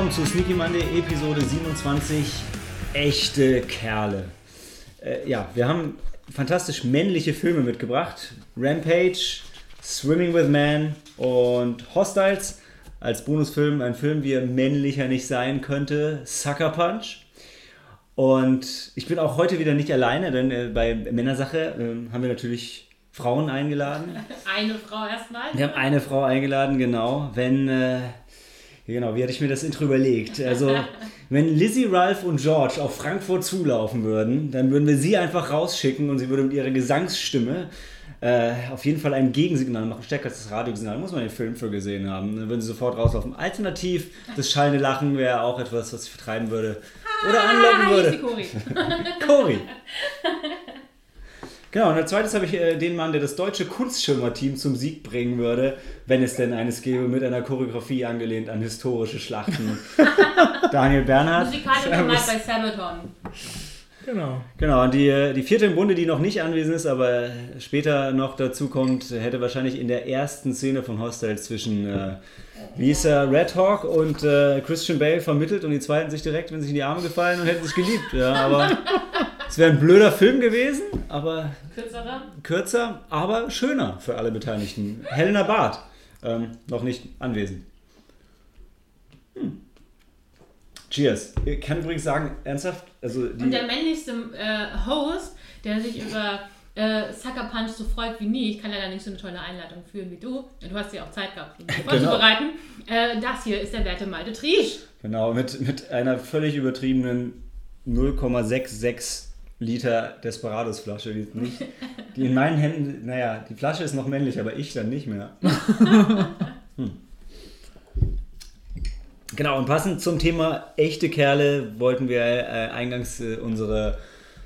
Willkommen zu Sneaky Monday Episode 27 Echte Kerle. Äh, ja, wir haben fantastisch männliche Filme mitgebracht. Rampage, Swimming with Man und Hostiles. Als Bonusfilm ein Film, wie er männlicher nicht sein könnte, Sucker Punch. Und ich bin auch heute wieder nicht alleine, denn äh, bei Männersache äh, haben wir natürlich Frauen eingeladen. Eine Frau erstmal. Wir haben eine Frau eingeladen, genau. Wenn, äh, genau, wie hatte ich mir das Intro überlegt? Also, wenn Lizzie, Ralph und George auf Frankfurt zulaufen würden, dann würden wir sie einfach rausschicken und sie würde mit ihrer Gesangsstimme äh, auf jeden Fall ein Gegensignal machen, stärker als das Radiosignal. Muss man den Film für gesehen haben. Dann würden sie sofort rauslaufen. Alternativ, das schallende Lachen wäre auch etwas, was ich vertreiben würde. Oder anlocken Ah, würde. hier ist die Cori. Genau, und als zweites habe ich äh, den Mann, der das deutsche Kunstschirmer-Team zum Sieg bringen würde, wenn es denn eines gäbe, mit einer Choreografie angelehnt an historische Schlachten. Daniel Bernhard. Musikalisch nochmal bei Sabaton. Genau. Genau, und die, äh, die vierte im Bunde, die noch nicht anwesend ist, aber später noch dazu kommt, hätte wahrscheinlich in der ersten Szene von Hostels zwischen äh, Lisa Redhawk und äh, Christian Bale vermittelt und die zweiten sich direkt, wenn sie sich in die Arme gefallen und hätten sich geliebt. Ja, aber es wäre ein blöder Film gewesen, aber Kürzerer. kürzer, aber schöner für alle Beteiligten. Helena Barth, ähm, noch nicht anwesend. Hm. Cheers. Ich kann übrigens sagen, ernsthaft, also die, Und der männlichste äh, Host, der sich über äh, Sucker Punch so freut wie nie, ich kann leider nicht so eine tolle Einleitung führen wie du, du hast ja auch Zeit gehabt, um dich vorzubereiten, äh, das hier ist der werte Malte Triesch. Genau, mit, mit einer völlig übertriebenen 0,66 Liter Desperados-Flasche. Die, nicht- die in meinen Händen, naja, die Flasche ist noch männlich, aber ich dann nicht mehr. hm. Genau, und passend zum Thema echte Kerle wollten wir äh, eingangs äh, unsere,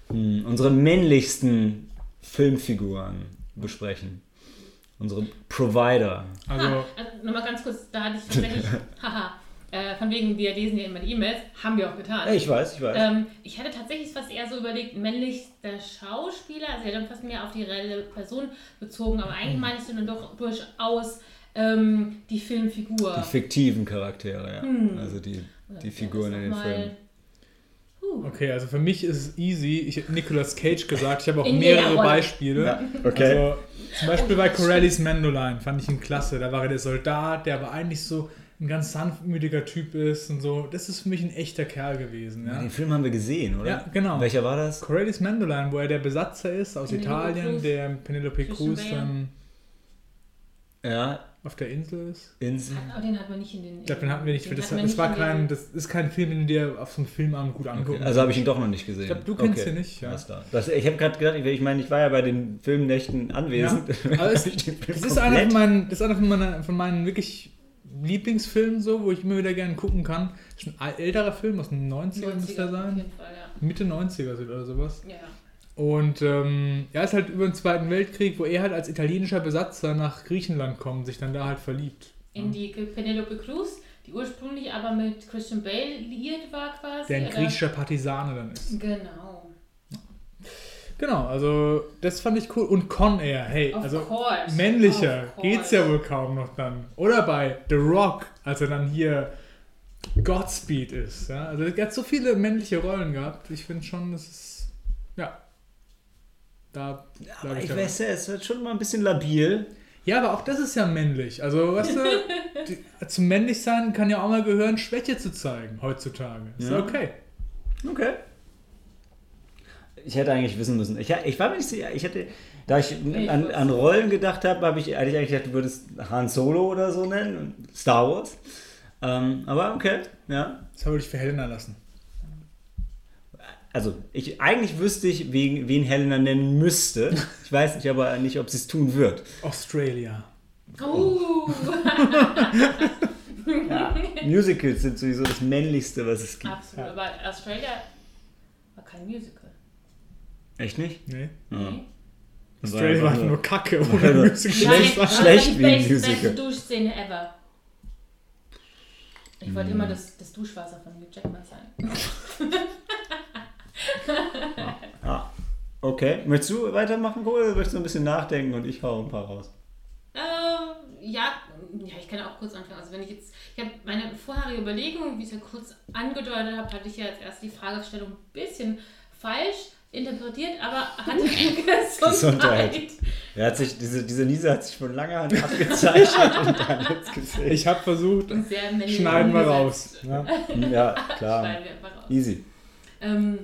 hm, unsere männlichsten Filmfiguren besprechen. Unsere Provider. Also, also nochmal ganz kurz, da hatte ich tatsächlich, haha, äh, von wegen, wir lesen ja immer die E-Mails, haben wir auch getan. Ich weiß, ich weiß. Ähm, ich hatte tatsächlich fast eher so überlegt, männlichster Schauspieler, also ja dann fast mehr auf die reelle Person bezogen, aber Mhm. eigentlich meinst du dann doch durchaus ähm, die Filmfigur. Die fiktiven Charaktere, ja. Hm. Also die, die Figuren in den Filmen. Okay, also für mich ist es easy. Ich habe Nicolas Cage gesagt. Ich habe auch In mehrere. Beispiele. Ja, okay. Also, zum Beispiel bei Corellis Mandoline fand ich ihn klasse. Da war er der Soldat, der aber eigentlich so ein ganz sanftmütiger Typ ist und so. Das ist für mich ein echter Kerl gewesen. Ja? Den Film haben wir gesehen, oder? Ja, genau. Welcher war das? Corellis Mandoline, wo er der Besatzer ist aus Penelope Italien, Cruz. der Penelope Cruz dann Ja, auf der Insel ist. Insel. Aber den hatten wir nicht in den. Ich glaube, den hatten wir nicht. den Das, das war in kein, das ist kein Film, den du dir auf so einem Filmabend gut angucken Okay. Also habe ich ihn doch noch nicht gesehen. Ich glaub, du kennst ihn nicht, ja. Alles klar. Das, ich habe gerade gedacht, ich, ich meine, ich war ja bei den Filmnächten anwesend. Ja, aber es, das, ist einer von meinen, das ist einer von, meiner, von meinen wirklich Lieblingsfilmen, so, wo ich immer wieder gerne gucken kann. Ist ein älterer Film aus den 90ern, muss 90er der auf sein. jeden Fall, ja. Mitte 90er sind oder sowas. Ja. Und ähm, ja, ist halt über den Zweiten Weltkrieg, wo er halt als italienischer Besatzer nach Griechenland kommt, sich dann da halt verliebt. In die Penelope Cruz, die ursprünglich aber mit Christian Bale liiert war quasi. Der ein griechischer Partisane dann ist. Genau. Genau, also das fand ich cool. Und Con Air, hey, Of also course. männlicher Of geht's course. ja wohl kaum noch dann. Oder bei The Rock, als er dann hier Godspeed ist. Ja? Also er hat so viele männliche Rollen gehabt. Ich finde schon, das ist, ja, da Aber ich dabei. weiß ja, es wird schon mal ein bisschen labil. Ja, aber auch das ist ja männlich. Also, weißt du, die, zum Männlichsein kann ja auch mal gehören, Schwäche zu zeigen heutzutage. Ist Ja. okay. Okay. Ich hätte eigentlich wissen müssen. Ich, ich war mir nicht sicher. Ich hätte, da ich an, an Rollen gedacht habe, habe ich eigentlich gedacht, du würdest Han Solo oder so nennen. Star Wars. Ähm, aber okay, ja. Das würde ich für Helena lassen. Also, ich, eigentlich wüsste ich, wen, wen Helena nennen müsste. Ich weiß nicht, aber nicht, ob sie es tun wird. Australia. Uh, Ja. Musicals sind sowieso das männlichste, was es gibt. absolut. Aber Australia war kein Musical. Echt nicht? Nee. Ja. War Australia war nur Kacke ohne nur Musical. Schlecht- Nein, schlecht das wie war ein die beste, Musical. beste Duschszene ever. Ich wollte Mm. immer das, das Duschwasser von Hugh Jackman sein. Ah, okay. Möchtest du weitermachen, Cole, oder möchtest du ein bisschen nachdenken und ich hau ein paar raus? Äh, ja, ja, ich kann auch kurz anfangen. Also wenn ich jetzt, ich habe meine vorherige Überlegung, wie ich es ja kurz angedeutet habe, hatte ich ja als erst die Fragestellung ein bisschen falsch interpretiert, aber hatte Gesundheit. Er hat sich, diese, diese Niese hat sich von langer Hand abgezeichnet und dann jetzt gesehen. Ich habe versucht, schneiden wir raus. Ja, ja klar. Easy. Ähm,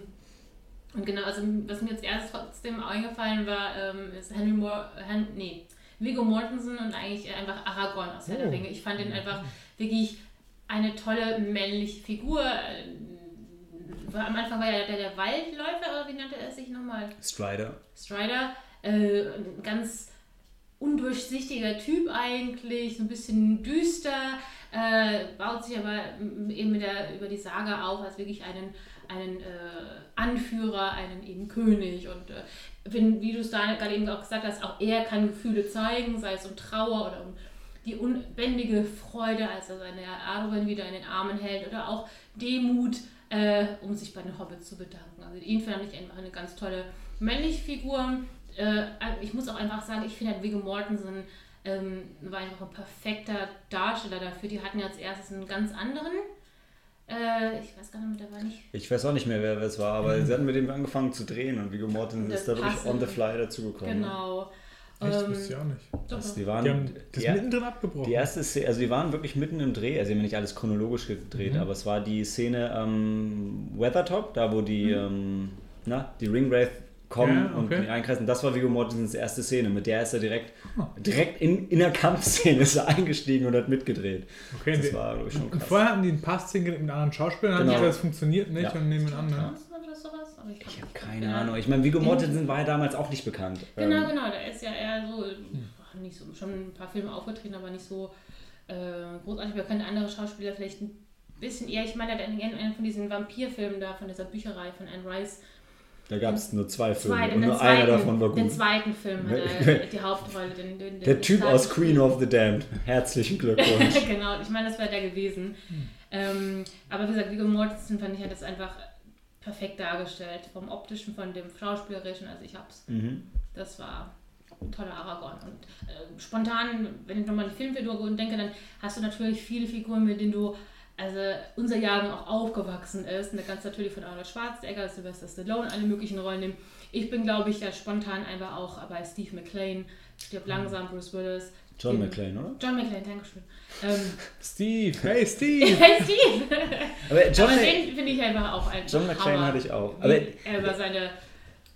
und genau, also was mir jetzt erst trotzdem eingefallen war, ähm, ist Henry Moore, Hen, nee, Viggo Mortensen und eigentlich einfach Aragorn aus Herr oh. der Ringe. Ich fand ihn einfach wirklich eine tolle männliche Figur. War, am Anfang war ja der, der Waldläufer, oder wie nannte er sich nochmal? Strider. Strider. Äh, ein ganz undurchsichtiger Typ eigentlich, so ein bisschen düster, äh, baut sich aber eben mit der, über die Saga auf als wirklich einen, einen äh, Anführer, einen eben König und äh, wenn, wie du es gerade eben auch gesagt hast, auch er kann Gefühle zeigen, sei es um Trauer oder um die unbändige Freude, als er seine Erben wieder in den Armen hält oder auch Demut, äh, um sich bei den Hobbits zu bedanken. Also ihn fand ich einfach eine ganz tolle männliche Figur. Äh, ich muss auch einfach sagen, ich finde halt Viggo Mortensen ähm, war einfach ein perfekter Darsteller dafür. Die hatten ja als erstes einen ganz anderen äh, ich weiß gar nicht, der war nicht. Ich weiß auch nicht mehr, wer es war, aber mhm. sie hatten mit dem angefangen zu drehen und Viggo Mortensen ist da wirklich on the fly dazugekommen. Genau. Echt, ähm, wusste ich auch nicht. Das, die, waren, die haben das die, mittendrin abgebrochen. Die erste Szene, also die waren wirklich mitten im Dreh, also sie haben nicht alles chronologisch gedreht, mhm. aber es war die Szene am ähm, Weathertop, da wo die, mhm. ähm, na, die Ringwraith kommen ja, okay. und einkreisen. Das war Viggo Mortensens erste Szene. Mit der ist er direkt, oh. direkt in, in der Kampfszene ist er eingestiegen und hat mitgedreht. Okay, das war, glaube ich, schon krass. Vorher hatten die ein paar Szenen mit anderen Schauspielern, genau. haben das funktioniert nicht ja. und nehmen an. Ne? Ich habe keine ja. Ahnung. Ich meine, Viggo Mortensen war ja damals auch nicht bekannt. Genau, ähm, genau. Der ist ja eher so, nicht so, schon ein paar Filme aufgetreten, aber nicht so äh, großartig. Wir können andere Schauspieler vielleicht ein bisschen eher, ich meine, der hat einen von diesen Vampirfilmen da, von dieser Bücherei von Anne Rice, da gab es nur zwei Filme Zwei, und nur zweiten, einer davon war gut. Den zweiten Film hat er die Hauptrolle. Den, den, den der Typ aus Queen of the Damned. Herzlichen Glückwunsch. genau, ich meine, das wäre der gewesen. Hm. Ähm, aber wie gesagt, Viggo Mortensen fand ich hat das einfach perfekt dargestellt. Vom optischen, von dem schauspielerischen. Also ich hab's. Mhm. Das war ein toller Aragorn. Und äh, spontan, wenn ich nochmal an die Filmfigur denke, dann hast du natürlich viele Figuren, mit denen du also unser Jahrgang auch aufgewachsen ist. Und da kannst du natürlich von Arnold Schwarzenegger, Sylvester Stallone alle möglichen Rollen nehmen. Ich bin, glaube ich, ja spontan einfach auch bei Steve McLean, stirbt mhm. langsam, Bruce Willis. John McClane, oder? John McClane, danke schön. Ähm, Steve, hey Steve! hey Steve! Aber, John Aber den finde ich einfach auch ein John McClane hatte ich auch. Aber er über seine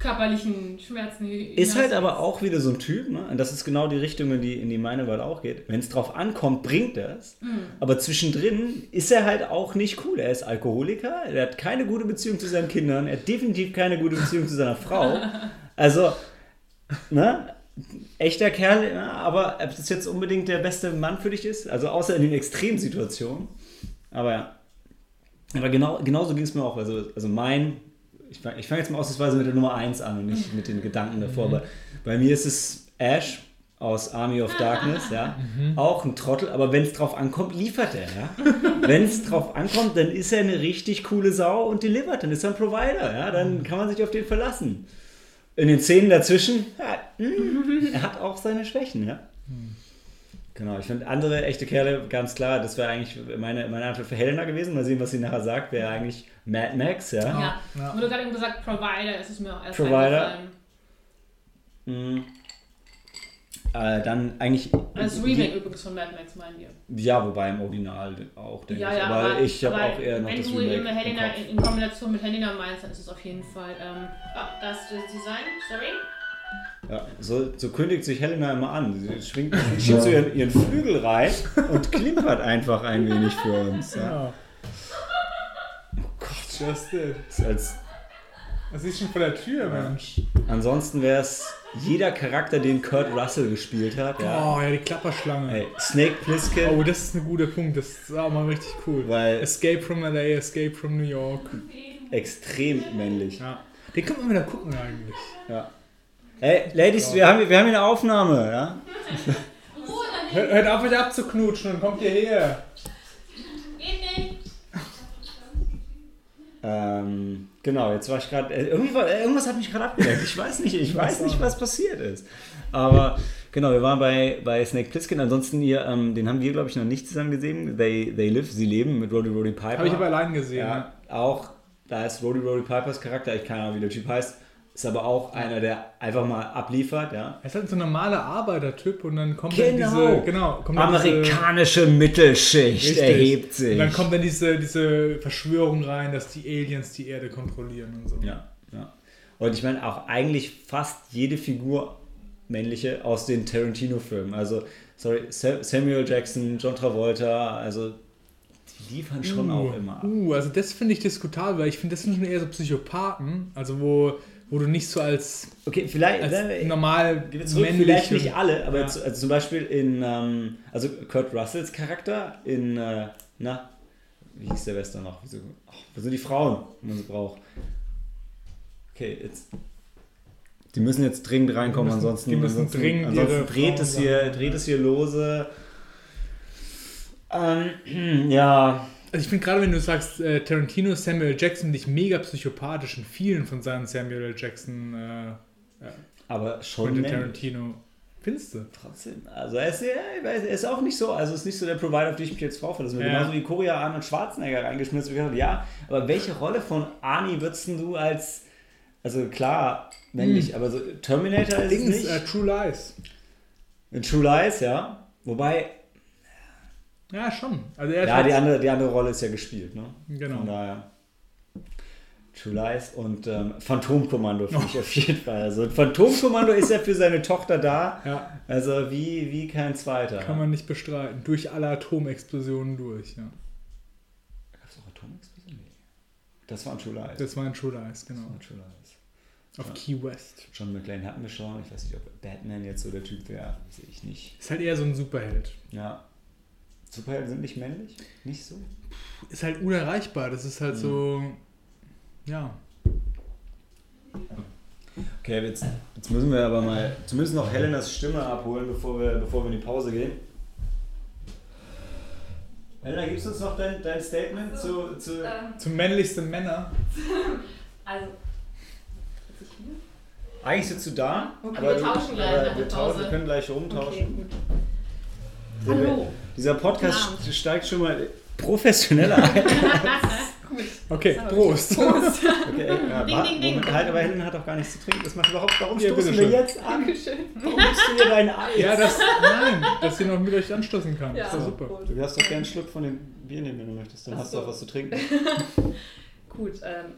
körperlichen Schmerzen. Ist halt aber auch wieder so ein Typ, ne? und das ist genau die Richtung, in die, in die meine Wahl auch geht. Wenn es drauf ankommt, bringt es. Mhm. Aber zwischendrin ist er halt auch nicht cool. Er ist Alkoholiker, er hat keine gute Beziehung zu seinen Kindern, er hat definitiv keine gute Beziehung zu seiner Frau. Also, ne? Echter Kerl, aber ob das jetzt unbedingt der beste Mann für dich ist, also außer in den Extremsituationen. Aber ja. Aber genau, genauso ging es mir auch. Also, also mein ich fange fang jetzt mal ausnahmsweise mit der Nummer 1 an und nicht mit den Gedanken davor. Mhm. Aber bei mir ist es Ash aus Army of Darkness, ja. Mhm. Auch ein Trottel, aber wenn es drauf ankommt, liefert er, ja. wenn es drauf ankommt, dann ist er eine richtig coole Sau und delivert, dann ist er ein Provider, ja. Dann kann man sich auf den verlassen. In den Szenen dazwischen, ja, mh, hm, er hat auch seine Schwächen, ja. Genau, ich finde andere echte Kerle, ganz klar, das wäre eigentlich meine, meine Antwort für Helena gewesen. Mal sehen, was sie nachher sagt, wäre eigentlich Mad Max, ja. Ja, ja. Und du gerade eben gesagt, Provider, ist es mir auch erst Provider. Mhm. Äh, dann eigentlich. Das Remake übrigens von Mad Max, meinen wir. Ja, wobei im Original auch, denke ja, ich. Ja, aber, aber ich habe auch eher noch wenn das Wenn du Helena in, in, Kombination mit Helena meinst, dann ist es auf jeden Fall. Ähm, oh, das ist das Design, sorry. Ja, so, so, kündigt sich Helena immer an. Sie schwingt, schiebt so ihren, ihren, Flügel rein und klimpert einfach ein wenig für uns. Ja. Oh Gott, just it. Das ist, schon vor der Tür. Mensch. Ansonsten wäre es jeder Charakter, den Kurt Russell gespielt hat. Ja. Oh ja, die Klapperschlange. Hey, Snake Plissken. Oh, das ist ein guter Punkt. Das ist auch mal richtig cool. Weil Escape from LA, Escape from New York. Extrem männlich. Ja. Den kann man wieder gucken eigentlich. Ja. Hey, Ladies, wir haben, wir haben hier eine Aufnahme, ja? Hört, hört auf, euch abzuknutschen und kommt hierher. Ähm, genau, jetzt war ich gerade. Äh, irgendwas hat mich gerade abgelenkt. Ich weiß nicht, ich weiß nicht, was passiert ist. Aber Genau, wir waren bei, bei Snake Plissken. Ansonsten hier, ähm, den haben wir, glaube ich, noch nicht zusammen gesehen. They, They Live, Sie leben mit Roddy Roddy Piper. Habe ich aber allein gesehen. ja, auch, da ist Roddy Roddy Pipers Charakter, ich keine Ahnung, wie der Typ heißt, ist aber auch einer, der einfach mal abliefert, ja. Er ist halt so ein normaler Arbeitertyp und dann kommt Genau. dann diese, genau, kommt dann diese, Amerikanische Mittelschicht Richtig. erhebt sich. Und dann kommt dann diese, diese Verschwörung rein, dass die Aliens die Erde kontrollieren und so. Ja, ja. Und ich meine auch eigentlich fast jede Figur männliche aus den Tarantino-Filmen. Also, sorry, Sa- Samuel Jackson, John Travolta, also die liefern schon auch immer. ab. Uh, also das finde ich diskutabel, weil ich finde, das sind schon eher so Psychopathen, also wo, wo du nicht so als, Okay, vielleicht als ne, normal zurück, vielleicht nicht alle, aber Ja. jetzt, also zum Beispiel in, ähm, also Kurt Russells Charakter in, äh, na, wie hieß der Western noch? Wieso, wo sind die Frauen, wenn man sie braucht? Okay, jetzt. Die müssen jetzt dringend reinkommen, Die müssen- ansonsten, die müssen ansonsten, dringend ansonsten dreht, es hier, dreht es hier lose. Ähm, ja, Also ich finde gerade, wenn du sagst, äh, Tarantino, Samuel Jackson, dich mega psychopathisch in vielen von seinen Samuel L. Jackson äh, aber schon Quentin männlich. Tarantino. Findest du? Trotzdem, also er ist, ja, er ist auch nicht so, also ist nicht so der Provider, auf den ich mich jetzt brauche. Das ist mir Ja. genauso wie Korea Arnold Schwarzenegger reingeschmissen. Ich dachte, ja, aber welche Rolle von Arnie würdest du als, also klar, männlich, aber so Terminator ist Dings, nicht. äh, True Lies. True Lies, ja. Wobei, Ja, schon. Also er ja, die andere, die andere Rolle ist ja gespielt, ne? Genau. Von daher. True Lies und ähm, Phantomkommando finde ich auf jeden Fall. Also Phantomkommando ist ja für seine Tochter da. Ja, Also wie, wie kein zweiter. kann man nicht bestreiten. Durch alle Atomexplosionen durch, ja. Gab es auch Atomexplosionen? Nee. Das war ein True Lies. Das war in True Lies, genau. Das war ein True Lies. Auf Ja. Key West. John McClane hatten wir schon. Ich weiß nicht, ob Batman jetzt so der Typ wäre. Sehe ich nicht. Ist halt eher so ein Superheld. Ja. Superhelden sind nicht männlich? Nicht so? Ist halt unerreichbar. Das ist halt so. Ja. Okay, jetzt, jetzt müssen wir aber mal zumindest noch Helenas Stimme abholen, bevor wir, bevor wir in die Pause gehen. Helena, gibst du uns noch dein, dein Statement zu, zu. Ähm, Zum männlichsten Männer. also, Eigentlich sitzt du da. Okay, aber wir du- tauschen gleich aber nach der wir, tauschen, wir können gleich okay, rumtauschen. Der- Hallo. Dieser Podcast Abend. steigt schon mal professioneller ein. Gut. Okay, Das Prost. Prost. Okay, ja, Ding, ding, ding. Moment, halt, aber Helen hat auch gar nichts zu trinken. Das macht überhaupt. Warum Ja, stoßen wir jetzt an? Dankeschön. Warum du mir dein Eis? Ja, das. Nein, dass sie noch mit euch anstoßen kann. Ja, ist doch super. Prost. Du darfst doch gerne einen Schluck von dem Bier nehmen, wenn du möchtest. Dann Ach hast du so. auch was zu trinken. Gut, ähm,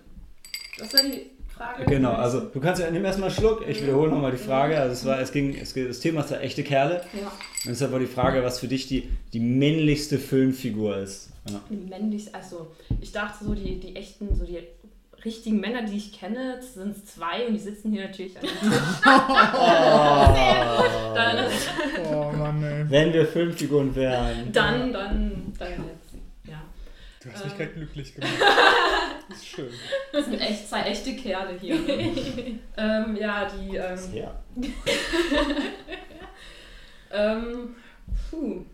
was war die Frage? Genau, also du kannst ja, nimm erstmal einen Schluck. Ich wiederhole nochmal die Frage. Also es war, es ging, es, das Thema ist ja echte Kerle. Ja, Und deshalb war die Frage, was für dich die, die männlichste Filmfigur ist. Ja. männlich, also ich dachte so, die, die echten, so die richtigen Männer, die ich kenne, sind zwei und die sitzen hier natürlich an dem Tisch. Dann, Oh Mann, ey. Wenn wir Filmfiguren wären. dann, dann, dann jetzt. Du hast mich Ähm. gerade glücklich gemacht. Das ist schön. Das sind echt zwei echte Kerle hier. ähm, ja, die, ähm, Ja. ähm, puh,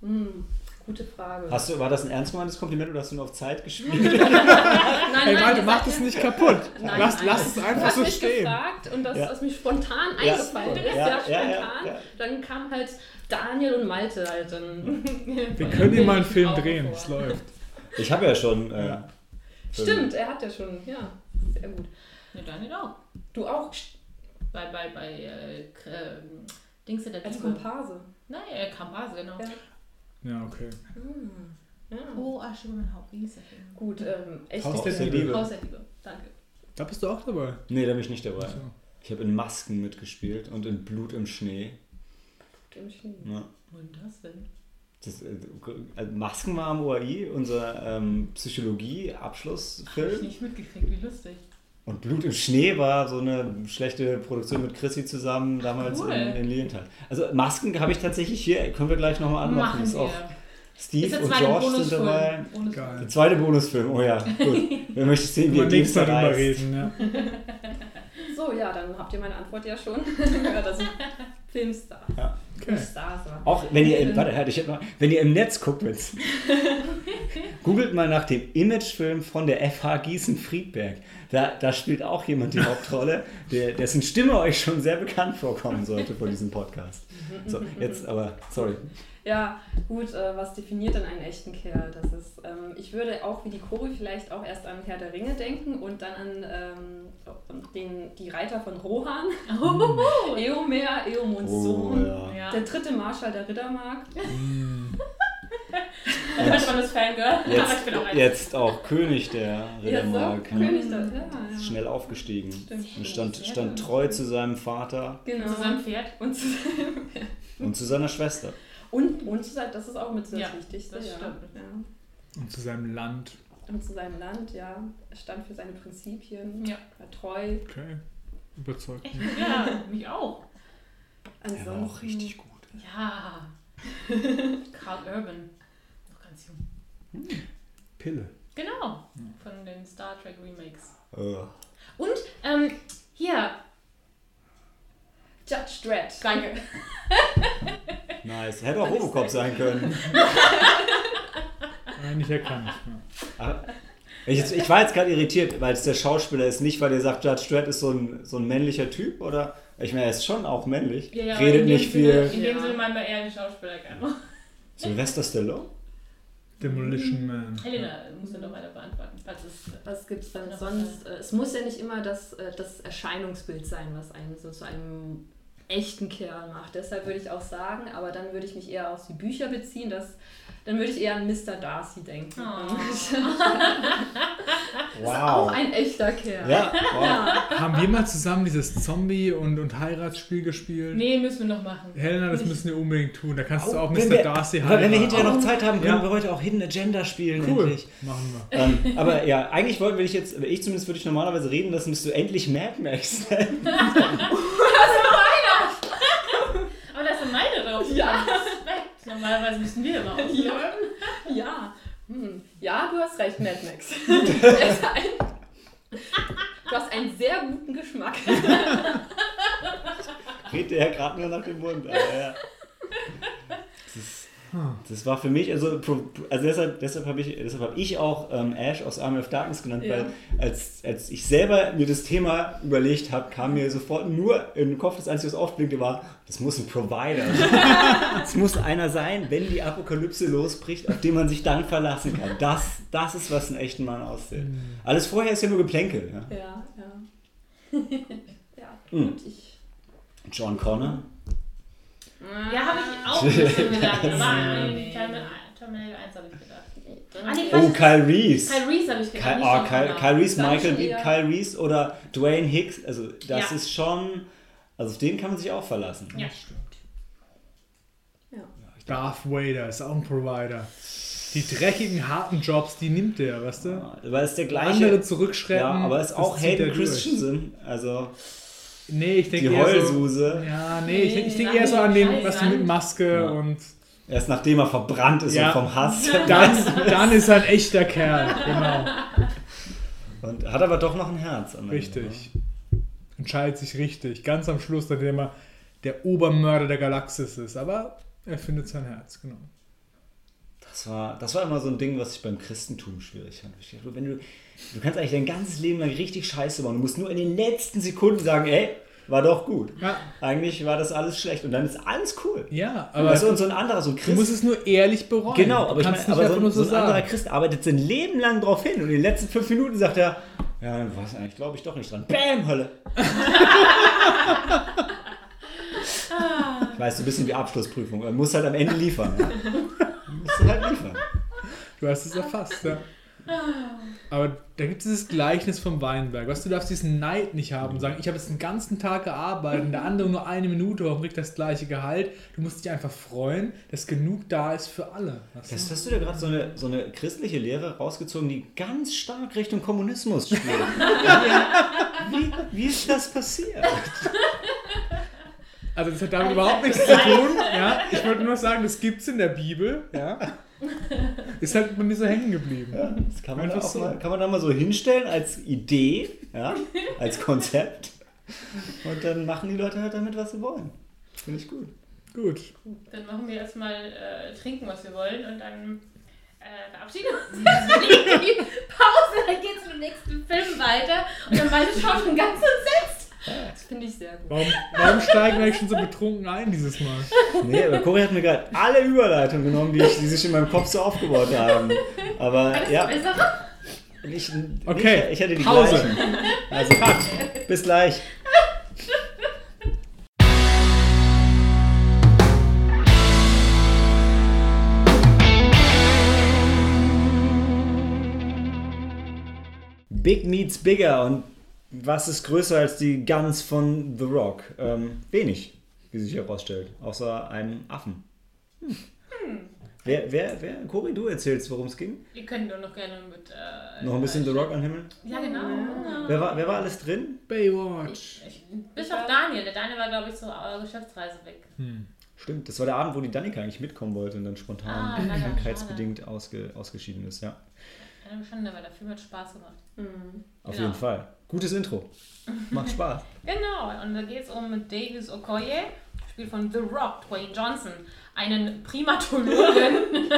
hm, gute Frage. Hast du, war das ein ernst gemeintes Kompliment oder hast du nur auf Zeit gespielt? nein, Hey, nein, Malte, ihr mach das nicht kaputt. Nein, lass, nein. lass es einfach so mich stehen. gefragt und das, Ja. was mir spontan Ja, eingefallen ist, ja, ja, spontan. ja, ja. Dann kam halt Daniel und Malte halt dann. Wir können hier mal einen Film drehen. Es läuft. Ich habe ja schon. Äh, Ja. Stimmt, er hat ja schon, ja, sehr gut. Ja, Daniel auch. Du auch Bei, bei, bei äh, ähm, Dings in der als. Komparse. Nein, äh, Kampase, genau. Ja. Ja, okay. Hm. Ja. Oh, Asche über mein Haupt. Wie hieß der Film? Gut, ähm, echt. Haus der der Liebe. Liebe. Haus der Liebe. Danke. Da bist du auch dabei. nee, da bin ich nicht dabei. So. Ich habe in Masken mitgespielt und in Blut im Schnee. Dem Schnee. Ja. Und das denn? Das, äh, also Masken war am OAI, unser ähm, Hab ich Psychologie-Abschlussfilm. nicht mitgekriegt, wie lustig. Und Blut im Schnee war so eine schlechte Produktion mit Chrissy zusammen damals Cool. in, in Lilienthal. Also Masken habe ich tatsächlich hier, können wir gleich nochmal anmachen. Machen Ist auch wir. Steve und George sind dabei. Bonusfilm. Der zweite Bonusfilm, oh ja, gut. Wer möchte sehen, wie er Dienstag darüber reden, ja. So, ja, dann habt ihr meine Antwort ja schon. ja, das sind Filmstars. Ja. Okay. Stars. Auch wenn ihr im, warte, halt, ich noch, wenn ihr im Netz guckt, wenn's. Googelt mal nach dem Imagefilm von der FH Gießen-Friedberg. Da, da spielt auch jemand die Hauptrolle, der, dessen Stimme euch schon sehr bekannt vorkommen sollte von diesem Podcast. So, jetzt aber, sorry. Ja, gut, äh, was definiert denn einen echten Kerl? Das ist, ähm, ich würde auch wie die Chori vielleicht auch erst an Herr der Ringe denken und dann an ähm, den, die Reiter von Rohan. Oh, Eomer, Eomunds Sohn. ja. Der dritte Marschall der Rittermark. Manchmal man das Fangirl, aber ich bin auch Jetzt, ein. jetzt auch König der Ja, so, Rittermark. ne? König der, ja, Ist ja. schnell aufgestiegen Stimmt. und stand, stand treu zu seinem Vater Genau. Zusammen Pferd. Und zu, und zu seiner Schwester. Und, und zu sein, das ist auch mit so das Ja, Wichtigste. das ja. stimmt. Ja. Und zu seinem Land. Und zu seinem Land, ja. Er stand für seine Prinzipien, Ja. war treu. Okay. Überzeugt. Echt? Ja, mich auch. Er Ansonsten, war auch richtig gut. Ja. Carl Urban. Noch ganz jung. Pille. Genau. Von den Star Trek Remakes. Äh, Und, ähm, hier. Judge Dredd. Danke. nice. Hätte auch Robocop sein können. Äh, nicht erkannt. Aber Ich, ich war jetzt gerade irritiert, weil es der Schauspieler ist, nicht weil der sagt, Judge Dredd ist so ein, so ein männlicher Typ, oder? Ich meine, er ist schon auch männlich. Ja, ja, Redet in dem nicht Sinne, viel. In dem Ja. Sinne meinen wir eher die Schauspieler gerne. Sylvester Stallone? Demolition Man. Helena muss dann doch weiter beantworten. es- Was gibt es denn Noch sonst? Es muss ja nicht immer das, äh, das Erscheinungsbild sein, was einen so zu einem echten Kerl macht. Deshalb würde ich auch sagen, aber dann würde ich mich eher auf die Bücher beziehen, dass, dann würde ich eher an Mr. Darcy denken. Oh. Auch ein echter Kerl. Ja, wow. Haben wir mal zusammen dieses Zombie- und, und Heiratsspiel gespielt? Nee, müssen wir noch machen. Helena, das müssen wir unbedingt tun. Da kannst du auch Mr. wir- Darcy Aber wenn wir heiraten. hinterher noch Zeit haben, können Ja. wir heute auch Hidden Agenda spielen. Cool. Endlich. Machen wir. ähm, aber ja, eigentlich wollten wir dich jetzt, ich zumindest würde ich normalerweise reden lassen, bis du endlich Mad Max nennen. Aber das sind meine drauf. Ja. Respekt. Normalerweise müssen wir immer aufhören. Ja. Hm. Ja, du hast recht, Mad Max. Er du hast einen sehr guten Geschmack. Redet der ja gerade nur nach dem Mund. Aber ja. Das, ist, das war für mich, also, also deshalb, deshalb habe ich, deshalb hab ich auch ähm, Ash aus Army of Darkness genannt, Ja. weil als, als ich selber mir das Thema überlegt habe, kam mir sofort nur in den Kopf, das Einzige, was aufblinkte, war, das muss ein Provider sein. Es muss einer sein, wenn die Apokalypse losbricht, auf den man sich dann verlassen kann. Das, das ist, was einen echten Mann auszählt. Alles vorher ist ja nur Geplänkel. Ja? Ja, ja. ja, Hm. ich. John Connor. Ja, habe ich auch ein bisschen gedacht. Aber an. Terminator Terminator 1 habe ich gedacht. Ah, nee, Oh. Kyle Reese. Kyle Reese habe ich gedacht. Kyle, oh, Kyle. Kyle Reese, Dann Michael eher- Kyle Reese oder Dwayne Hicks. Also das Ja. ist schon, also auf den kann man sich auch verlassen. Ja. Ja. Darth Vader ist auch ein Provider. Die dreckigen, harten Jobs, die nimmt der, weißt du? Ja, Weil es der gleiche. Andere zurückschrecken. ja, aber es ist auch Hayden. Christensen. Also Nee, ich denke die eher so. Heulsuse. Ja, nee, ich, ich denke eher so an den, was du mit Maske Ja. und Erst nachdem er verbrannt ist Ja. und vom Hass. dann, dann ist er ein echter Kerl. Genau, Und hat aber doch noch ein Herz. am Ende. richtig. Entscheidet sich richtig. Ganz am Schluss, nachdem er der Obermörder der Galaxis ist. Aber er findet sein Herz, genau. Das war, das war immer so ein Ding, was ich beim Christentum schwierig fand. Ich dachte, Wenn du, du kannst eigentlich dein ganzes Leben lang richtig scheiße machen. Du musst nur in den letzten Sekunden sagen, ey, war doch gut. Ja, Eigentlich war das alles schlecht und dann ist alles cool. ja Aber weißt du, und so ein anderer, so ein du Christ. musst es nur ehrlich bereuen. Genau, Du aber ich nicht aber so, nur ein, so ein anderer. Christ arbeitet sein Leben lang drauf hin und in den letzten fünf Minuten sagt er, ja, was eigentlich glaube ich doch nicht dran. Bäm, Hölle. weißt du, ein bisschen wie Abschlussprüfung. Man muss halt am Ende liefern. Ja? Musst du halt liefern. Du hast es erfasst, ja. Aber da gibt es dieses Gleichnis vom Weinberg. Weißt du, du darfst diesen Neid nicht haben und sagen, ich habe jetzt den ganzen Tag gearbeitet und der andere nur eine Minute, warum kriegt das gleiche Gehalt? Du musst dich einfach freuen, dass genug da ist für alle. Weißt Das hast du da gerade so eine, so eine christliche Lehre rausgezogen, die ganz stark Richtung Kommunismus spielt. wie, wie ist das passiert? Also das hat damit überhaupt nichts zu tun. Ja? Ich wollte nur sagen, das gibt es in der Bibel. Ja? Ist halt bei mir so hängen geblieben. Ja, das kann man, da so. mal, kann man da mal so hinstellen als Idee, ja, als Konzept. Und dann machen die Leute halt damit, was sie wollen. Finde ich gut. Gut. Dann machen wir erstmal äh, trinken, was wir wollen und dann äh, verabschieden uns jetzt die Pause, dann geht's mit dem nächsten Film weiter. Und dann beide schauen schon ganz entsetzt. Das finde ich sehr gut. Warum, warum steigen wir eigentlich schon so betrunken ein dieses Mal? Nee, aber Cory hat mir gerade alle Überleitungen genommen, die, ich, die sich in meinem Kopf so aufgebaut haben. Aber Alles ja, ich, Okay, ich, ich hätte die Pause. gleichen. Also, bis gleich. Big meets bigger und was ist größer als die Guns von The Rock? Ähm, wenig, wie sich herausstellt, außer einem Affen. Hm. Wer, wer, wer, Cory, du erzählst, worum es ging? Ihr könnt nur noch gerne mit. Äh, Noch ein bisschen The Rock anhimmeln? Ja, genau. Wer war, wer war alles drin? Baywatch. Ich, bis auf Daniel. Der Daniel war, glaube ich, zur äh, Geschäftsreise weg. Hm. Stimmt, das war der Abend, wo die Danika eigentlich mitkommen wollte und dann spontan Ah, krankheitsbedingt ausge, ausgeschieden ist, ja. Eine Schande, weil der Film hat Spaß gemacht. Mhm. Auf Genau. jeden Fall. Gutes Intro. Macht Spaß. Genau, und da geht es um Davis Okoye, gespielt von The Rock, Dwayne Johnson, einen Primatologen.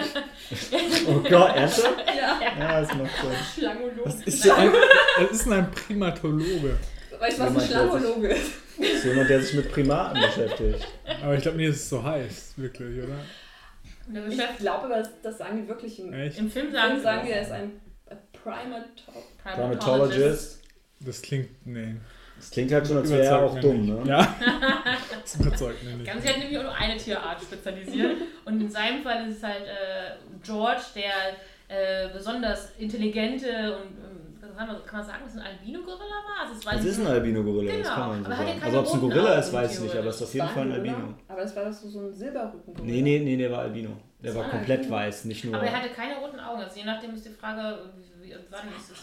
Oh Gott, ernsthaft? Ja, Ja, das macht Sinn. Schlangologe. Was ist denn ein, was ist denn ein Primatologe? Weißt du, was ein Jemand, der sich- Schlangologe ist? Das ist jemand, der sich mit Primaten beschäftigt. Aber ich glaube nicht, dass es so heißt, wirklich, oder? Ich glaube, aber das, das sagen die wirklich im Echt? im Film Film sagen, sagen die, er ist ein Primato Primatologist. Das klingt, nee. Das klingt halt schon, als wäre er auch dumm, nicht. ne? Ja. Das überzeugt mich nicht. Ganz sich hat nämlich auch nur eine Tierart spezialisiert. Und in seinem Fall ist es halt äh, George, der äh, besonders intelligente und ähm, kann man, kann sagen, dass es ein Albino-Gorilla war? Also es war Das nicht ist ein Albino-Gorilla, das Genau, kann man so sagen. Also ob es ein Gorilla ist, weiß ich nicht, aber es ist auf jeden Fall ein Gorilla? Albino. Aber das war doch so, ein Silberrücken. Nee, nee, nee, der war Albino. Der Das war war komplett Albino. weiß, nicht nur... Aber er hatte keine roten Augen. Also je nachdem ist die Frage, wann ist es?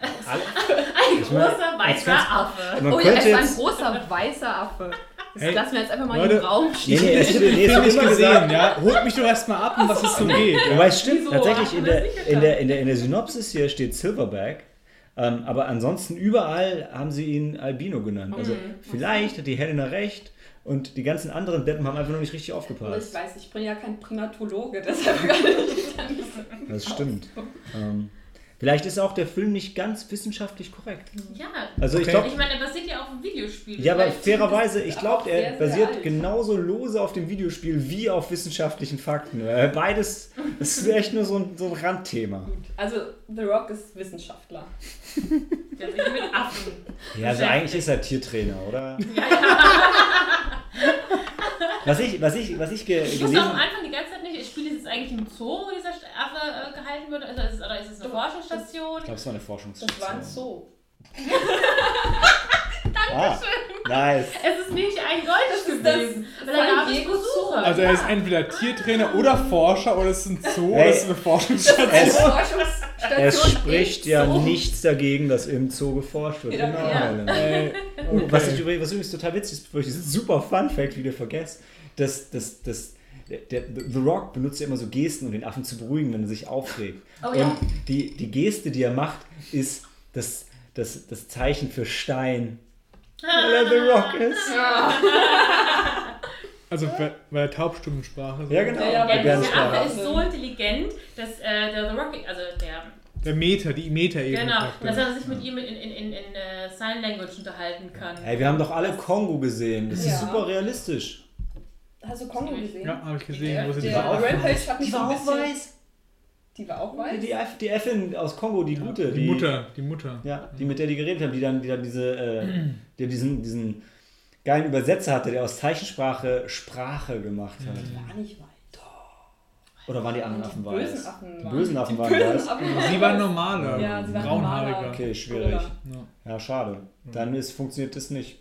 Alle- Ein Ich meine, großer als weißer ganz- Affe. Man Oh ja, es war ein großer weißer Affe. Das Hey, lassen wir jetzt einfach mal Leute. im Raum Nee, stehen. nee, es wird, nee, es nicht gesehen, gesagt, ja? Holt mich doch erstmal ab, um was es so geht. Ja? Wobei es stimmt, Wieso? tatsächlich in der, in, der, in, der, in der Synopsis hier steht Silverback, ähm, aber ansonsten überall haben sie ihn Albino genannt. Also Mhm. vielleicht hat die Helena recht und die ganzen anderen Deppen haben einfach noch nicht richtig Ich aufgepasst. weiß, ich bin ja kein Primatologe, deshalb kann ich dann nicht Das stimmt. Ähm, vielleicht ist auch der Film nicht ganz wissenschaftlich korrekt. Ja, Also ich Okay. glaube, ich meine, er basiert ja auf einem Videospiel. ja, aber fairerweise, ich glaube, er sehr, sehr basiert alt. genauso lose auf dem Videospiel wie auf wissenschaftlichen Fakten. Äh, Beides, das ist echt nur so ein, so ein Randthema. Gut. Also, The Rock ist Wissenschaftler. Der sich mit Affen. Ja, also eigentlich ist er Tiertrainer, oder? Ja, ja. Was ich, was ich, was ich ge Ich gelesen auch am Anfang die ganze Zeit nicht, spielt es jetzt eigentlich im Zoo, wo dieser Affe äh, gehalten wird? Also ist es, oder ist es eine Forschungsstation? Ich glaube, es war eine Das Forschungsstation. war ein Zoo. Ah, nice. Es ist nicht ein Goldes ist das gewesen. Weil da gab es Besucher. Also er ist entweder Tiertrainer oder Forscher oder es ist ein Zoo Hey. oder es ist eine Forschungsstation. Es- Es spricht ja Zoo. nichts dagegen, dass im Zoo geforscht wird. Ja, genau. ja. Helen. Ey, Oh, was, ich, okay. übrigens- was übrigens total witzig ist, bevor ich diesen super Fun Fact wieder vergesse, dass, dass, dass der, der, The Rock benutzt ja immer so Gesten, um den Affen zu beruhigen, wenn er sich aufregt. Oh ja. Und die, die Geste, die er macht, ist das, das, das Zeichen für Stein. Weil er The Rock ist. Also weil, weil er Taubstummensprache Ja, genau. Ja, ja, Der weil. Affe ist so intelligent, dass äh, der The Rock, also der, Der Meter, die Meter-Ebene. genau, praktisch. dass er sich mit ihm in, in, in, in äh, Sign Language unterhalten kann. Hey, wir haben doch alle Kongo gesehen. Das ist Ja. super realistisch. Hast du Kongo gesehen? Ja, habe ich gesehen, Der, wo sie der Affen- Rampage hat mich so ein bisschen... weiß. Die war auch weiß? Die, die Äffin aus Kongo, die gute. Die Mutter, die Mutter. Ja, die mit der die geredet haben, die dann, die dann diese, äh, die diesen, diesen geilen Übersetzer hatte, der aus Zeichensprache Sprache gemacht hat. War nicht weiß. Oder waren die anderen Affen Die weiß? bösen Affen Die waren- bösen Affen die waren bösen weiß. Affen waren Sie war weiß. normaler, Ja, sie war braunhaariger. normaler. Okay, schwierig. Ja. Ja, schade. Dann ist, funktioniert das nicht.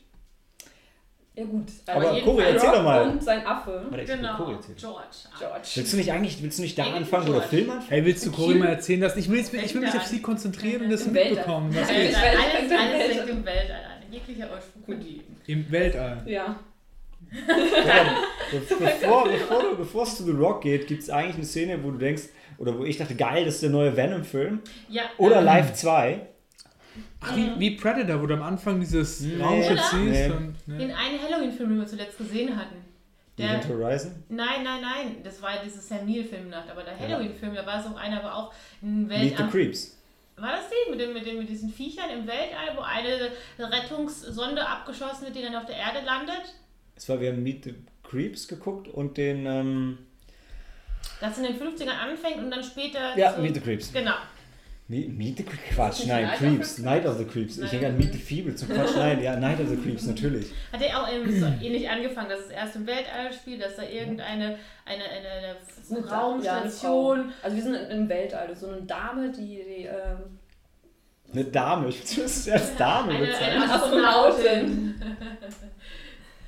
Ja gut. Aber jeden Cory, erzähl doch mal. Und sein Affe. Genau, Cory. George. George. Willst du nicht eigentlich, willst du nicht da anfangen, George. Film anfängt? Hey, willst du Cory mal erzählen, dass ich will, jetzt- ich will mich auf sie konzentrieren und das mitbekommen, was Alles, alles, alles liegt im Weltall an. Jeglicher Ursprung im Weltall. Ja. Ja, be bevor, bevor, du, bevor es zu The Rock geht, gibt es eigentlich eine Szene, wo du denkst, oder wo ich dachte, geil, das ist der neue Venom-Film. Ja, Oder ähm, Live 2. Ach, wie, wie Predator, wo du am Anfang dieses Nee. Raumschiff Nee. siehst. Und, Den ne? einen Halloween-Film, den wir zuletzt gesehen hatten. Der- Event Horizon? Nein, nein, nein. Das war diese Sam Neill-Filmnacht. Aber der Ja. Halloween-Film, da war es auch einer, aber auch ein Meet the. Creeps. War das die mit, dem, mit, dem, mit diesen Viechern im Weltall, wo eine Rettungssonde abgeschossen wird, die dann auf der Erde landet? Es war, wir haben Meet the Creeps geguckt und den, ähm, Das in den 50ern anfängt und dann später. ja, zu- Meet the Creeps. Genau. Meet, Meet the Creeps, Quatsch, nein, Night of Creeps, the Night of the Creeps. Ich Night denke of an Meet the Feeble zum Quatsch, nein, ja, Night of the Creeps, natürlich. Hat er auch so ähnlich angefangen, dass es erst im Weltall spielt, dass da irgendeine eine, eine, eine eine Da- ja, eine Raumstation. Also wir sind im Weltall. So eine Dame, die, die ähm, Eine Dame, ich will es als Dame eine, bezeichnen. eine Astronautin. Astronautin.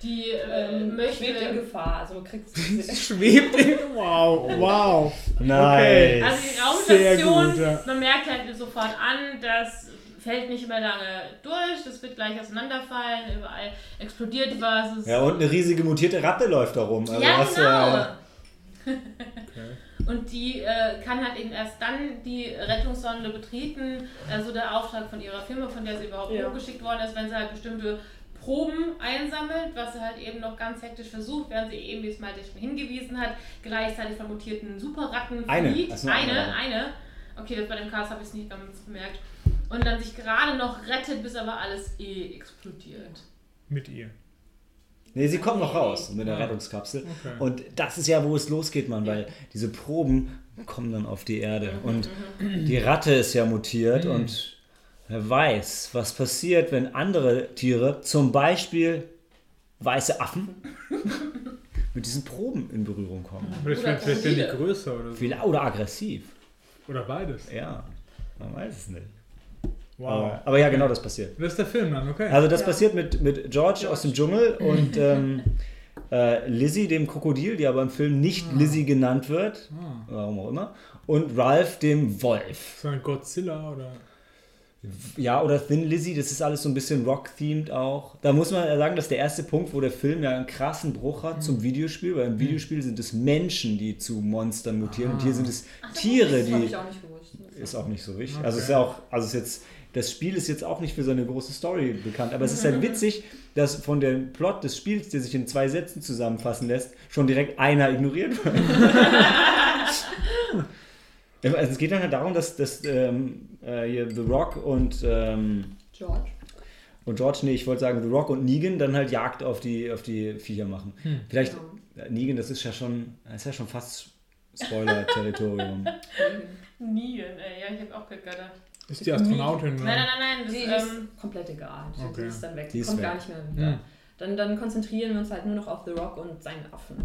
Die äh, ähm, möchte. schwebt in Gefahr. Also man kriegt Schwebt in. Wow, wow. Nice. Also die Sehr Raumstation, gut, ja. man merkt halt sofort an, das fällt nicht mehr lange durch, das wird gleich auseinanderfallen, überall explodiert was. Ja, und eine riesige mutierte Ratte läuft da rum. Also ja, genau. äh, Und die äh, kann halt eben erst dann die Rettungssonde betreten, also der Auftrag von ihrer Firma, von der sie überhaupt Ja. hochgeschickt worden ist, wenn sie halt bestimmte Proben einsammelt, was sie halt eben noch ganz hektisch versucht, während sie eben, wie es Malte schon hingewiesen hat, gleichzeitig von mutierten Superratten Eine. flieht. Ach so, eine, eine, eine. Okay, das bei dem Cast habe ich es nicht ganz bemerkt. Und dann sich gerade noch rettet, bis aber alles eh explodiert. Mit ihr. nee, sie kommt noch raus mit der. Rettungskapsel. Okay. Und das ist ja, wo es losgeht, Mann, weil diese Proben kommen dann auf die Erde. Und die Ratte ist ja mutiert und wer weiß, was passiert, wenn andere Tiere, zum Beispiel weiße Affen, mit diesen Proben in Berührung kommen. Vielleicht, Oder vielleicht werden die größer oder so. Viel, oder aggressiv. Oder beides. Ja, man weiß es nicht. Wow. Aber, aber ja, genau das passiert. Das ist der Film dann, okay. Also das Ja. passiert mit, mit George, aus dem Dschungel und ähm, äh, Lizzie, dem Krokodil, die aber im Film nicht Lizzie genannt wird, ah. warum auch immer, und Ralph, dem Wolf. So ein Godzilla oder. Ja, oder Thin Lizzy, das ist alles so ein bisschen Rock-themed auch. Da muss man ja sagen, dass der erste Punkt, wo der Film ja einen krassen Bruch hat zum Videospiel, weil im Videospiel sind es Menschen, die zu Monstern mutieren und hier sind es Tiere, Das habe die... ich auch nicht. Ist auch nicht so wichtig. Okay. Also es ist ja auch, also es ist jetzt, das Spiel ist jetzt auch nicht für seine große Story bekannt, aber es ist halt witzig, dass von dem Plot des Spiels, der sich in zwei Sätzen zusammenfassen lässt, schon direkt einer ignoriert wird. Also es geht dann halt darum, dass, dass ähm, äh, hier The Rock und, ähm, George. und George, nee, ich wollte sagen The Rock und Negan dann halt Jagd auf die, auf die Viecher machen. Vielleicht, äh, Negan, das ist ja schon, das ist ja schon fast Spoiler-Territorium. Nie, äh, ja, ich habe auch gedacht. Ist die Astronautin? Nein, oder? nein, nein, nein, das, Die ähm, ist komplett egal. Die- Okay. Die ist dann weg. Die Die ist kommt weg. gar nicht mehr wieder. Hm. Dann, dann konzentrieren wir uns halt nur noch auf The Rock und seinen Affen.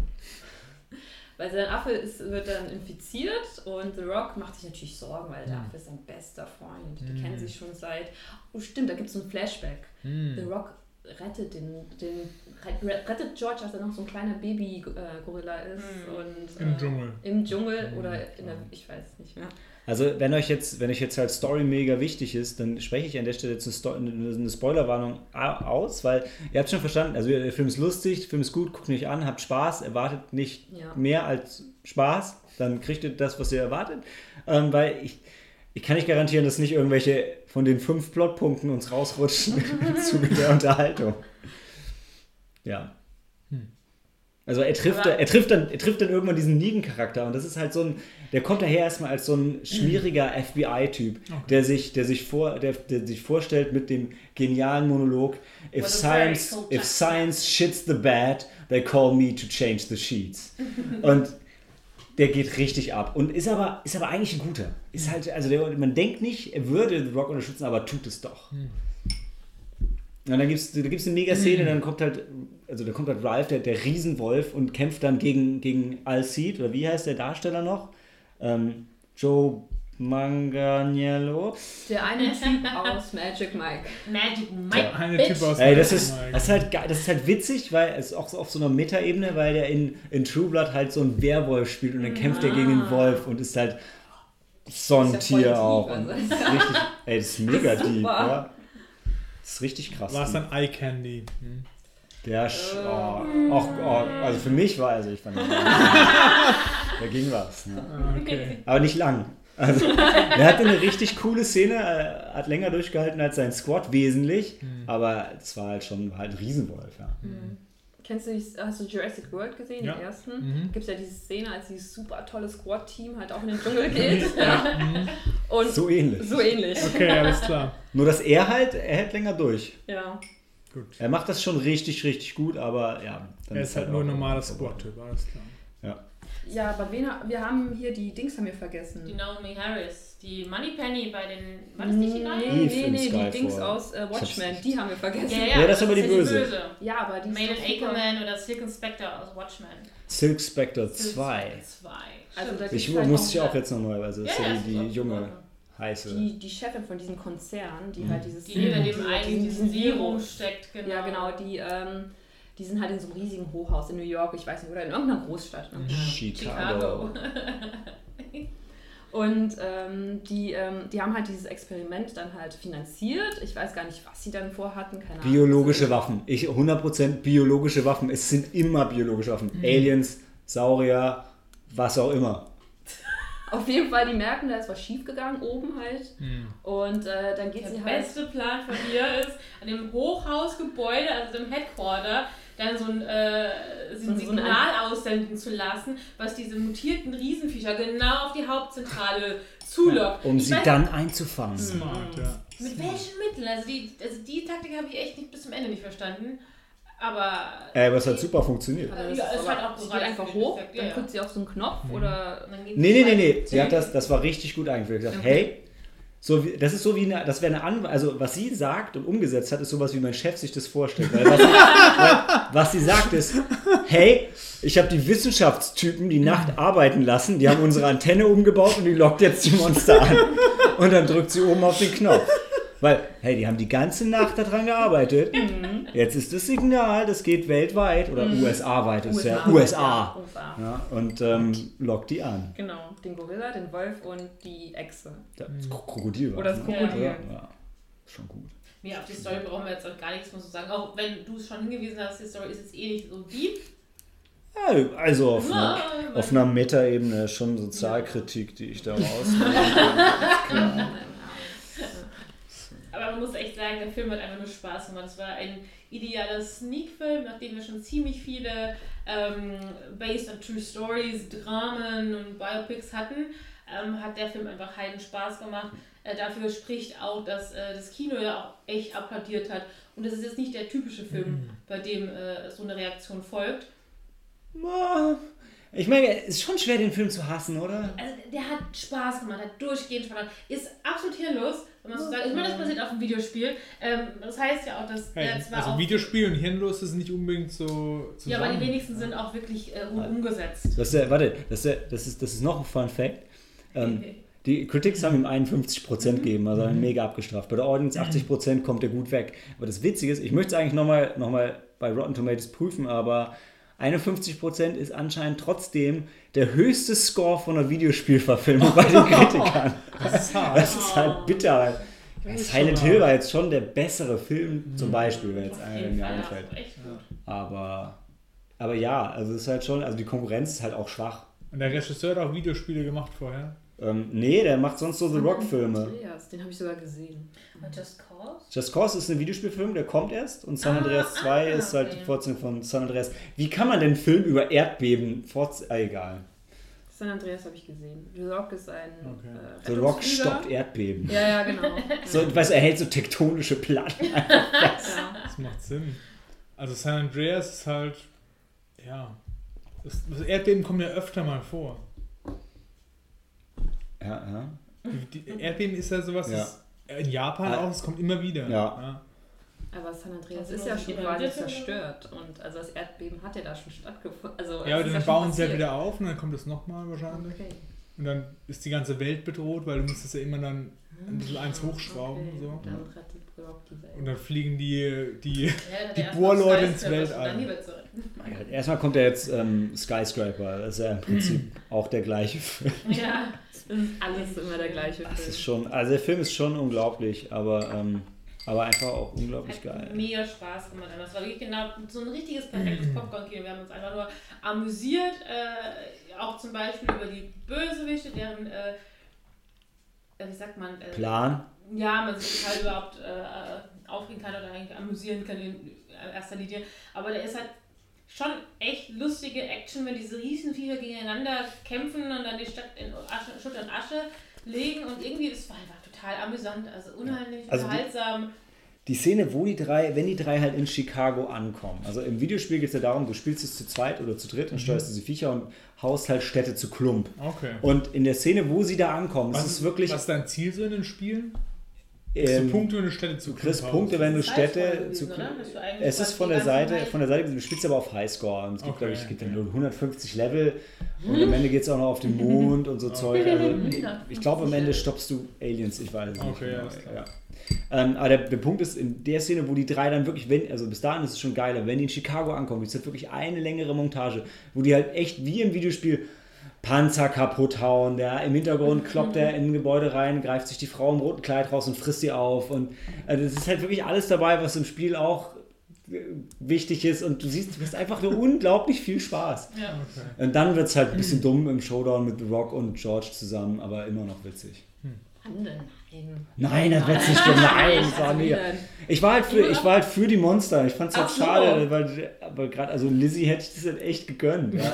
Weil sein Affe ist, wird dann infiziert und The Rock macht sich natürlich Sorgen, weil der Hm. Affe ist sein bester Freund. Die Hm. kennen sich schon seit. Oh, stimmt, da gibt es so ein Flashback. Hm. The Rock rettet den, den rett- rettet George, als er noch so ein kleiner Baby-Gorilla ist. Hm. Und, Im äh, Dschungel. Im Dschungel oder in der, ich weiß nicht mehr. Also wenn euch jetzt, wenn euch jetzt halt Story mega wichtig ist, dann spreche ich an der Stelle jetzt eine, Sto- eine Spoilerwarnung aus, weil ihr habt schon verstanden, also der Film ist lustig, der Film ist gut, guckt nicht an, habt Spaß, erwartet nicht Ja. mehr als Spaß, dann kriegt ihr das, was ihr erwartet, ähm, weil ich, ich kann nicht garantieren, dass nicht irgendwelche von den fünf Plotpunkten uns rausrutschen im Zuge der Unterhaltung. Ja. Hm. Also er trifft, er trifft dann, er trifft dann irgendwann diesen Negan-Charakter und das ist halt so ein, der kommt daher erstmal als so ein schmieriger FBI-Typ, Okay. der sich, der sich vor, der, der sich vorstellt mit dem genialen Monolog: If What science, if science shits the bed, they call me to change the sheets. und der geht richtig ab und ist aber, ist aber eigentlich ein guter. Ist halt, also der, man denkt nicht, er würde The Rock unterstützen, aber tut es doch. Und dann gibt's, da gibt es eine Mega-Szene, dann kommt halt, also da kommt halt Ralph, der, der Riesenwolf, und kämpft dann gegen, gegen Alcide, oder wie heißt der Darsteller noch? Ähm, Joe Manganiello. Der eine Typ aus Magic Mike. Magic Der Mike. eine Bitch. Typ aus Ey, das Magic ist, Mike. das ist halt geil, das ist halt witzig, weil es auch so auf so einer Metaebene, weil der in, in True Blood halt so ein Werwolf spielt und dann kämpft er gegen den Wolf und ist halt so ein ja Tier deep, auch. also. Das ist richtig, ey, das ist mega Das ist deep, ja. Das ist richtig krass. War es dann Eye Candy? Hm. Der, Sch oh, auch, oh, also für mich war, also ich fand, da ging was. Ne? Okay. Aber nicht lang. Also, er hatte eine richtig coole Szene, äh, hat länger durchgehalten als sein Squad, wesentlich, Hm. aber es war halt schon war halt ein Riesenwolf. Ja. Kennst du, hast du Jurassic World gesehen, Ja. den ersten? Mhm. Gibt es ja diese Szene, als dieses super tolle Squad-Team halt auch in den Dschungel geht. ja. Mhm. Und so, So ähnlich. ähnlich. Okay, alles klar. Nur, dass er halt, er hält länger durch. Ja. Gut. Er macht das schon richtig, richtig gut, aber ja. dann Er ist halt nur ein normaler Squad-Typ, alles klar. Ja, aber wen, wir haben hier die Dings haben wir vergessen. Die Naomi Harris, die Moneypenny bei den. War das nicht die neue? Nee, nee, in nee, die Skyfall. Dings aus äh, Watchmen, die haben wir vergessen. Ja, das ist aber die Böse. Ja, aber die ist Maiden doch super. Ackerman oder Silk Inspector aus Watchmen. Silk Spectre Silk 2. Spectre 2. Also da Ich halt musste auch ich auch jetzt noch neu, also das ist ja, Ja, ja, die, ist die junge, super. Heiße. die, die Chefin von diesem Konzern, die Mhm. halt dieses Die hinter dem einen diesen Virus steckt, genau. Ja, genau, die, ähm, die sind halt in so einem riesigen Hochhaus in New York, ich weiß nicht, oder in irgendeiner Großstadt. Ne? Chicago. Und ähm, die, ähm, die haben halt dieses Experiment dann halt finanziert. Ich weiß gar nicht, was sie dann vorhatten, keine Ahnung. Biologische Waffen. Ich 100% biologische Waffen. Es sind immer biologische Waffen. Mhm. Aliens, Saurier, was auch immer. Auf jeden Fall, die merken, da ist was schiefgegangen oben halt. Hm. Und äh, dann geht Der sie halt. beste Plan von ihr ist, an dem Hochhausgebäude, also dem Headquarter, dann so ein, äh, so ein So- so ein- Signal aussenden zu lassen, was diese mutierten Riesenviecher genau auf die Hauptzentrale zulockt. Um Ich sie weiß- dann einzufangen. Smart, ja. Mit welchen Mitteln? Also die, also die Taktik habe ich echt nicht bis zum Ende nicht verstanden. Aber. Äh, aber es hat super funktioniert. Das Ja, aber, halt auch sie geht einfach hoch, Effekt, dann ja, drückt sie auf so einen Knopf Mhm. oder. Und dann geht Nee, sie nee, nee, nee. Sie hat das, das war richtig gut eingeführt. Hat gesagt, Okay. hey, so wie, das ist so wie eine, das wäre eine An also was sie sagt und umgesetzt hat, ist sowas, wie mein Chef sich das vorstellt. Weil was, sie, weil, was sie sagt ist, hey, ich habe die Wissenschaftstypen die Nacht arbeiten lassen, die haben unsere Antenne umgebaut und die lockt jetzt die Monster an. Und dann drückt sie oben auf den Knopf. Weil, hey, die haben die ganze Nacht daran gearbeitet. Mhm. Jetzt ist das Signal, das geht weltweit oder USA-weit, ist ja USA. USA. USA. Ja, und ähm, lockt die an. Genau, den Gorilla, den Wolf und die Echse. Das Krokodil war Oder das ne? Krokodil. Ja, ja. Schon gut. Nee, auf die Story brauchen wir jetzt auch gar nichts mehr zu sagen. Auch wenn du es schon hingewiesen hast, die Story ist jetzt eh nicht so deep. Ja, also auf einer, Ja, auf einer Meta-Ebene schon Sozialkritik, die ich da rauslege. Aber man muss echt sagen, der Film hat einfach nur Spaß gemacht. Es war ein idealer Sneak-Film, nachdem wir schon ziemlich viele ähm, Based on True Stories, Dramen und Biopics hatten, ähm, hat der Film einfach heiden Spaß gemacht. Äh, dafür spricht auch, dass äh, das Kino ja auch echt applaudiert hat. Und das ist jetzt nicht der typische Film, bei dem äh, so eine Reaktion folgt. Boah. Ich meine, es ist schon schwer, den Film zu hassen, oder? Also der hat Spaß gemacht, hat durchgehend Spaß gemacht. Ist absolut hirnlos, wenn man so sagt. Ich meine, das basiert auf einem Videospiel. Ähm, das heißt ja auch, dass Hey, der zwar also auch Videospiel und hirnlos ist nicht unbedingt so Ja, aber die zusammen. wenigsten sind auch wirklich äh, um, umgesetzt. Das ist warte, das ist, das, ist, das ist noch ein Fun Fact. Ähm, die Critics haben ihm 51% gegeben, also haben ihn mega abgestraft. Bei der Audience 80% kommt er gut weg. Aber das Witzige ist, ich möchte es eigentlich nochmal noch mal bei Rotten Tomatoes prüfen, aber 51% ist anscheinend trotzdem der höchste Score von einer Videospielverfilmung bei den Kritikern. Das ist hart. Das ist halt bitter. weil Silent Hill war jetzt schon der bessere Film, zum Beispiel, wenn jetzt einer mir einfällt. ja, echt gut. Aber, aber ja, also es ist halt schon, also die Konkurrenz ist halt auch schwach. Und der Regisseur hat auch Videospiele gemacht vorher. Ähm, nee, der macht sonst so The Rock-Filme. Andreas, den habe ich sogar gesehen. Just Cause? Just Cause ist ein Videospielfilm, der kommt erst. Und San Ah, Andreas 2 ah, ist halt okay. die Fortsetzung von San Andreas. Wie kann man denn Film über Erdbeben fortsetzen? Ah, egal. San Andreas habe ich gesehen. The Rock ist ein Okay. äh, The Rock stoppt Erdbeben. Ja, ja, genau. So, weißt du, er hält so tektonische Platten. ja. Das macht Sinn. Also San Andreas ist halt, ja, das, das Erdbeben kommt ja öfter mal vor. Ja, ja. Die, die Erdbeben ist ja sowas, Ja. das, in Japan Ah. auch, es kommt immer wieder. Ja. Aber San Andreas Also ist ja schon quasi zerstört. Und also das Erdbeben hat ja da schon stattgefunden. Also, Ja, aber dann schon bauen sie ja wieder auf und dann kommt es nochmal wahrscheinlich. Okay. Und dann ist die ganze Welt bedroht, weil du musst es ja immer dann ein bisschen eins hochschrauben. Okay. So. Dann The Rock die Welt. Und dann fliegen die, die Ja, dann Die Bohrleute ins Weltall. dann Erstmal kommt ja jetzt ähm, Skyscraper. Das ist ja im Prinzip auch der gleiche Film. Ja, Ist alles immer der gleiche Das ist Film. schon, also der Film ist schon unglaublich, aber, ähm, aber einfach auch unglaublich hat geil. mega Spaß gemacht. Das war wirklich genau so ein richtiges perfektes Mhm. Popcorn-Kino. Wir haben uns einfach nur amüsiert, äh, auch zum Beispiel über die Bösewichte, deren, äh, äh, wie sagt man, äh, Plan. ja, man sich halt überhaupt äh, aufregen kann oder eigentlich amüsieren kann in erster Linie. Aber der ist halt schon echt lustige Action, wenn diese Riesenviecher gegeneinander kämpfen und dann die Stadt in Asche, Schutt und Asche legen und irgendwie, das war einfach total amüsant, also unheimlich Also die- unterhaltsam. Die Szene, wo die drei, wenn die drei halt in Chicago ankommen. Also im Videospiel geht es ja darum, du spielst es zu zweit oder zu dritt und steuerst diese Viecher und haust halt Städte zu Klump. Okay. Und in der Szene, wo sie da ankommen, Was ist es wirklich. Was ist dein Ziel so in den Spielen? Kriegst ähm, du Punkte, wenn du Städte zu Du kriegst Punkte, wenn du Städte zu. eigentlich Es ist von der Seite, von der Seite, du spielst aber auf Highscore. Und es gibt, Okay, glaube ich, es gibt dann ja. nur 150 Level und am Ende geht es auch noch auf den Mond und so Zeug. Also, ich glaube, am Ende stoppst du Aliens, ich weiß es nicht. Okay, genau, alles klar. ja. Ähm, aber der, der Punkt ist, in der Szene, wo die drei dann wirklich, wenn, also bis dahin ist es schon geiler, wenn die in Chicago ankommen, ist halt wirklich eine längere Montage, wo die halt echt wie im Videospiel Panzer kaputt hauen, der im Hintergrund kloppt er in ein Gebäude rein, greift sich die Frau im roten Kleid raus und frisst sie auf und also es ist halt wirklich alles dabei, was im Spiel auch äh, wichtig ist und du siehst, du hast einfach nur unglaublich viel Spaß. Ja. Und dann wird es halt ein bisschen dumm im Showdown mit The Rock und George zusammen, aber immer noch witzig. Nein. Nein, das wird nicht. Nein, das war mega. Ich war halt für, ich war halt für die Monster. Ich fand es halt Ach so. schade, weil aber gerade, also Lizzie hätte ich das halt echt gegönnt. Ja.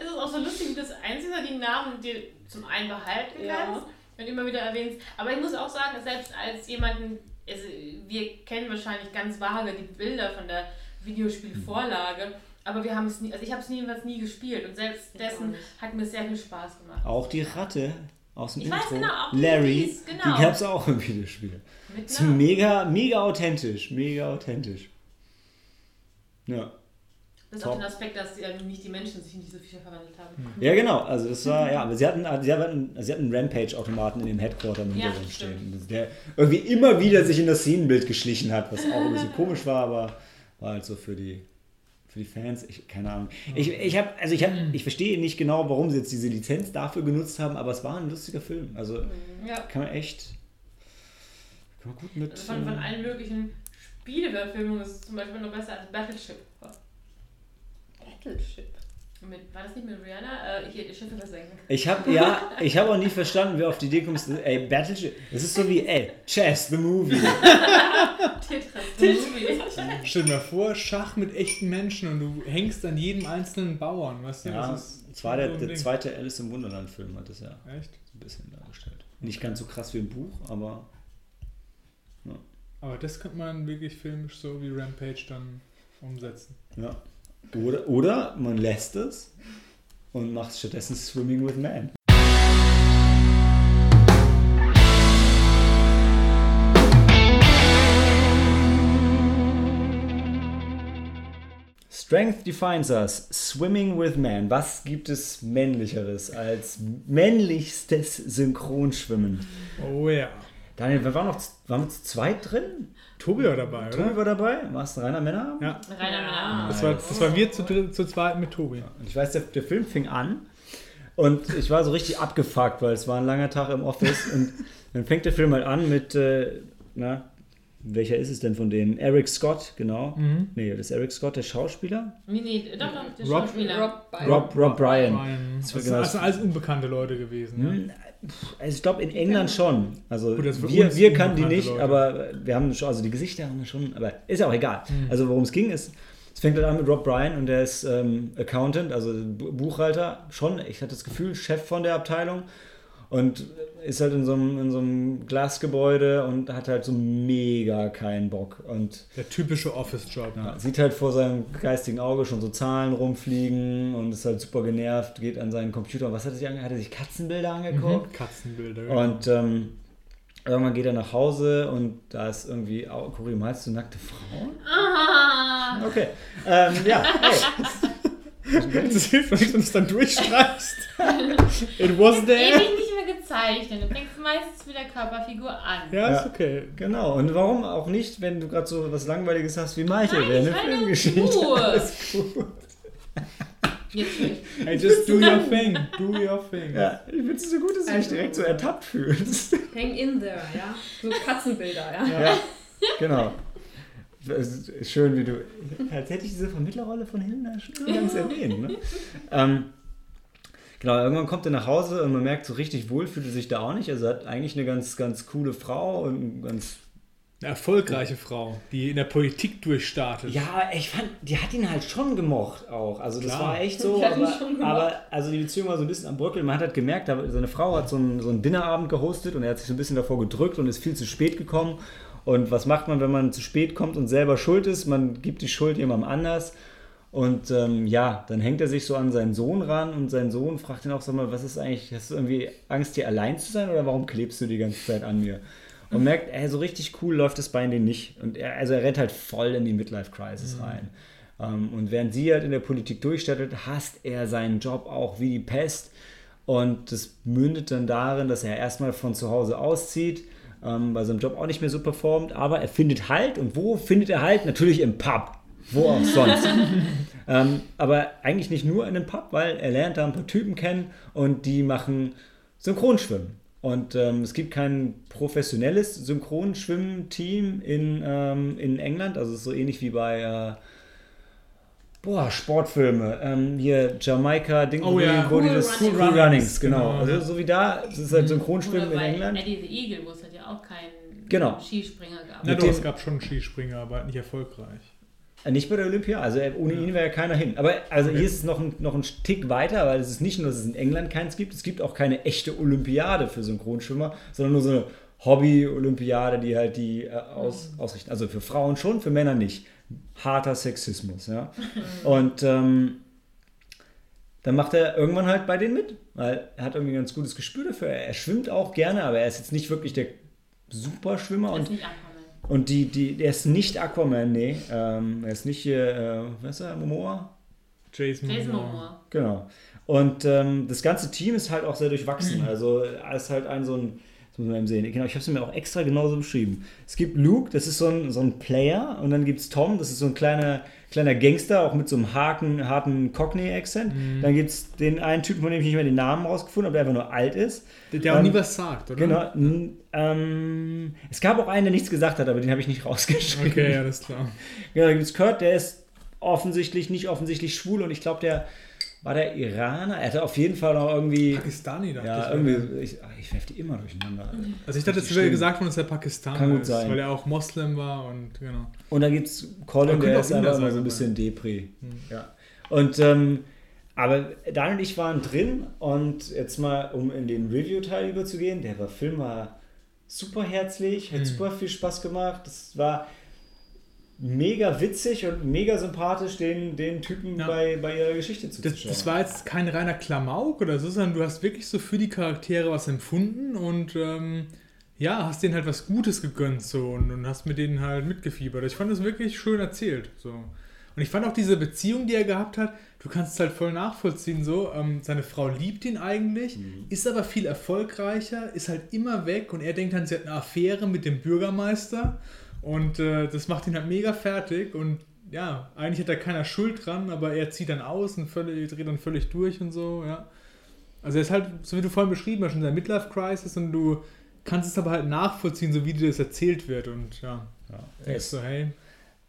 Es ist auch so lustig, wie das Einzige die Namen dir zum einen behalten Ja. kannst und immer wieder erwähnst. Aber ich muss auch sagen, selbst als jemanden, also wir kennen wahrscheinlich ganz vage die Bilder von der Videospielvorlage, aber wir haben es nie, also ich habe es jedenfalls nie gespielt und selbst dessen hat mir sehr viel Spaß gemacht. Auch die Ratte aus dem Ich weiß Intro, genau, auch die Larry, hieß, genau. die gab es auch im Videospiel. Mit ist mega, mega authentisch. Mega authentisch. Ja. Das ist auch den Aspekt, dass nicht die Menschen sich in diese Viecher verwandelt haben. Ja, genau. Also das war, ja, aber sie hatten, sie hatten, sie hatten einen Rampage-Automaten in dem Headquarter im Ja, stehen. Der irgendwie immer wieder sich in das Szenenbild geschlichen hat, was auch ein bisschen komisch war, aber war halt so für die, für die Fans. Ich, keine Ahnung. Ich, ich habe, also ich habe, ich verstehe nicht genau, warum sie jetzt diese Lizenz dafür genutzt haben, aber es war ein lustiger Film. Also Ja. kann man echt, kann man gut mit. Also von, von äh, allen möglichen Spieleverfilmungen ist es zum Beispiel noch besser als Battleship. Battleship. Mit, war das nicht mit Rihanna? Äh, hier, Schiffe versenken. Ich habe ja, ich habe auch nie verstanden, wer auf die Idee kommt, ey, Battleship, das ist so wie, ey, Chess, the movie. Tetris, the Movie. Stell dir mal vor, Schach mit echten Menschen und du hängst an jedem einzelnen Bauern, weißt du? Ja, das ist war der, der Ding. zweite Alice im Wunderland-Film, hat das ja Echt? so ein bisschen dargestellt. Nicht ganz so krass wie im Buch, aber Aber das könnte man wirklich filmisch so wie Rampage dann umsetzen. ja. Oder, oder man lässt es und macht stattdessen Swimming with Man. Strength defines us. Swimming with Man. Was gibt es männlicheres als männlichstes Synchronschwimmen? Oh ja. Daniel, wir waren noch waren wir zu zweit drin? Tobi war dabei, Tobi oder? war dabei? Warst du ein reiner Männer? Ja. Rainer Männer. Das war, das war wir zu, zu zweit mit Tobi. Und ich weiß, der, der Film fing an und ich war so richtig abgefuckt, weil es war ein langer Tag im Office und dann fängt der Film halt an mit, äh, na, welcher ist es denn von denen? Eric Scott, genau. Mhm. Nee, das ist Eric Scott, der Schauspieler. Nee, nee, doch, doch, der Rob- Schauspieler. Rob. Rob, Rob Bryan. Ryan. Das, war sind- genau das sind alles unbekannte Leute gewesen. Ne? Also ich glaube in England schon. Also Gut, wir, wir kannten die nicht, Leute. aber wir haben schon, also die Gesichter haben wir schon, aber ist ja auch egal. Mhm. Also worum es ging ist, es fängt halt an mit Rob Bryan und der ist ähm, Accountant, also Bu- Buchhalter, schon, ich hatte das Gefühl, Chef von der Abteilung und ist halt in so einem, in so einem Glasgebäude und hat halt so mega keinen Bock und Der typische Office-Job. ja, sieht halt vor seinem geistigen Auge schon so Zahlen rumfliegen und ist halt super genervt, geht an seinen Computer. Was hat er sich angeguckt? Hat er sich Katzenbilder angeguckt? Mhm. Katzenbilder. Und ähm, irgendwann geht er nach Hause und da ist irgendwie, oh, Cory, meinst du nackte Frauen? Ah, Okay. Ähm, ja, hey. das hilft mir nicht, wenn du es dann durchstreichst. It was there. Nicht gezeichnet. Du fängst meistens mit der Körperfigur an. Ja, Ja. ist okay. Genau. Und warum auch nicht, wenn du gerade so was Langweiliges hast wie Malte, Nein, der eine Filmgeschichte Ruhe. Alles gut. Jetzt will ich. Hey, just do your thing. Do your thing. Ja, ich finde es so gut, dass du dich Also- direkt so ertappt fühlst. Hang in there, ja. So Katzenbilder, ja. Ja, genau. Schön, wie du. Als hätte ich diese Vermittlerrolle von Hilda schon ganz erwähnt. Ne? Ähm, genau, irgendwann kommt er nach Hause und man merkt, so richtig wohl fühlt er sich da auch nicht. Also er hat eigentlich eine ganz, ganz coole Frau und ganz Eine erfolgreiche Frau, die in der Politik durchstartet. Ja, ich fand, die hat ihn halt schon gemocht auch. Also das Klar. war echt so. Ihn Aber, schon gemocht. aber also die Beziehung war so ein bisschen am Bröckeln. Man hat halt gemerkt, seine Frau hat so einen, so einen Dinnerabend gehostet und er hat sich so ein bisschen davor gedrückt und ist viel zu spät gekommen. Und was macht man, wenn man zu spät kommt und selber schuld ist? Man gibt die Schuld jemandem anders. Und ähm, ja, dann hängt er sich so an seinen Sohn ran und sein Sohn fragt ihn auch, sag mal, was ist eigentlich, hast du irgendwie Angst, hier allein zu sein oder warum klebst du die ganze Zeit an mir? Und merkt, ey, so richtig cool läuft es bei denen nicht. Und er, also er rennt halt voll in die Midlife-Crisis rein. Ähm, und während sie halt in der Politik durchstattet, hasst er seinen Job auch wie die Pest. Und das mündet dann darin, dass er erstmal von zu Hause auszieht, ähm, bei seinem Job auch nicht mehr so performt, aber er findet Halt. Und wo findet er Halt? Natürlich im Pub. Wo auch sonst. ähm, aber eigentlich nicht nur in einem Pub, weil er lernt da ein paar Typen kennen und die machen Synchronschwimmen. Und ähm, es gibt kein professionelles Synchronschwimmteam in, ähm, in England. Also es ist so ähnlich wie bei äh, boah, Sportfilme. Ähm, hier Jamaika, Ding, Oh wo, ja. Cool die das Runnings. Cool Runnings, genau. Genau, Also so wie da, das ist halt Synchronschwimmen Oder in England. Eddie the Eagle, wo es halt ja auch keinen Genau. Skispringer gab. Na doch, es gab schon Skispringer, aber nicht erfolgreich. Nicht bei der Olympia, also ohne ihn wäre ja keiner hin. Aber also hier ist es noch ein, noch ein Tick weiter, weil es ist nicht nur, dass es in England keins gibt, es gibt auch keine echte Olympiade für Synchronschwimmer, sondern nur so eine Hobby-Olympiade, die halt die äh, aus, ausrichten. Also für Frauen schon, für Männer nicht. Harter Sexismus, ja. Und ähm, dann macht er irgendwann halt bei denen mit, weil er hat irgendwie ein ganz gutes Gespür dafür. Er schwimmt auch gerne, aber er ist jetzt nicht wirklich der Superschwimmer Das und. Und die, die, der ist nicht Aquaman, nee. Ähm, er ist nicht hier, äh, was ist er, Momoa? Jason, Jason Momoa. Momoa. Genau. Und ähm, das ganze Team ist halt auch sehr durchwachsen. Also er ist halt ein so ein, das muss man eben sehen. Genau, ich habe es mir auch extra genauso beschrieben. Es gibt Luke, das ist so ein, so ein Player. Und dann gibt es Tom, das ist so ein kleiner, kleiner Gangster, auch mit so einem harten, harten Cockney-Accent. Dann gibt es den einen Typen, von dem ich nicht mehr den Namen rausgefunden habe, der einfach nur alt ist. Der, der auch Ähm, nie was sagt, oder? Genau. Ähm, es gab auch einen, der nichts gesagt hat, aber den habe ich nicht rausgeschrieben. Okay, alles klar. Ja, da gibt es Kurt, der ist offensichtlich nicht offensichtlich schwul und ich glaube, der war der Iraner. Er hatte auf jeden Fall noch irgendwie. Pakistani, dachte Ja, ich. irgendwie. Ich, ach, ich werfe die immer durcheinander. Also ich dachte, es wäre gesagt worden, dass er Pakistaner Kann gut ist, sein. weil er auch Moslem war und genau. Und dann gibt es Colin, der ist einfach immer so ein bisschen Depri. Ja. Und, ähm, aber Dan und ich waren drin und jetzt mal, um in den Review-Teil überzugehen, der war, Film war super herzlich, hat Mhm. super viel Spaß gemacht. Das war mega witzig und mega sympathisch, den, den Typen Ja. bei, bei ihrer Geschichte Das, zuzuschauen. das war jetzt kein reiner Klamauk oder so, sondern du hast wirklich so für die Charaktere was empfunden und ähm, ja, hast denen halt was Gutes gegönnt so und, und hast mit denen halt mitgefiebert. Ich fand das wirklich schön erzählt. So. Und ich fand auch diese Beziehung, die er gehabt hat, du kannst es halt voll nachvollziehen. So, ähm, seine Frau liebt ihn eigentlich, ist aber viel erfolgreicher, ist halt immer weg und er denkt dann, sie hat eine Affäre mit dem Bürgermeister und äh, das macht ihn halt mega fertig und ja, eigentlich hat da keiner Schuld dran, aber er zieht dann aus und völlig, dreht dann völlig durch und so, ja. Also er ist halt, so wie du vorhin beschrieben hast, in der Midlife-Crisis und du kannst es aber halt nachvollziehen, so wie dir das erzählt wird und ja, ja. Es so, hey,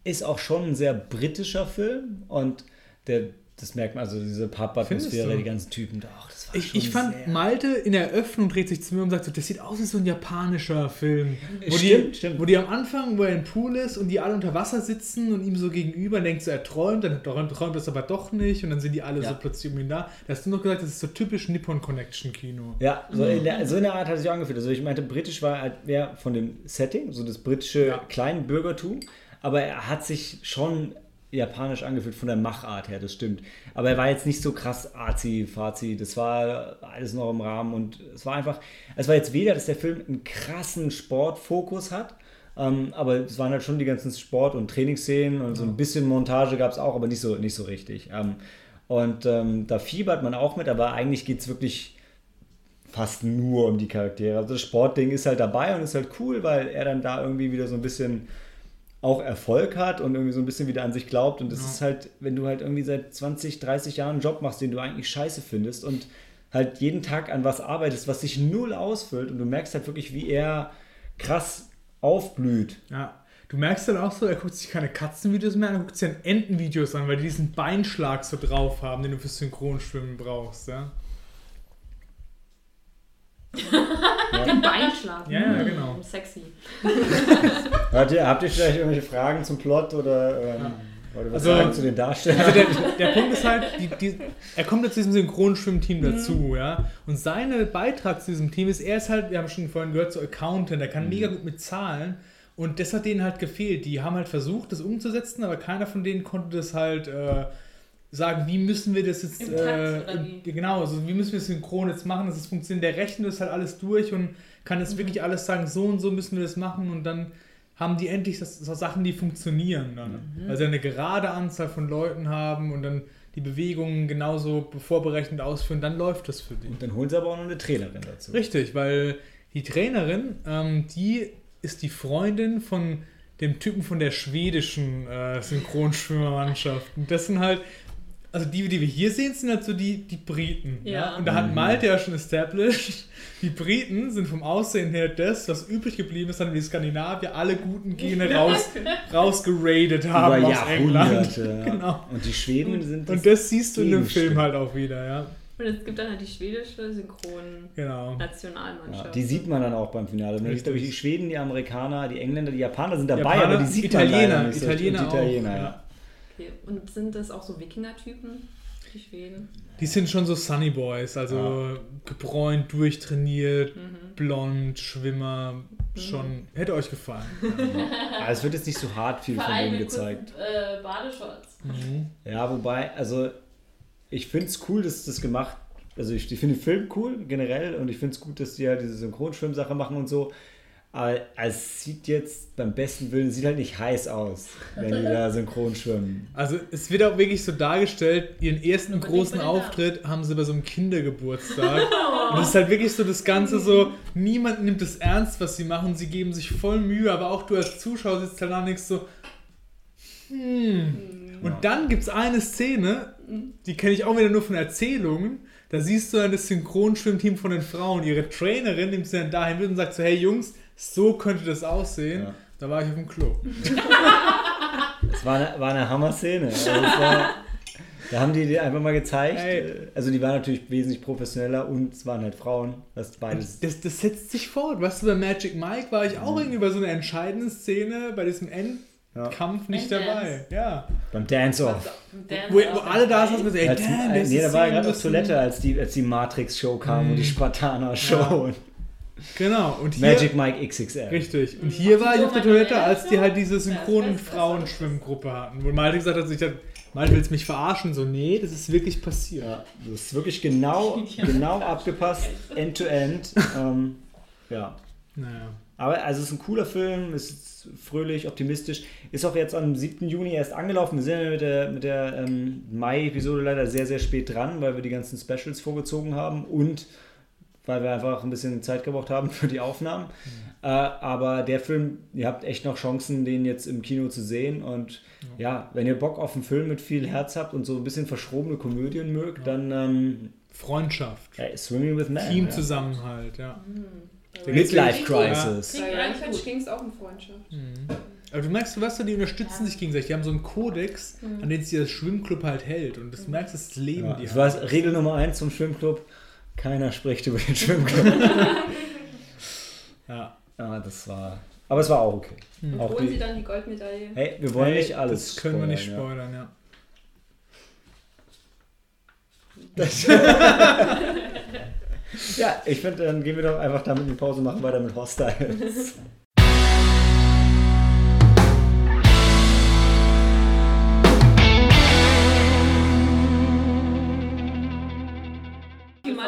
ist auch schon ein sehr britischer Film und der, das merkt man, also diese Pub-Atmosphäre, die ganzen Typen da, ach, das war Ich, ich fand, Malte in der Eröffnung dreht sich zu mir und sagt so, das sieht aus wie so ein japanischer Film. Wo, Stimmt, die, stimmt. wo die am Anfang, wo er im Pool ist und die alle unter Wasser sitzen und ihm so gegenüber denkt so, er träumt, dann träumt, träumt das aber doch nicht und dann sind die alle Ja. so plötzlich um ihn da. Da hast du noch gesagt, das ist so typisch Nippon Connection Kino. Ja, so in, der, so in der Art hat es sich angefühlt. Also ich meinte, britisch war halt mehr von dem Setting, so das britische Ja. Kleinbürgertum, aber er hat sich schon japanisch angefühlt von der Machart her, das stimmt. Aber er war jetzt nicht so krass arzi, fazi, das war alles noch im Rahmen und es war einfach, es war jetzt weder, dass der Film einen krassen Sportfokus hat, ähm, aber es waren halt schon die ganzen Sport- und Trainingsszenen und so ein bisschen Montage gab es auch, aber nicht so, nicht so richtig. Ähm, und ähm, da fiebert man auch mit, aber eigentlich geht es wirklich fast nur um die Charaktere. Also das Sportding ist halt dabei und ist halt cool, weil er dann da irgendwie wieder so ein bisschen auch Erfolg hat und irgendwie so ein bisschen wieder an sich glaubt. Und das Ja. ist halt, wenn du halt irgendwie seit 20, 30 Jahren einen Job machst, den du eigentlich scheiße findest und halt jeden Tag an was arbeitest, was sich null ausfüllt und du merkst halt wirklich, wie er krass aufblüht. Ja. Du merkst dann auch so, er guckt sich keine Katzenvideos mehr an, er guckt sich dann Entenvideos an, weil die diesen Beinschlag so drauf haben, den du fürs Synchronschwimmen brauchst, ja. Den Beinschlag. Ja, ja, genau. Sexy. habt, ihr, habt ihr vielleicht irgendwelche Fragen zum Plot oder, ähm, oder was Also- sagen zu den Darstellern? Also der, der Punkt ist halt, die, die, er kommt jetzt zu diesem Synchronschwimmteam dazu, ja. Und sein Beitrag zu diesem Team ist, er ist halt, wir haben schon vorhin gehört, so Accountant, der kann mega gut mit Zahlen. Und das hat denen halt gefehlt. Die haben halt versucht, das umzusetzen, aber keiner von denen konnte das halt äh, sagen, wie müssen wir das jetzt, Im Takt, äh, im- genau, also wie müssen wir das synchron jetzt machen, dass es funktioniert. Der rechnet das halt alles durch und kann jetzt wirklich alles sagen, so und so müssen wir das machen und dann haben die endlich das, so Sachen, die funktionieren dann. Weil sie eine gerade Anzahl von Leuten haben und dann die Bewegungen genauso vorberechnet ausführen, dann läuft das für die. Und dann holen sie aber auch noch eine Trainerin dazu. Richtig, weil die Trainerin, ähm, die ist die Freundin von dem Typen von der schwedischen äh, Synchronschwimmermannschaft. Und das sind halt, also die, die wir hier sehen, sind halt so die, die Briten. Ja. Ja. Und da hat Malte ja schon established, die Briten sind vom Aussehen her das, was übrig geblieben ist, haben die Skandinavier alle guten Gene raus, rausgeradet haben Über aus England. Jahrhunderte. ja. Genau. Und die Schweden sind Und das siehst du in dem. Film halt auch wieder, ja. Und es gibt dann halt die schwedische Synchron-Nationalmannschaft. Genau. Ja, die sieht man dann auch beim Finale. Man sieht, glaube ich, die Schweden, die Amerikaner, die Engländer, die Japaner sind dabei, Japaner, aber die sieht Italiener, man leider nicht so. Italiener Und die Italiener, auch, ja. ja. Okay. Und sind das auch so Wikinger-Typen, die Schweden? Die sind schon so Sunny Boys, also gebräunt, durchtrainiert, blond, Schwimmer, schon. Hätte euch gefallen. Aber es wird jetzt nicht so hart viel Vor von denen gezeigt. kurzen, äh, Badeshorts. Ja, wobei, also ich finde es cool, dass das gemacht Also ich, ich finde den Film cool generell und ich finde es gut, dass die ja diese Synchronschwimmsache machen und so. Aber es sieht jetzt beim besten Willen, sieht halt nicht heiß aus, wenn die da synchron schwimmen. Also es wird auch wirklich so dargestellt, ihren ersten großen. Auftritt haben sie bei so einem Kindergeburtstag. Und es ist halt wirklich so das Ganze so, niemand nimmt es ernst, was sie machen, sie geben sich voll Mühe, aber auch du als Zuschauer sitzt da und denkst so, hm. Und dann gibt es eine Szene, die kenne ich auch wieder nur von Erzählungen, da siehst du dann das Synchronschwimmteam von den Frauen, ihre Trainerin nimmt sie dann dahin mit und sagt so, hey Jungs, so könnte das aussehen. Ja. Da war ich auf dem Klo. Das war eine, war eine Hammer-Szene. Also war, da haben die die einfach mal gezeigt. Ey. Also die waren natürlich wesentlich professioneller und es waren halt Frauen. Das beides. Das, das setzt sich fort. Weißt du, bei Magic Mike war ich Mhm. auch irgendwie bei so einer entscheidenden Szene, bei diesem Endkampf nicht Enddance. dabei. Ja. Beim Dance-Off. Wo, wo alle da saßen und so, ey, Als, damn, äh, das nee, da war er gerade auf Toilette, als die, als die Matrix-Show kam und die Spartaner-Show. und Genau. Und hier, Magic Mike XXL. Richtig. Und hier war ich auf der Toilette, als die halt diese synchronen Frauenschwimmgruppe hatten. Wo Malte gesagt hat, ich dachte, Malte willst mich verarschen? So, nee, das ist wirklich passiert. Ja, das ist wirklich genau, genau abgepasst, end to end. Ähm, ja. Naja. Aber also es ist ein cooler Film, es ist fröhlich, optimistisch. Ist auch jetzt am 7. Juni erst angelaufen. Wir sind ja mit der, mit der ähm, Mai-Episode leider sehr, sehr spät dran, weil wir die ganzen Specials vorgezogen haben und weil wir einfach ein bisschen Zeit gebraucht haben für die Aufnahmen. Äh, aber der Film, ihr habt echt noch Chancen, den jetzt im Kino zu sehen. Und ja, wenn ihr Bock auf einen Film mit viel Herz habt und so ein bisschen verschrobene Komödien mögt, dann ähm, Freundschaft. ja, Swimming with Man. ja. Teamzusammenhalt, ja. Midlife Ja. Crisis. Ja. Rampage ging es auch um Freundschaft. Aber du merkst, du weißt du, die unterstützen sich gegenseitig. Die haben so einen Kodex, Mhm. an den sich das Schwimmclub halt hält. Und das merkst, das leben Ja, die das halt. war Regel Nummer eins zum Schwimmclub. Keiner spricht über den Schwimmclub. Ja. ja, das war. Aber es war auch okay. Und Auch holen sie die, dann die Goldmedaille? hey, wir wollen Hey, nicht alles. Das können wir nicht spoilern, spoilern, ja. Ja, ja ich finde, dann gehen wir doch einfach damit in die Pause, machen weiter mit Hostiles.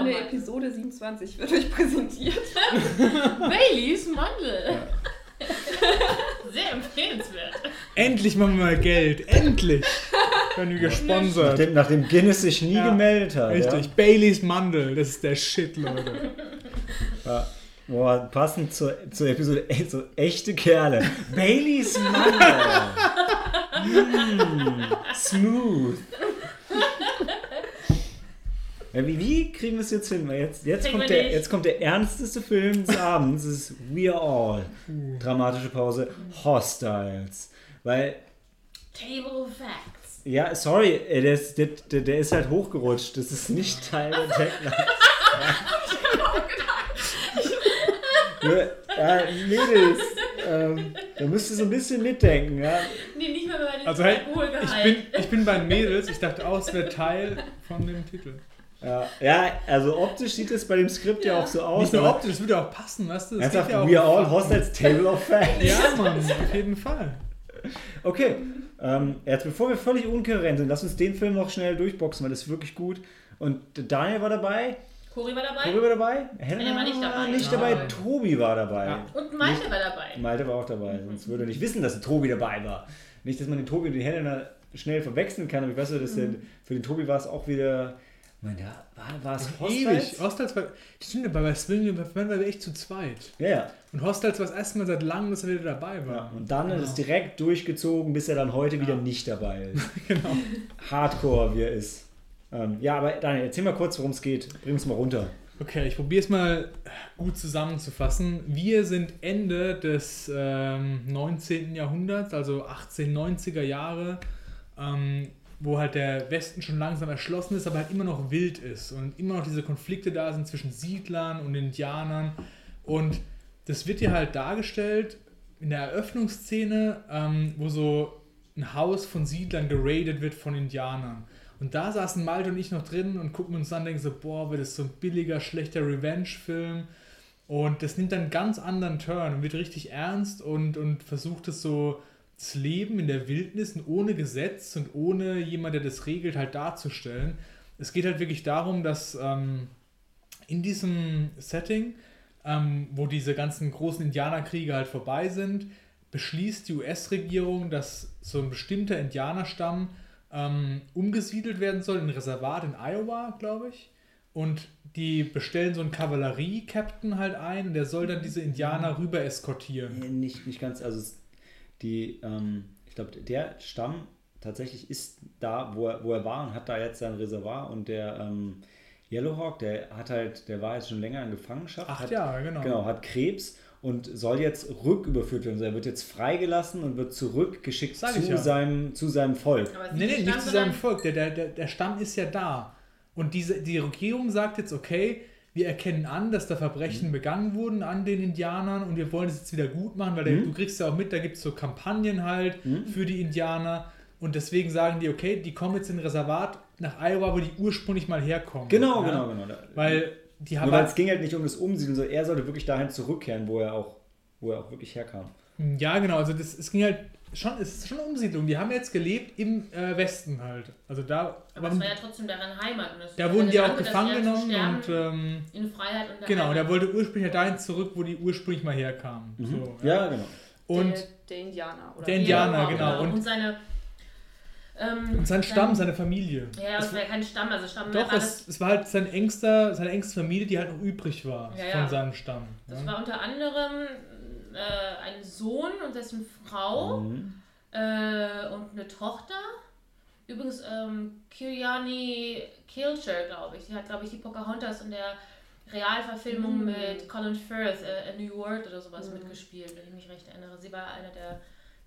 Manne Episode 27 wird euch präsentiert. Baileys Mandel. Sehr empfehlenswert. Endlich machen wir mal Geld. Endlich! Werden wir gesponsert. nachdem, nachdem Guinness sich nie Ja, gemeldet hat. Richtig. Baileys Mandel. Das ist der Shit, Leute. Ja. Ja. Boah, passend zur, zur Episode, so echte Kerle. Baileys Mandel. mm, smooth. Ja, wie, wie kriegen wir es jetzt hin? Jetzt, jetzt, kommt der, jetzt kommt der ernsteste Film des Abends. Das ist We Are All. Dramatische Pause. Hostiles. Weil Table of Facts. Ja, sorry, äh, der ist, der, der, der ist halt hochgerutscht. Das ist nicht Teil der Tagline. ja, ja, Mädels. ähm, da müsst ihr so ein bisschen mitdenken. Ja? Nee, nicht mehr bei den Also hey, Alkoholgehalt. ich bin, ich bin bei den Mädels, ich dachte auch, es wäre Teil von dem Titel. Ja, ja, also optisch sieht es bei dem Skript ja, Ja. auch so aus. Nicht nur optisch, das würde auch passen, weißt du? Das Ernsthaft, ja auch we are all hostiles Table of Facts. Ja, Mann, auf jeden Fall. Okay, ähm, jetzt bevor wir völlig unkohärent sind, lass uns den Film noch schnell durchboxen, weil das ist wirklich gut. Und Daniel war dabei, Cory war dabei Cory war dabei, Helena war nicht dabei. nicht dabei. Tobi war dabei. Ja. und Malte war dabei. Malte war auch dabei, sonst würde er nicht wissen, dass Tobi dabei war. Nicht, dass man den Tobi und die Helena schnell verwechseln kann, aber ich weiß nur, dass der, für den Tobi war es auch wieder. Ich meine, war, war es Ewig. Hostels? Hostels war, stimmt, aber bei Swing waren wir echt zu zweit. Ja, ja. Und Hostels war das erste Mal seit langem, dass er wieder dabei ja. war. Und dann Genau. ist es direkt durchgezogen, bis er dann heute wieder Ja. nicht dabei ist. Genau. Hardcore, wie er ist. Ähm, ja, aber Daniel, erzähl mal kurz, worum es geht. Bring uns mal runter. Okay, ich probiere es mal gut zusammenzufassen. Wir sind Ende des ähm, 19. Jahrhunderts, also 1890er Jahre, ähm, wo halt der Westen schon langsam erschlossen ist, aber halt immer noch wild ist und immer noch diese Konflikte da sind zwischen Siedlern und Indianern. Und das wird hier halt dargestellt in der Eröffnungsszene, ähm, wo so ein Haus von Siedlern geradet wird von Indianern. Und da saßen Malte und ich noch drin und gucken uns an und denken so, boah, wird das so ein billiger, schlechter Revenge-Film. Und das nimmt dann einen ganz anderen Turn und wird richtig ernst und, und versucht es so, Leben in der Wildnis und ohne Gesetz und ohne jemand, der das regelt, halt darzustellen. Es geht halt wirklich darum, dass ähm, in diesem Setting, ähm, wo diese ganzen großen Indianerkriege halt vorbei sind, beschließt die US-Regierung, dass so ein bestimmter Indianerstamm ähm, umgesiedelt werden soll in ein Reservat in Iowa, glaube ich. Und die bestellen so einen Kavallerie-Captain halt ein und der soll dann diese Indianer rüber eskortieren. Nicht, nicht ganz, also die, ähm, ich glaube, der Stamm tatsächlich ist da, wo er, wo er war und hat da jetzt sein Reservoir und der ähm, Yellowhawk, der hat halt, der war jetzt schon länger in Gefangenschaft. Acht hat, Jahre, genau. Genau, hat Krebs und soll jetzt rücküberführt werden. Also er wird jetzt freigelassen und wird zurückgeschickt Sag zu ich ja. seinem, zu seinem Volk. Nee, nee, nicht zu seinem Volk. Der, der, der, der Stamm ist ja da. Und diese, die Regierung sagt jetzt, okay, wir erkennen an, dass da Verbrechen begangen wurden an den Indianern und wir wollen es jetzt wieder gut machen, weil Mhm. du kriegst ja auch mit, da gibt es so Kampagnen halt Mhm. für die Indianer. Und deswegen sagen die, okay, die kommen jetzt in ein Reservat nach Iowa, wo die ursprünglich mal herkommen. Genau, ja? genau, genau. Weil die haben Nur halt es ging halt nicht um das Umsiedeln, sondern er sollte wirklich dahin zurückkehren, wo er auch, wo er auch wirklich herkam. Ja, genau. Also das, es ging halt schon, ist schon eine Umsiedlung. Die haben jetzt gelebt im äh, Westen halt. Also da, Aber es war ja trotzdem deren Heimat. Und das da wurden der die auch gefangen ja genommen und ähm, in Freiheit und der genau, der Heimat. wollte ursprünglich halt dahin zurück, wo die ursprünglich mal herkamen. So, Mhm. Ja, genau. Und, der, der Indianer, oder? Der Indianer, Ja, genau. Und, Und- seine. Ähm, und sein Stamm, seine Familie. Ja, Es es war ja kein Stamm, also Stamm Doch, war es, es war halt sein engster, seine engste Familie, die halt noch übrig war Ja, von ja. seinem Stamm. Das ja. war unter anderem äh, ein Sohn und dessen Frau Mhm. äh, und eine Tochter. Übrigens, ähm, Kiryani Kilcher, glaube ich. Die hat, glaube ich, die Pocahontas in der Realverfilmung Mhm. mit Colin Firth, äh, A New World oder sowas Mhm. mitgespielt, wenn ich mich recht erinnere. Sie war eine der,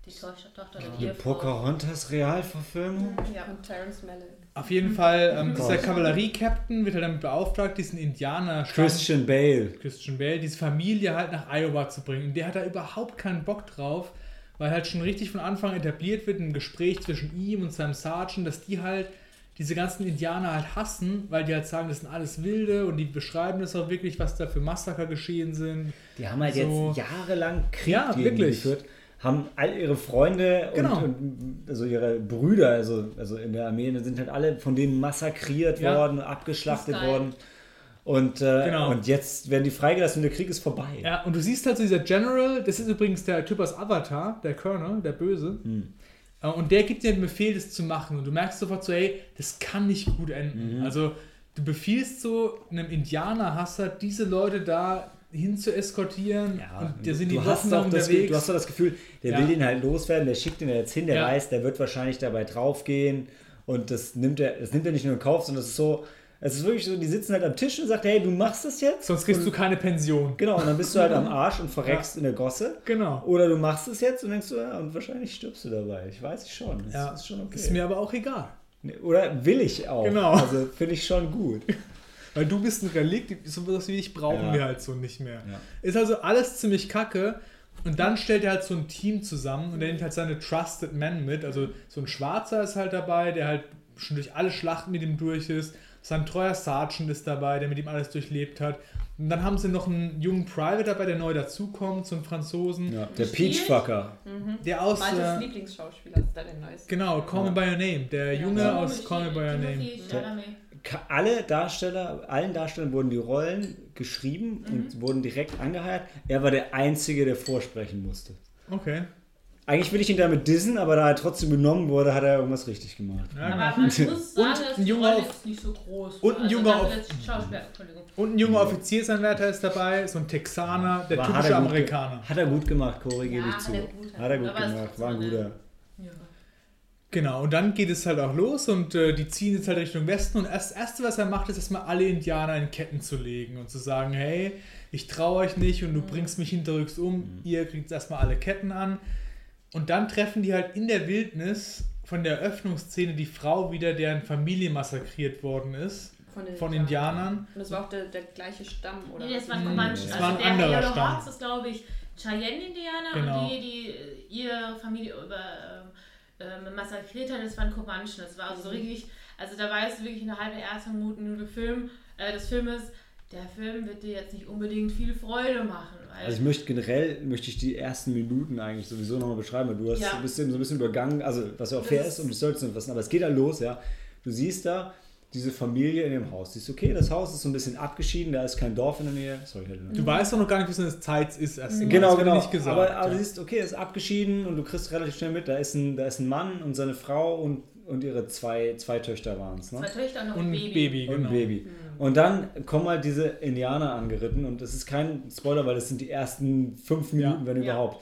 die Tochter, Tochter der Die. Pocahontas Realverfilmung? Ja. Und Terrence Malick. Auf jeden Fall, ähm, Gott. dieser Kavallerie-Captain wird halt damit beauftragt, diesen Indianer Christian Bale. Christian Bale, diese Familie halt nach Iowa zu bringen. Und der hat da überhaupt keinen Bock drauf, weil halt schon richtig von Anfang etabliert wird, ein Gespräch zwischen ihm und seinem Sergeant, dass die halt diese ganzen Indianer halt hassen, weil die halt sagen, das sind alles Wilde und die beschreiben das auch wirklich, was da für Massaker geschehen sind. Die haben halt So. jetzt jahrelang Krieg Ja, wirklich. geführt. Haben all ihre Freunde Genau. und, und also ihre Brüder, also, also in der Armee, sind halt alle von denen massakriert Ja. worden, abgeschlachtet worden. Und, äh, Genau. und jetzt werden die freigelassen und der Krieg ist vorbei. Ja, und du siehst halt so dieser General, das ist übrigens der Typ aus Avatar, der Colonel, der Böse. Hm. Äh, Und der gibt dir den Befehl, das zu machen. Und du merkst sofort so, ey, das kann nicht gut enden. Mhm. Also, du befiehlst so einem Indianerhasser, diese Leute da hin zu eskortieren. und da sind die du, hast wochenlang doch das, unterwegs. du hast doch das Gefühl, der Ja. will den halt loswerden, der schickt ihn ja jetzt hin, der Ja. weiß, der wird wahrscheinlich dabei draufgehen und das nimmt er, das nimmt er nicht nur in Kauf, sondern es ist so, es ist wirklich so, die sitzen halt am Tisch und sagt, hey, du machst das jetzt. Sonst kriegst und, du keine Pension. Genau, und dann bist du halt am Arsch und verreckst in der Gosse. Genau. Oder du machst es jetzt und denkst du, ja, und wahrscheinlich stirbst du dabei. Ich weiß es schon. Das Ja. ist schon okay. Ist mir aber auch egal. Oder will ich auch. Genau. Also finde ich schon gut. Weil du bist ein Relikt, sowas wie ich brauchen Ja. wir halt so nicht mehr. Ja. Ist also alles ziemlich kacke. Und dann stellt er halt so ein Team zusammen und er nimmt halt seine Trusted Men mit. Also so ein Schwarzer ist halt dabei, der halt schon durch alle Schlachten mit ihm durch ist. Sein treuer Sergeant ist dabei, der mit ihm alles durchlebt hat. Und dann haben sie noch einen jungen Private dabei, der neu dazukommt, so einen Franzosen. Ja, der Peachfucker. Der aus. Maltes Äh, Lieblingsschauspieler ist da der neueste. genau, Call Me By Your Name. Der Junge Ja. aus Call Me By Your Name. Alle Darsteller, allen Darstellern wurden die Rollen geschrieben Mhm. und wurden direkt angeheuert. Er war der Einzige, der vorsprechen musste. Okay. Eigentlich will ich ihn damit dissen, aber da er trotzdem genommen wurde, hat er irgendwas richtig gemacht. Ja, Aber man muss sagen, dass ein junger Auf- nicht so groß. und ein Also junger Auf-. Und ein junger Offiziersanwärter ist dabei, so ein Texaner, der Aber hat typische er gut ge- Amerikaner. Hat er gut gemacht, Cory, gebe Ja, ich hat zu. er gut. Hat er gut gemacht, war ein guter. Genau, und dann geht es halt auch los und äh, die ziehen jetzt halt Richtung Westen und das Erste, was er macht, ist erstmal alle Indianer in Ketten zu legen und zu sagen, hey, ich traue euch nicht und du bringst mich hinterrücks um, ihr kriegt erstmal alle Ketten an. Und dann treffen die halt in der Wildnis von der Eröffnungsszene die Frau wieder, deren Familie massakriert worden ist, Von, den von Indianern. Und das war auch der, der gleiche Stamm, oder? Nee, das waren Comanchen. das Also war ein der anderer Yellow Stamm. Hawks ist, glaube ich, Cheyenne-Indianer Genau. und die, die äh, ihre Familie über, ähm, massakriert hat, das waren Comanchen. Das war also so richtig, also da weißt du wirklich der ersten Minuten Minute Film, äh, des Filmes, der Film wird dir jetzt nicht unbedingt viel Freude machen. Weil Also ich möchte generell, möchte ich die ersten Minuten eigentlich sowieso nochmal beschreiben, weil du hast Ja. ein bisschen, so ein bisschen übergangen, also was ja auch fair ist- ich sollte es nicht wissen, aber es geht da los, ja. Du siehst da diese Familie in dem Haus. Siehst, okay, das Haus ist so ein bisschen abgeschieden, da ist kein Dorf in der Nähe. Sorry, Du weißt auch noch gar nicht, was eine Zeit ist erst. Genau, das wird genau. Nicht gesagt, aber, aber ja. du siehst, okay, ist abgeschieden und du kriegst relativ schnell mit, da ist ein, da ist ein Mann und seine Frau und, und ihre zwei, zwei Töchter waren es. Ne? zwei Töchter und noch und ein ein Baby. Baby, Und genau. ein Baby. Und dann kommen halt diese Indianer angeritten und das ist kein Spoiler, weil das sind die ersten fünf Minuten, Ja. wenn Ja. überhaupt.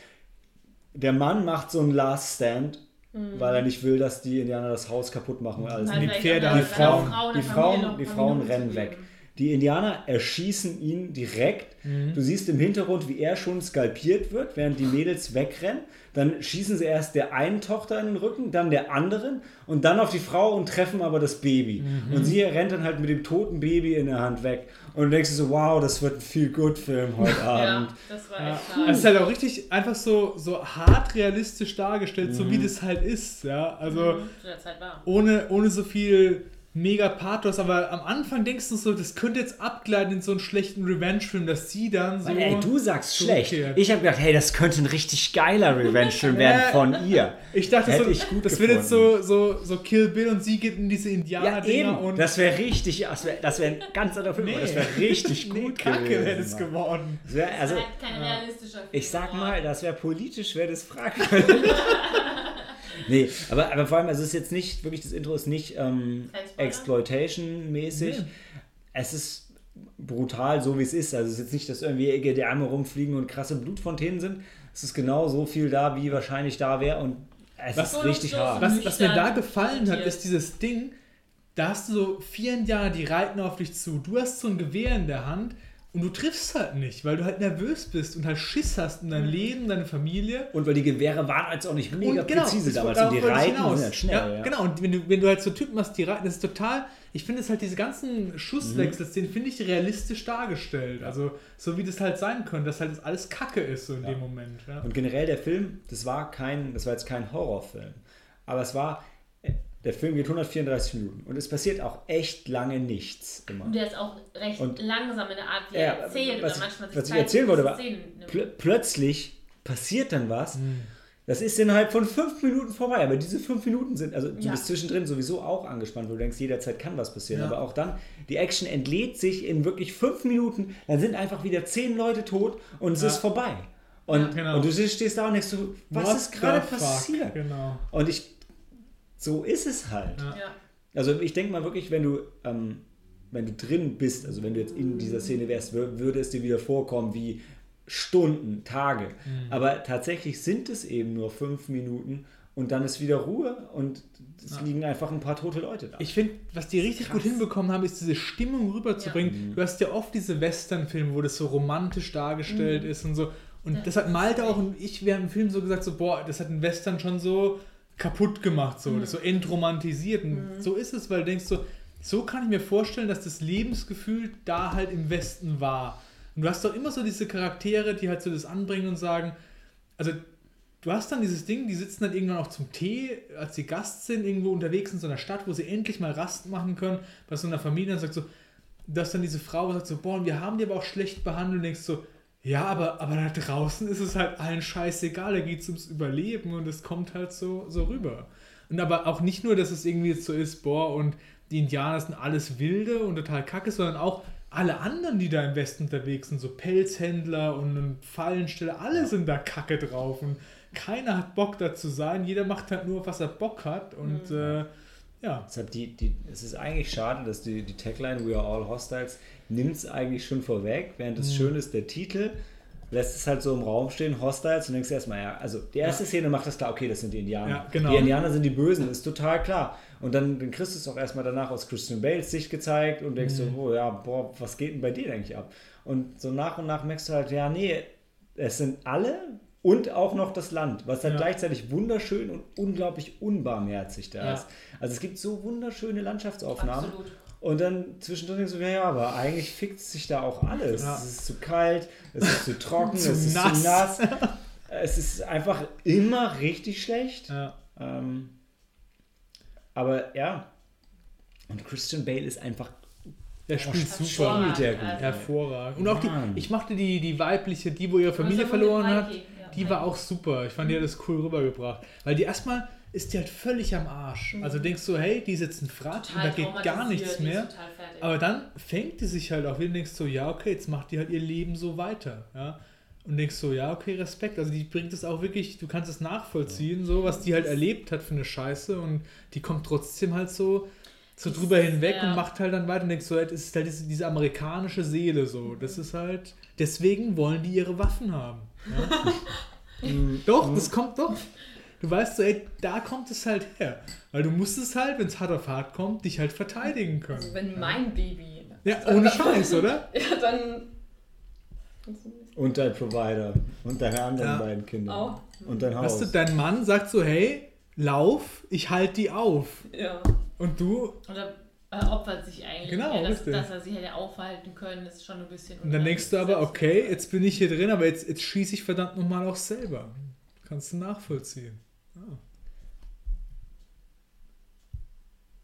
Der Mann macht so einen Last Stand, weil er nicht will, dass die Indianer das Haus kaputt machen und alles. Halt die Pferde, seiner- die Frauen- Frau, die Frauen, die Frauen rennen weg. Die Indianer erschießen ihn direkt. Mhm. Du siehst im Hintergrund, wie er schon skalpiert wird, während die Mädels wegrennen. Dann schießen sie erst der einen Tochter in den Rücken, dann der anderen und dann auf die Frau und treffen aber das Baby. Mhm. Und sie rennt dann halt mit dem toten Baby in der Hand weg. Und du denkst so, wow, das wird ein viel gut Film heute Abend. Ja, das war Ja. echt Es ist halt auch richtig einfach so, so hart realistisch dargestellt, so Mhm. wie das halt ist. Ja? Also Zu der Zeit war. ohne, ohne so viel mega Pathos, aber am Anfang denkst du so, das könnte jetzt abgleiten in so einen schlechten Revenge-Film, dass sie dann so. Weil, ey, du sagst schlecht. Ich habe gedacht, hey, das könnte ein richtig geiler Revenge-Film werden Ja. von ihr. Ich dachte Hätte so, ich gut das wird jetzt so, so, so Kill Bill und sie geht in diese Ja, Indianer-Dinger eben. und. Das wäre richtig, das wäre das wär ein ganz anderer Film. aber Das wäre richtig nee, gut Kacke gewesen, wäre das geworden. Das wär, also, Also, halt kein realistischer Film. ich sag mal, das wäre politisch, wäre das fragwürdig. nee, aber, aber vor allem, also es ist jetzt nicht, wirklich, das Intro ist nicht ähm? Exploitation-mäßig. Nee. Es ist brutal, so wie es ist. Also es ist jetzt nicht, dass irgendwie Gedärme rumfliegen und krasse Blutfontänen sind. Es ist genau so viel da, wie wahrscheinlich da wäre und es Was- ist richtig hart. Was, was mir da gefallen hat, ist dieses Ding, da hast du so vier Indianer, die reiten auf dich zu. Du hast so ein Gewehr in der Hand und du triffst halt nicht, weil du halt nervös bist und halt Schiss hast um dein Mhm. Leben, deine Familie. Und weil die Gewehre waren jetzt auch nicht mega und genau, präzise damals. Und die Reiten sind halt schnell. Ja, Ja, Genau, und wenn du, wenn du halt so Typen hast, die reiten, das ist total, ich finde es halt diese ganzen Schusswechsel, den finde ich realistisch dargestellt. Also so wie das halt sein könnte, dass halt das alles Kacke ist so in Ja. dem Moment. Ja. Und generell der Film, das war kein, das war jetzt kein Horrorfilm, aber es war, der Film geht 134 Minuten und es passiert auch echt lange nichts immer. Und der ist auch recht Und- langsam in der Art, wie Ja, er erzählt was oder manchmal sich was ich erzählen wollte, war-. Pl plötzlich passiert dann was. Hm. Das ist innerhalb von fünf Minuten vorbei, aber diese fünf Minuten sind, also du Ja. bist zwischendrin sowieso auch angespannt, wo du denkst, jederzeit kann was passieren. Ja. Aber auch dann, die Action entlädt sich in wirklich fünf Minuten, dann sind einfach wieder zehn Leute tot und es Ja. ist vorbei. Und, Ja, genau. und du stehst da und denkst so, was What ist gerade passiert? Genau. Und ich, so ist es halt. Ja. Ja. Also ich denke mal wirklich, wenn du, ähm, wenn du drin bist, also wenn du jetzt in dieser Szene wärst, wür- würde es dir wieder vorkommen wie Stunden, Tage. Mhm. Aber tatsächlich sind es eben nur fünf Minuten und dann ist wieder Ruhe und es liegen einfach ein paar tote Leute da. Ich finde, was die richtig gut hinbekommen haben, ist diese Stimmung rüberzubringen. Du hast ja oft diese Western-Filme, wo das so romantisch dargestellt ist und so. Und Ja, das hat Malte das auch und ich, wir haben im Film so gesagt, so, boah, das hat ein Western schon so kaputt gemacht, so, das so entromantisiert. Und so ist es, weil du denkst so, so kann ich mir vorstellen, dass das Lebensgefühl da halt im Westen war. Und du hast doch immer so diese Charaktere, die halt so das anbringen und sagen, also du hast dann dieses Ding, die sitzen dann irgendwann auch zum Tee, als sie Gast sind, irgendwo unterwegs in so einer Stadt, wo sie endlich mal Rast machen können, bei so einer Familie und sagt so, dass dann diese Frau sagt so, boah, wir haben die aber auch schlecht behandelt und denkst so, ja, aber, aber da draußen ist es halt allen scheißegal, da geht es ums Überleben und es kommt halt so, so rüber. Und aber auch nicht nur, dass es irgendwie jetzt so ist, boah, und die Indianer sind alles Wilde und total kacke, sondern auch alle anderen, die da im Westen unterwegs sind, so Pelzhändler und Fallensteller, alle sind da kacke drauf und keiner hat Bock da zu sein, jeder macht halt nur, was er Bock hat und mhm. äh, ja. Deshalb die, die, es ist eigentlich schade, dass die, die Tagline We are all hostiles nimmt es eigentlich schon vorweg, während es mhm. schön ist, der Titel lässt es halt so im Raum stehen, Hostiles, und denkst erstmal, ja, also die erste ja. Szene macht das klar, okay, das sind die Indianer. Ja, genau. Die Indianer sind die Bösen, ist total klar. Und dann, dann kriegst du es auch erstmal danach aus Christian Bales Sicht gezeigt und denkst mhm. so, oh ja, boah, was geht denn bei dir eigentlich ab? Und so nach und nach merkst du halt, ja, nee, es sind alle und auch noch das Land, was dann ja. gleichzeitig wunderschön und unglaublich unbarmherzig da ist. Also es gibt so wunderschöne Landschaftsaufnahmen. Absolut. Und dann zwischendrin denkst du, ja, aber eigentlich fickt sich da auch alles. Ja. Es ist zu kalt, es ist zu trocken, zu es ist nass. zu nass. es ist einfach immer richtig schlecht. Ja. Ähm, aber ja, und Christian Bale ist einfach der spielt super. Spielt der gut. Hervorragend. Und auch die, ich mochte die, die weibliche, die, wo ihre Familie verloren hat, die war auch super. Ich fand, die hat das cool rübergebracht. Weil die erstmal ist die halt völlig am Arsch. Mhm. Also denkst du, hey, die ist jetzt ein Frat und da geht gar nichts mehr. Aber dann fängt die sich halt auch wieder und denkst so, ja, okay, jetzt macht die halt ihr Leben so weiter. Ja. Und denkst so, ja, okay, Respekt. Also die bringt es auch wirklich, du kannst es nachvollziehen, so was die halt erlebt hat für eine Scheiße und die kommt trotzdem halt so, so drüber hinweg ja. und macht halt dann weiter und denkst so, es ist halt diese, diese, amerikanische Seele so. Das ist halt, deswegen wollen die ihre Waffen haben. Ja? Mhm. doch, das kommt doch du weißt so, ey, da kommt es halt her. Weil du musst es halt, wenn es hart auf hart kommt, dich halt verteidigen können. Also wenn mein Baby. Ja, ohne Scheiß, oder? ja, dann. Und dein Provider. Und deine anderen ja. beiden Kinder. Auch. Und dein Haus. Weißt du, dein Mann sagt so, hey, lauf, ich halte die auf. Ja. Und du. Oder äh, opfert sich eigentlich. Genau, ja, dass, dass, er sich hätte aufhalten können, ist schon ein bisschen. Und dann denkst du aber, okay, jetzt bin ich hier drin, aber jetzt, jetzt schieße ich verdammt nochmal auch selber. Kannst du nachvollziehen. Ah.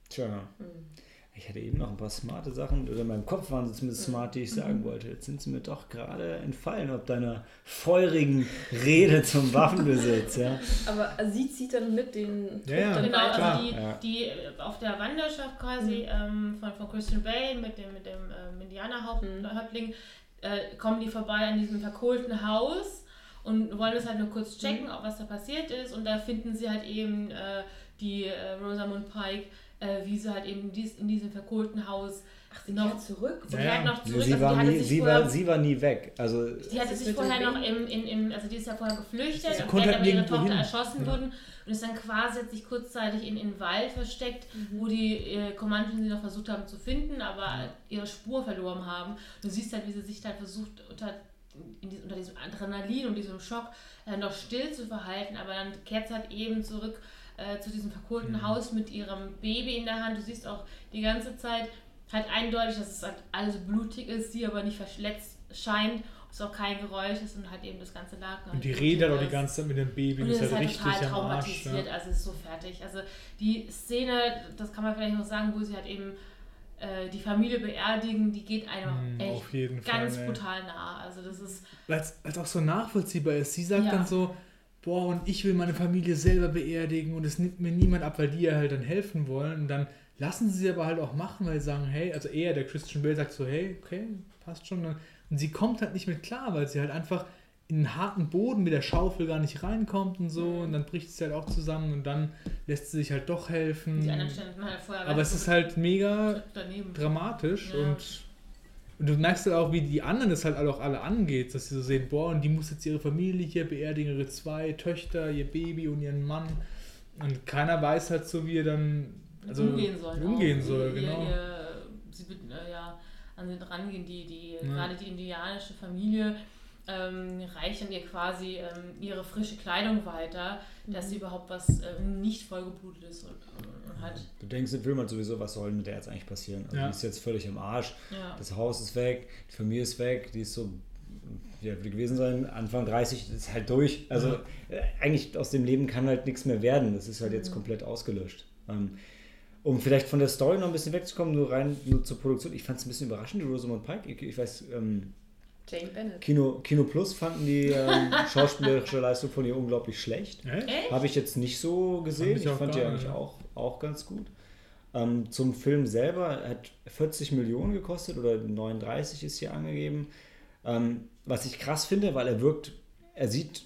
Tja. Hm. Ich hatte eben noch ein paar smarte Sachen, oder in meinem Kopf waren sie zumindest smart, die ich sagen mhm. wollte. Jetzt sind sie mir doch gerade entfallen, ob deiner feurigen Rede zum Waffenbesitz. Ja. Aber sie zieht dann mit den ja, ja, Genau, also die, ja. die äh, auf der Wanderschaft quasi mhm. ähm, von, von Christian Bay mit dem, mit dem ähm, Indianerhäuptling mhm. äh, kommen die vorbei an diesem verkohlten Haus und wollen es halt nur kurz checken, mhm. ob was da passiert ist. Und da finden sie halt eben äh, die äh, Rosamund Pike, äh, wie sie halt eben dies, in diesem verkohlten Haus Ach, sie noch zurück. Sie ja, ja. noch zurück. Sie, also war nie, sie, vorher, war, sie war nie weg. Also, die hatte sich vorher noch im, in, im, also die ist ja vorher geflüchtet sie und halt ihre Tochter hin. erschossen ja. wurden und ist dann quasi hat sich kurzzeitig in, den Wald versteckt, mhm. wo die äh, Comanchen sie noch versucht haben zu finden, aber ihre Spur verloren haben. Du siehst halt, wie sie sich halt versucht unter diesem, unter diesem Adrenalin und diesem Schock äh, noch still zu verhalten, aber dann kehrt sie halt eben zurück äh, zu diesem verkohlten mhm. Haus mit ihrem Baby in der Hand. Du siehst auch die ganze Zeit halt eindeutig, dass es halt alles blutig ist, sie aber nicht verschletzt scheint, es auch kein Geräusch ist und halt eben das ganze Laken. Und die redet auch die ganze Zeit mit dem Baby, und das ist halt, halt richtig total traumatisiert, Arsch, ja. also ist so fertig. Also die Szene, das kann man vielleicht noch sagen, wo sie halt eben äh, die Familie beerdigen, die geht einem mm, echt ganz Fall, brutal nah. Also das ist. Weil es auch so nachvollziehbar ist. Sie sagt ja. dann so, boah, und ich will meine Familie selber beerdigen und es nimmt mir niemand ab, weil die ja halt dann helfen wollen. Und dann lassen sie sie aber halt auch machen, weil sie sagen, hey, also eher der Christian Bale sagt so, hey, okay, passt schon. Und sie kommt halt nicht mit klar, weil sie halt einfach in einen harten Boden mit der Schaufel gar nicht reinkommt und so und dann bricht sie halt auch zusammen und dann lässt sie sich halt doch helfen. Die anderen standen halt vorher Aber es ist halt mega dramatisch ja. und, und du merkst halt auch, wie die anderen es halt auch alle angeht, dass sie so sehen, boah, und die muss jetzt ihre Familie hier beerdigen, ihre zwei Töchter, ihr Baby und ihren Mann und keiner weiß halt so, wie er dann also umgehen soll. Umgehen soll, genau. Ihr, ihr, sie wird äh, ja an den rangehen, die, die ja. gerade die indianische Familie ähm, reichen ihr quasi ähm, ihre frische Kleidung weiter, mhm. dass sie überhaupt was äh, nicht vollgeblutet ist. Und, und halt du denkst, will man sowieso, was soll mit der jetzt eigentlich passieren? Also ja. Die ist jetzt völlig im Arsch. Ja. Das Haus ist weg, die Familie ist weg, die ist so wird die gewesen sein, Anfang 30, das ist halt durch. Also äh, eigentlich aus dem Leben kann halt nichts mehr werden. Das ist halt jetzt komplett ausgelöscht. Ähm, um vielleicht von der Story noch ein bisschen wegzukommen, nur rein nur zur Produktion. Ich fand es ein bisschen überraschend, die Rosamund Pike. Ich, ich weiß, ähm, Jane Bennett. Kino, Kino Plus fanden die ähm, schauspielerische Leistung von ihr unglaublich schlecht. Echt? Habe ich jetzt nicht so gesehen. Fand ich ich fand die eigentlich auch, auch ganz gut. Ähm, zum Film selber hat 40 Millionen gekostet oder 39 ist hier angegeben. Ähm, was ich krass finde, weil er wirkt, er sieht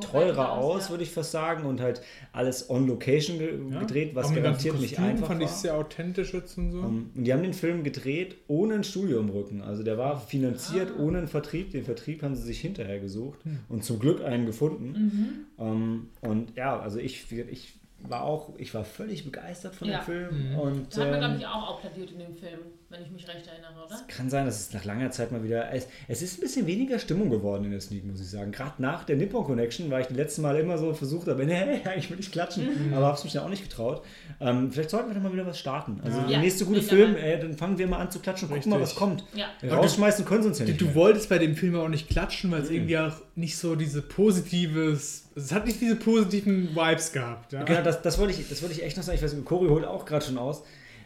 teurer aus, ja. würde ich fast sagen, und halt alles on Location ge Ja. gedreht, was garantiert nicht einfach fand war. ich sehr authentisch jetzt und so. Um, und die haben den Film gedreht ohne ein Studio im Rücken. Also der war finanziert Ah. ohne einen Vertrieb. Den Vertrieb haben sie sich hinterher gesucht Hm. und zum Glück einen gefunden. Mhm. Um, und ja, also ich, ich war auch, ich war völlig begeistert von Ja. dem Film. Mhm. Und Da hat man, glaube ähm, ich, auch applaudiert in dem Film, wenn ich mich recht erinnere, oder? kann sein, dass es nach langer Zeit mal wieder. Es, es ist ein bisschen weniger Stimmung geworden in der Sneak, muss ich sagen. Gerade nach der Nippon Connection, weil ich die letzten Mal immer so versucht habe, nee, eigentlich will ich klatschen, Mhm. aber habe es mich dann auch nicht getraut. Ähm, vielleicht sollten wir dann mal wieder was starten. Also Ja. der Ja, nächste gute Film, dabei. äh, dann fangen wir mal an zu klatschen und gucken mal, was kommt. Ja. Rausschmeißen können sie uns ja Du, nicht. du mehr. wolltest bei dem Film auch nicht klatschen, weil es Mhm. irgendwie auch nicht so diese positives, es hat nicht diese positiven Vibes gehabt. Ja? Genau, das, das, wollte ich, das wollte ich echt noch sagen. Ich weiß, Cory holt auch gerade schon aus,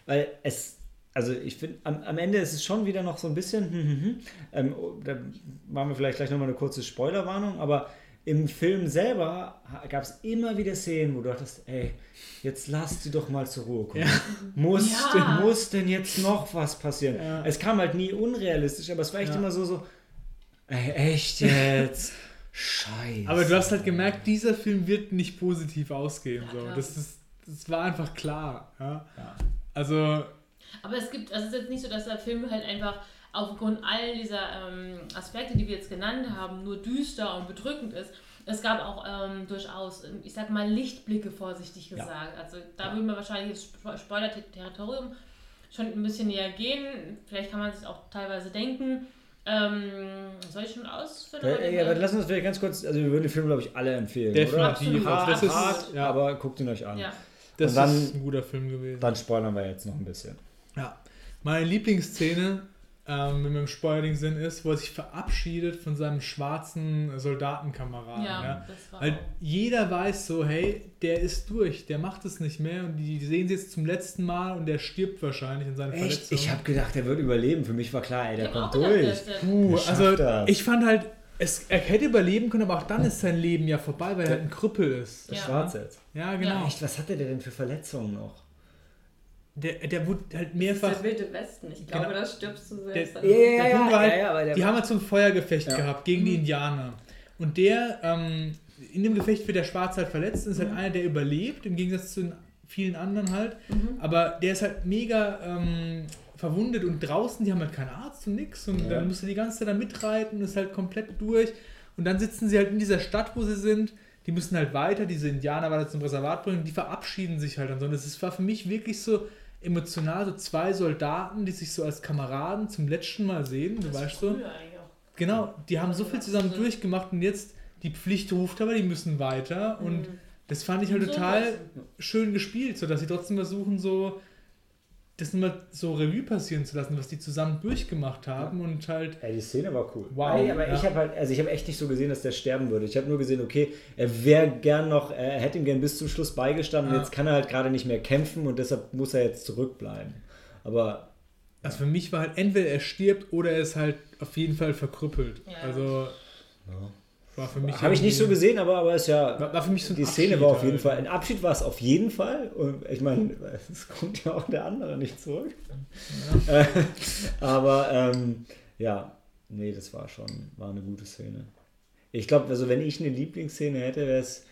weil es, also ich finde, am, am Ende ist es schon wieder noch so ein bisschen, hm, hm, hm. Ähm, da machen wir vielleicht gleich nochmal eine kurze Spoilerwarnung, aber im Film selber gab es immer wieder Szenen, wo du dachtest, ey, jetzt lass die doch mal zur Ruhe kommen. Muss, Ja. muss denn jetzt noch was passieren? Ja. Es kam halt nie unrealistisch, aber es war echt Ja. immer so, so, ey, echt jetzt? Scheiße. Aber du hast halt gemerkt, dieser Film wird nicht positiv ausgehen. So. Das, ist, das war einfach klar. Ja? Ja. Also, Aber es gibt, also es ist jetzt nicht so, dass der Film halt einfach aufgrund all dieser ähm, Aspekte, die wir jetzt genannt haben, nur düster und bedrückend ist. Es gab auch ähm, durchaus, ähm, ich sag mal, Lichtblicke, vorsichtig Ja. gesagt. Also da würden wir wahrscheinlich ins Spo- Spoiler-Territorium schon ein bisschen näher gehen. Vielleicht kann man sich auch teilweise denken. Ähm, soll ich schon ausführen? Ja, ja, aber lass uns vielleicht ganz kurz, also wir würden den Film, glaube ich, alle empfehlen. Definitiv. Oder? Also das ist- hart, ja. aber guckt ihn euch an. Ja. das dann- ist ein guter Film gewesen. Dann spoilern wir jetzt noch ein bisschen. Ja. Meine Lieblingsszene, ähm, wenn wir im Spoiling-Sinn ist, wo er sich verabschiedet von seinem schwarzen Soldatenkameraden. Ja, Ja. das war Weil auch. jeder weiß so, hey, der ist durch, der macht es nicht mehr und die sehen sie jetzt zum letzten Mal und der stirbt wahrscheinlich in seinen Echt? Verletzungen. Ich habe gedacht, er wird überleben. Für mich war klar, ey, der Ich kommt durch. der- Puh, Der also das. ich fand halt, es, er hätte überleben können, aber auch dann ist sein Leben ja vorbei, weil er halt ein Krüppel ist. Der Ja. Schwarze jetzt. Ja, genau. Echt, was hatte der denn für Verletzungen noch? Der, der wurde halt Das ist mehrfach. der wilde Westen. Ich glaube, Genau. da stirbst du selbst. Der- an- Der war halt, aber der die haben halt so ein Feuergefecht Ja. gehabt gegen die Indianer. Und der, ähm, in dem Gefecht wird der Schwarze halt verletzt und ist halt einer, der überlebt, im Gegensatz zu den vielen anderen halt. Aber der ist halt mega ähm, verwundet und draußen, die haben halt keinen Arzt und nix. Und Ja. dann musst du die ganze Zeit da mitreiten und ist halt komplett durch. Und dann sitzen sie halt in dieser Stadt, wo sie sind. Die müssen halt weiter, diese Indianer weiter zum Reservat bringen, die verabschieden sich halt dann so. Und es war für mich wirklich so emotional, so zwei Soldaten, die sich so als Kameraden zum letzten Mal sehen, du Das weißt so. Genau, die haben so viel zusammen Also- durchgemacht und jetzt die Pflicht ruft aber, die müssen weiter. Und das fand ich halt total schön gespielt, so dass sie trotzdem versuchen, so das nochmal so Revue passieren zu lassen, was die zusammen durchgemacht haben und halt. Ey, die Szene war cool. Wow, Ey, aber ja. ich habe halt, also ich habe echt nicht so gesehen, dass der sterben würde. Ich habe nur gesehen, okay, er wäre gern noch, er hätte ihm gern bis zum Schluss beigestanden. Ja. Jetzt kann er halt gerade nicht mehr kämpfen und deshalb muss er jetzt zurückbleiben. Aber Also für mich war halt entweder er stirbt oder er ist halt auf jeden Fall verkrüppelt. Ja. Also war für mich. habe ich nicht so gesehen, aber, aber ist ja. War, war für mich so ein Die Szene Abschied war auf jeden halt. Fall, ein Abschied war es auf jeden Fall. Und ich meine, es kommt ja auch der andere nicht zurück. Äh, aber ähm, ja, nee, das war schon, war eine gute Szene. Ich glaube, also wenn ich eine Lieblingsszene hätte, wäre es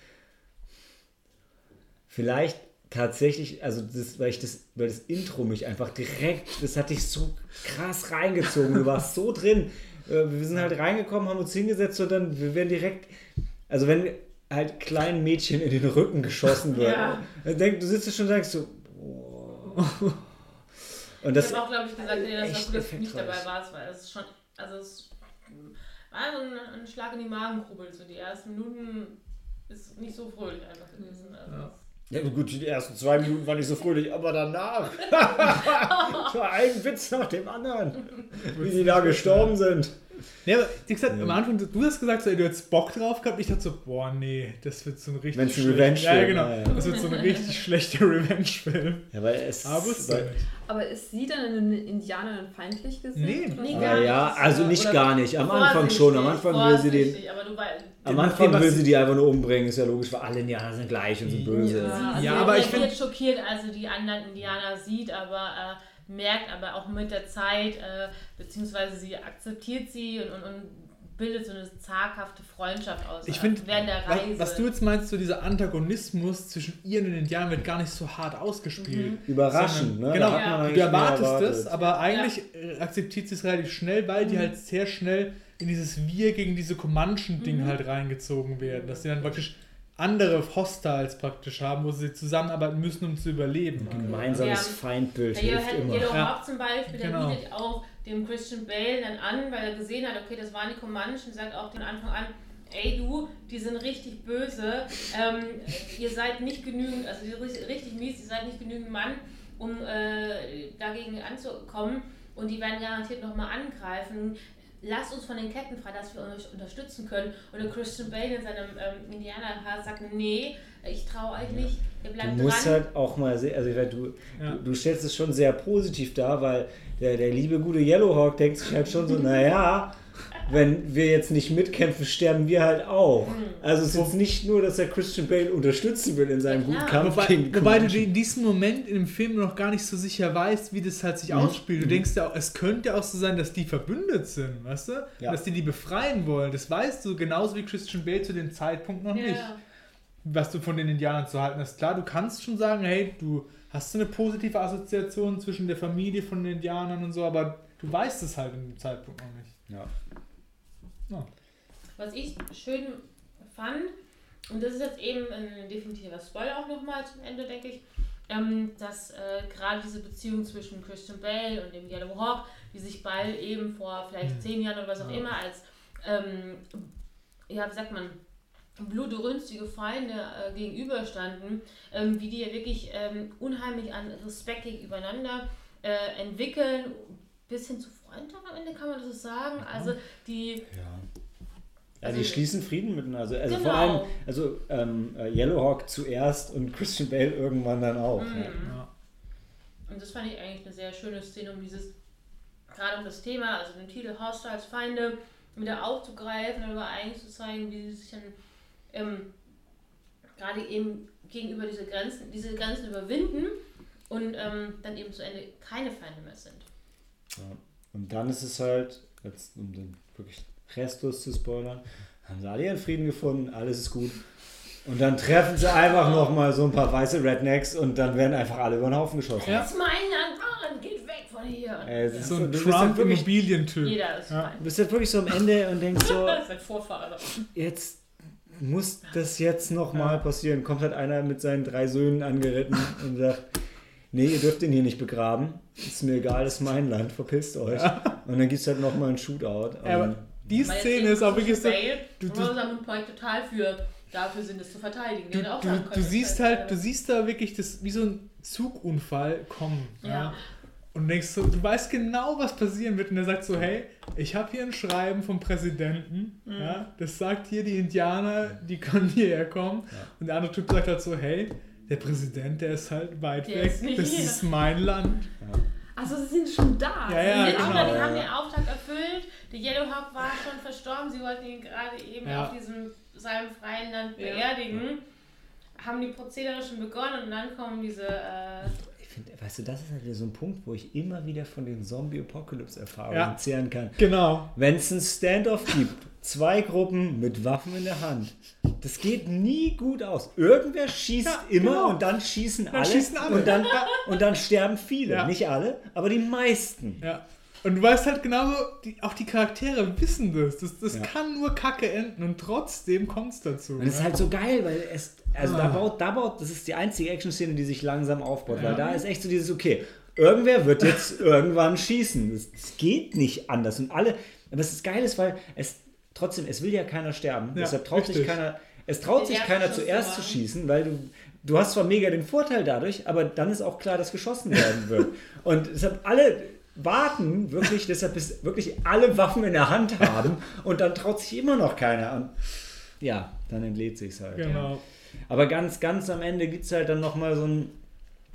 vielleicht tatsächlich, also das, weil ich das, weil das Intro mich einfach direkt, das hat dich so krass reingezogen. Du warst so drin. Äh, Wir sind halt reingekommen, haben uns hingesetzt und dann, wir werden direkt, also wenn halt kleinen Mädchen in den Rücken geschossen wird, Ja. dann denk, du sitzt schon und denkst so, oh. Und das, ich habe auch, glaube ich, gesagt, nee, das war dass du nicht dabei warst, weil es schon, also es war so ein, ein Schlag in die Magengrube. So die ersten Minuten ist nicht so fröhlich einfach gewesen. Also Ja. Ja gut, die ersten zwei Minuten waren nicht so fröhlich, aber danach. so ein Witz nach dem anderen. Wie die da gestorben sind. Ja, aber wie gesagt, am Anfang, du hast gesagt, so, ey, du hättest Bock drauf gehabt. Ich dachte so, boah, nee, das wird so ein richtig schlechter- Revenge-Film, Ja, genau. ja, ja. Das wird so ein richtig schlechter Revenge-Film. Ja, weil es. Aber es weil, Aber ist sie dann in den Indianern feindlich gesehen? Nee. Nee, ah, gar ja, nicht. also nicht Oder gar nicht. Am Anfang schon. Am Anfang will sie den. Am Anfang will sie die einfach nur umbringen, ist ja logisch, weil alle Indianer sind gleich und sind böse. Ja. Also Ja, er aber ich reagiert find- schockiert, also die anderen Indianer sieht, aber äh, merkt aber auch mit der Zeit, äh, beziehungsweise sie akzeptiert sie und, und, und bildet so eine zaghafte Freundschaft aus. Ich finde, der was, du jetzt meinst, so dieser Antagonismus zwischen ihr und den Indianern wird gar nicht so hart ausgespielt. Überraschend, Sondern- ne? Genau, Ja. du erwartest das, aber eigentlich äh, akzeptiert sie es relativ schnell, weil die halt sehr schnell in dieses Wir gegen diese Comanchen-Ding halt reingezogen werden. Dass sie dann wirklich andere Hostiles praktisch haben, wo sie zusammenarbeiten müssen, um zu überleben. Gemeinsames Ja. Feindbild Der hilft Yellow immer. Yellow Ja. Hawk zum Beispiel, der Genau. bietet auch dem Christian Bale dann an, weil er gesehen hat, okay, das waren die Comanchen, sagt auch von Anfang an, ey du, die sind richtig böse, ähm, ihr seid nicht genügend, also ihr seid richtig mies, ihr seid nicht genügend Mann, um äh, dagegen anzukommen und die werden garantiert nochmal angreifen. Lasst uns von den Ketten frei, dass wir euch unterstützen können. Und der Christian Bale in seinem ähm, Indianerhaar sagt, nee, ich traue euch nicht, ihr Du bleibt musst dran. halt auch mal sehen, also ich weiß, du, Ja. du, du stellst es schon sehr positiv dar, weil der, der liebe gute Yellowhawk denkt sich halt schon so, naja, wenn wir jetzt nicht mitkämpfen, sterben wir halt auch. Also es ist jetzt nicht nur, dass er Christian Bale unterstützen will in seinem Ja, guten. Kampf Wobei, gegen wobei du in diesem Moment in dem Film noch gar nicht so sicher weißt, wie das halt sich Mhm. ausspielt. Du denkst ja auch, es könnte auch so sein, dass die verbündet sind, weißt du? Ja. Dass die die befreien wollen. Das weißt du genauso wie Christian Bale zu dem Zeitpunkt noch nicht. Ja. Was du von den Indianern zu halten hast. Klar, du kannst schon sagen, hey, du hast so eine positive Assoziation zwischen der Familie von den Indianern und so, aber du weißt es halt in dem Zeitpunkt noch nicht. Ja. Was ich schön fand, und das ist jetzt eben ein definitiver Spoiler auch nochmal zum Ende, denke ich, ähm, dass äh, gerade diese Beziehung zwischen Christian Bale und dem Yellow Hawk, die sich beide eben vor vielleicht zehn Jahren oder was auch Ja. immer als, ähm, ja, wie sagt man, blutrünstige Feinde äh, gegenüberstanden, ähm, wie die ja wirklich ähm, unheimlich an Respekt gegeneinander äh, entwickeln, bis hin zu Freundschaft am Ende kann man das so sagen. Also die Ja. Ja, Also- die schließen Frieden miteinander. Also, also Genau. vor allem, also ähm, äh, Yellowhawk zuerst und Christian Bale irgendwann dann auch. Mhm. Ja. Ja. Und das fand ich eigentlich eine sehr schöne Szene, um dieses, gerade um das Thema, also den Titel Hostiles Feinde, wieder aufzugreifen und aber eigentlich zu zeigen, wie sie sich dann ähm, gerade eben gegenüber diese Grenzen, diese Grenzen überwinden und ähm, dann eben zu Ende keine Feinde mehr sind. Ja. Und dann ist es halt, jetzt um den wirklich restlos zu spoilern, haben sie alle ihren Frieden gefunden, alles ist gut. Und dann treffen sie einfach nochmal so ein paar weiße Rednecks und dann werden einfach alle über den Haufen geschossen. Ja. Das ist mein Land, Mann, geht weg von hier. Ey, es ist So ein halt Trump-Immobilientyp. Jeder ist Ja. fein. du bist halt wirklich so am Ende und denkst so, Das ist ein Vorfahrer. jetzt muss das jetzt nochmal Ja. passieren. Kommt halt einer mit seinen drei Söhnen angeritten und sagt, nee, ihr dürft ihn hier nicht begraben. Ist mir egal, das ist mein Land, verpisst euch. Und dann gibt es halt nochmal einen Shootout. Ja, aber die Weil Szene ist auch wirklich so. Du- du, Rosamund Pike total für dafür sind, es zu verteidigen. Du, Die hätte auch du, du siehst halt, du siehst da wirklich das wie so ein Zugunfall kommen. Ja. Ja. Und denkst so, du weißt genau, was passieren wird. Und er sagt so, hey, ich habe hier ein Schreiben vom Präsidenten. Mhm. Ja, das sagt hier, die Indianer, die können hierher kommen. Und der andere Typ sagt halt so, hey, der Präsident, der ist halt weit Der weg. ist das hier." ist mein Land. Also sie sind schon da. Ja, ja, die, genau. Auftrag, die ja. haben den Auftrag erfüllt. Der Yellowhawk war schon verstorben. Sie wollten ihn gerade eben Ja. auf diesem seinem freien Land Ja. beerdigen. Haben die Prozedere schon begonnen und dann kommen diese. Äh, ich finde, weißt du, das ist halt wieder so ein Punkt, wo ich immer wieder von den Zombie-Apocalypse-Erfahrungen Ja. zehren kann. Genau. Wenn es einen Standoff gibt, zwei Gruppen mit Waffen in der Hand, das geht nie gut aus. Irgendwer schießt Ja, immer genau. und dann schießen alle, schießen alle. Und, dann, und dann sterben viele. Ja. Nicht alle, aber die meisten. Ja. Und du weißt halt genauso, die, auch die Charaktere wissen das. Das, das Ja. kann nur kacke enden und trotzdem kommt es dazu. Und es ist ne? halt so geil, weil es, also da Ah. baut, da baut, das ist die einzige Action-Szene, die sich langsam aufbaut, Ja. weil da ist echt so dieses, okay, irgendwer wird jetzt irgendwann schießen. Das, das geht nicht anders. Und alle, aber es ist geil, ist, weil es trotzdem, es will ja keiner sterben. Ja, Deshalb traut sich richtig. keiner, es traut sich keiner zuerst zu schießen, weil du, du hast zwar mega den Vorteil dadurch, aber dann ist auch klar, dass geschossen werden wird. Und deshalb alle, warten, wirklich, deshalb bis wirklich alle Waffen in der Hand haben und dann traut sich immer noch keiner. Und ja, dann entlädt sich's halt. Ja. Aber ganz, ganz am Ende gibt es halt dann nochmal so ein.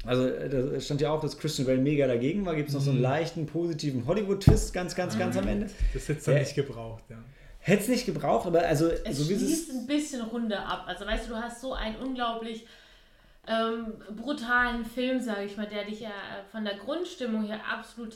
Also, äh, da stand ja auch, dass Christian Bale mega dagegen war. Gibt es noch so einen leichten, positiven Hollywood-Twist ganz, ganz, ganz am Ende. Das hätte es dann Ja. nicht gebraucht, ja. Hätte es nicht gebraucht, aber also, Es so wie es schließt ein bisschen Runde ab. Also weißt du, du hast so einen unglaublich ähm, brutalen Film, sage ich mal, der dich ja äh, von der Grundstimmung her absolut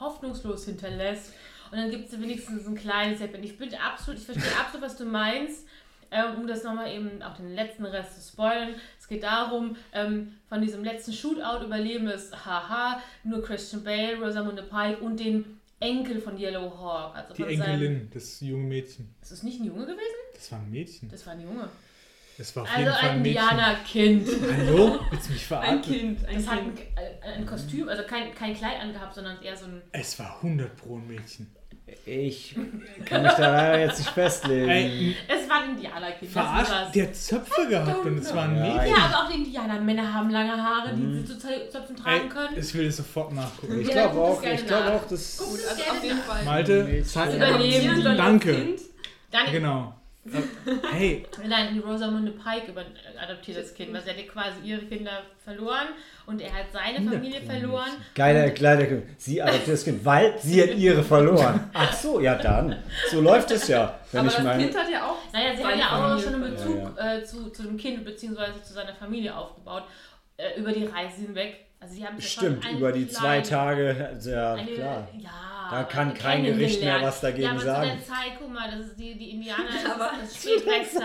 hoffnungslos hinterlässt. Und dann gibt es wenigstens ein kleines Happy. Ich bin absolut, ich verstehe absolut, was du meinst. Ähm, um das nochmal eben auch den letzten Rest zu spoilern. Es geht darum, ähm, von diesem letzten Shootout überleben es, haha, nur Christian Bale, Rosamunde Pike und den Enkel von Yellow Hawk. Also Die von seinem, Enkelin, das junge Mädchen. ist es nicht ein Junge gewesen? Das war ein Mädchen. Das war ein Junge. Das war auf Also jeden Fall ein ein. Indianerkind. Hallo? Willst du mich Ein verarschen? Kind, ein Das hat ein, Kind. ein, ein Kostüm, also kein, kein Kleid angehabt, sondern eher so ein. Es war 100 pro ein Mädchen. Ich kann mich da leider jetzt nicht festlegen. Ey, Es war ein Indianerkind. das verarscht, war's. der hat Zöpfe gehabt und es war ein Ja, Mädchen. Ja, aber auch die Indianermänner haben lange Haare, die sie zu Zö- Zöpfen tragen Ey, können. ich will das sofort nachgucken. ich Ja, glaube das auch, ich glaube auch, dass. Gut, also auf jeden. Fall. Malte, zeig Überleben. Danke. das Kind. Dann, Genau. Hey, Nein, die Rosamunde Pike über, adoptiert das Kind, weil sie hat quasi ihre Kinder verloren und er hat seine Familie verloren. Geiler Kleider. Sie adoptiert das Kind, weil sie hat ihre verloren. Ach so, ja dann. So läuft es ja. Wenn Aber ich das meine. Kind hat ja auch. Naja, sie hat ja auch schon einen. Bezug Äh, zu, zu dem Kind bzw. zu seiner Familie aufgebaut, äh, über die Reise hinweg. Also sie haben ja Stimmt, über die zwei kleine- Tage. also Ja, Eine, klar. Ja, Da kann kein Gericht mehr was dagegen ja, aber sagen. Zu der Zeit, guck mal, das ist die, die Indianer, Aber das ist das Spätwechsel.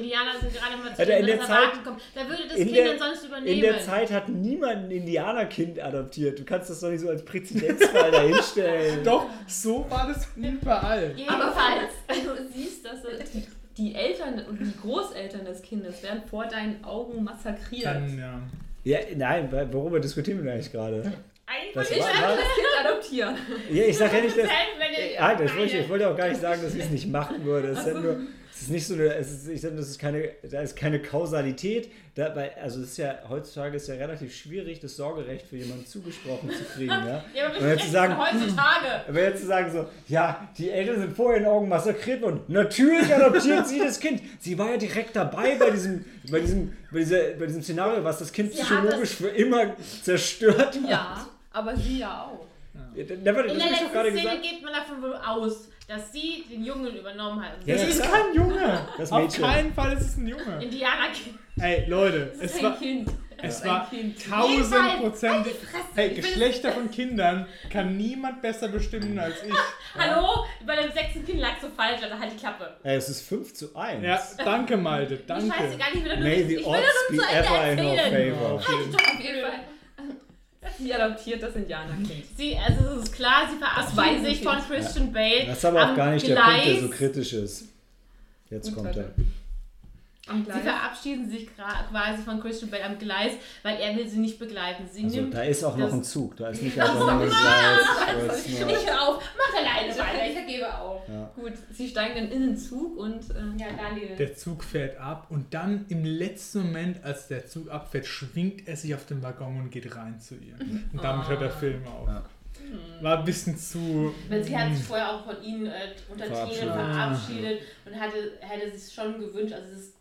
Indianer sind gerade mal zu Alter, in der Zeit- gekommen. Da würde das in Kind der- dann sonst übernehmen. In der Zeit hat niemand ein Indianerkind adoptiert. Du kannst das doch nicht so als Präzedenzfall dahinstellen. doch, so war das überall. Aber Jedenfalls. falls du siehst, dass die, die Eltern und die Großeltern des Kindes werden vor deinen Augen massakriert. Dann, ja. Ja, nein, worüber diskutieren wir eigentlich gerade? Eigentlich Das wollte ich war- das Kind adoptieren. Ja, ich sage ja nicht, dass. ihr- Ja, das wollte ich, ich wollte auch gar nicht sagen, dass ich es nicht machen würde. Es ja nur, es ist nicht so eine, es ist, ich sage, das ist keine, da ist keine Kausalität. Da, weil, also es ist ja, heutzutage ist ja relativ schwierig, das Sorgerecht für jemanden zugesprochen zu kriegen. Ja? Ja, aber Und jetzt zu sagen, heutzutage. aber jetzt zu sagen so, ja, die Eltern sind vor ihren Augen massakriert worden. Natürlich adoptiert sie das Kind. Sie war ja direkt dabei bei diesem, bei diesem, bei dieser, bei diesem Szenario, was das Kind Sie psychologisch das- für immer zerstört hat. Ja, aber sie ja auch. Ja, da- warte, In der doch letzten Szene gesagt. geht man davon wohl aus, dass sie den Jungen übernommen hat. Ja, Das ja, ist kein Junge. Das Auf Mädchen. keinen Fall ist es ein Junge. Indianerkind. Ey, Leute, Das ist es ein war, Kind. es ein war Kind. tausend Prozent. Fresse. Hey, Geschlechter von Kindern kann niemand besser bestimmen als ich. Hallo? Bei dem sechsten Kind lag so falsch, also halt die Klappe. Ey, es ist 5 zu 1. Ja, danke, Malte, danke. ich will doch nur, May ich the will odds be ever in our erzählen. favor. Okay. Auf jeden Fall. Sie adoptiert das Indianerkind. Sie, also es ist klar, sie weiß sich ich von. Christian Bale. Das ist aber auch gar nicht der Punkt, der so Gleis. kritisch ist. Jetzt Gut, kommt er. Sie verabschieden sich quasi von Christian Bale am Gleis, weil er will sie nicht begleiten. Sie Also, da ist auch noch ein Zug. Da ist nicht Ach einfach nur ein! Gleis. Ich hör auf, mach alleine weiter, ich vergebe auf. Gut, sie steigen dann in den Zug und äh, Ja, Daniel. Der Zug fährt ab und dann im letzten Moment, als der Zug abfährt, schwingt er sich auf den Waggon und geht rein zu ihr. Und damit hört der Film auf. Ja. War ein bisschen zu. Weil sie hat sich vorher auch von ihnen äh, unter. Tränen verabschiedet und hatte, hätte sich schon gewünscht. Also es,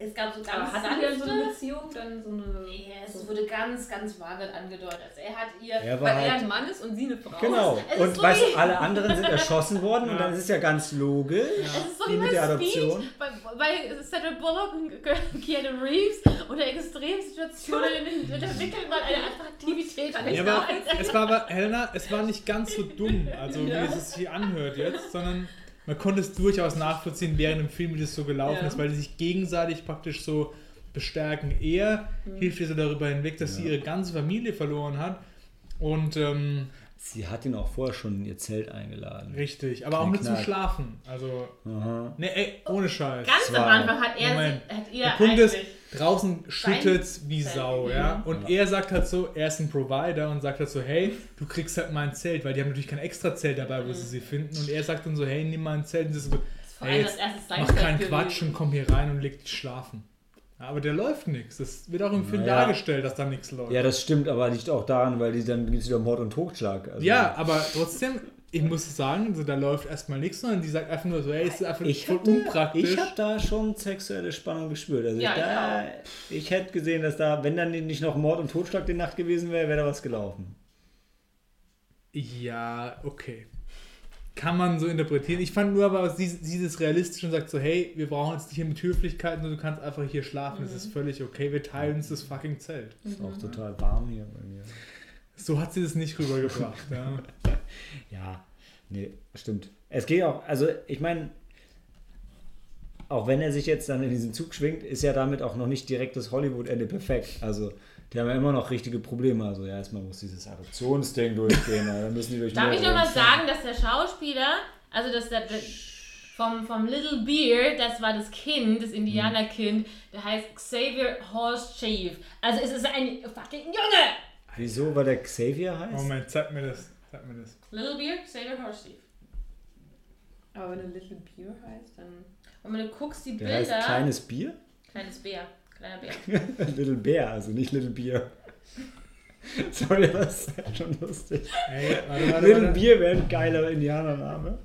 es gab so aber ganz hatten die dann so eine Beziehung, dann so eine. Ja, es wurde ganz, ganz vage angedeutet. Also er hat ihr. Er war Weil er halt. ein Mann ist und sie eine Frau. Genau. Es Und so weißt du, alle anderen sind erschossen worden und Ja. dann ist es ja ganz logisch. Es ist so Wie wie mit bei der Speed, Adoption. bei, bei Sandra Bullock und Keanu Reeves unter Extremsituationen entwickelt man eine Attraktivität an Ja, aber es war aber, Helena, es war nicht ganz so dumm, also wie es sich hier anhört jetzt, sondern man konnte es durchaus nachvollziehen, während im Film, wie das so gelaufen Ja. ist, weil die sich gegenseitig praktisch so bestärken. Er hilft ihr so darüber hinweg, dass sie Ja. ihre ganze Familie verloren hat und ähm, Sie hat ihn auch vorher schon in ihr Zelt eingeladen. richtig, aber auch Kein nicht zum Knall. Schlafen. Also, Aha. ne, ey, ohne Scheiß. Ganz am. Anfang hat er, Moment. sie, hat ihr Der Punkt ist, eigentlich- draußen schüttet wie Zelt. Sau, ja. Und Ja. er sagt halt so, er ist ein Provider und sagt halt so, hey, du kriegst halt mein Zelt, weil die haben natürlich kein extra Zelt dabei, wo sie sie finden. Und er sagt dann so, hey, nimm mein Zelt. Und sie so, das ist vor Ey, allem jetzt das erste mach keinen. Quatsch und komm hier rein und leg dich schlafen. Aber der läuft nichts. Das wird auch im Film Naja. dargestellt, dass da nichts läuft. Ja, das stimmt, aber liegt auch daran, weil die dann geht es wieder um Mord und Totschlag. Also, Ja, aber trotzdem, ich muss sagen, also da läuft erstmal nichts, sondern die sagt einfach nur so, hey, es ist einfach Ich voll da, unpraktisch. ich habe da schon sexuelle Spannung gespürt. Also Ja, ich, da, ich hätte gesehen, dass da, wenn dann nicht noch Mord und Totschlag die Nacht gewesen wäre, wäre da was gelaufen. Ja, okay. Kann man so interpretieren. Ich fand nur aber dieses, dieses realistisch und sagt so, hey, wir brauchen jetzt nicht hier mit Höflichkeiten, du kannst einfach hier schlafen. Das ist völlig okay. Wir teilen uns das fucking Zelt. Ist auch total warm hier bei mir. So hat sie das nicht rübergebracht. ja. Ja, nee, stimmt. Es geht auch, also ich meine, auch wenn er sich jetzt dann in diesen Zug schwingt, ist ja damit auch noch nicht direkt das Hollywood-Ende perfekt. Also die haben ja immer noch richtige Probleme. Also ja, erstmal muss dieses Adoptionsding durchgehen, dann müssen die durch Darf ich noch mal Instanzen. sagen, dass der Schauspieler, also dass der, der vom, vom Little Bear, das war das Kind, das Indianerkind, der heißt Xavier Horst Shave. Also es ist ein fucking Junge! Wieso, weil der Xavier heißt? Moment, zeig mir das. Zeig mir das. Little Bear, Xavier Horst Shave. Aber wenn er Little Beer heißt, dann. Und wenn du guckst, die Der heißt Bilder. kleines Bier? kleines Bär. Kleiner Bär. Little Bear, also nicht Little Beer. Sorry, das ist schon lustig. Ey, warte, warte, Little warte. Beer wäre ein geiler Indianername.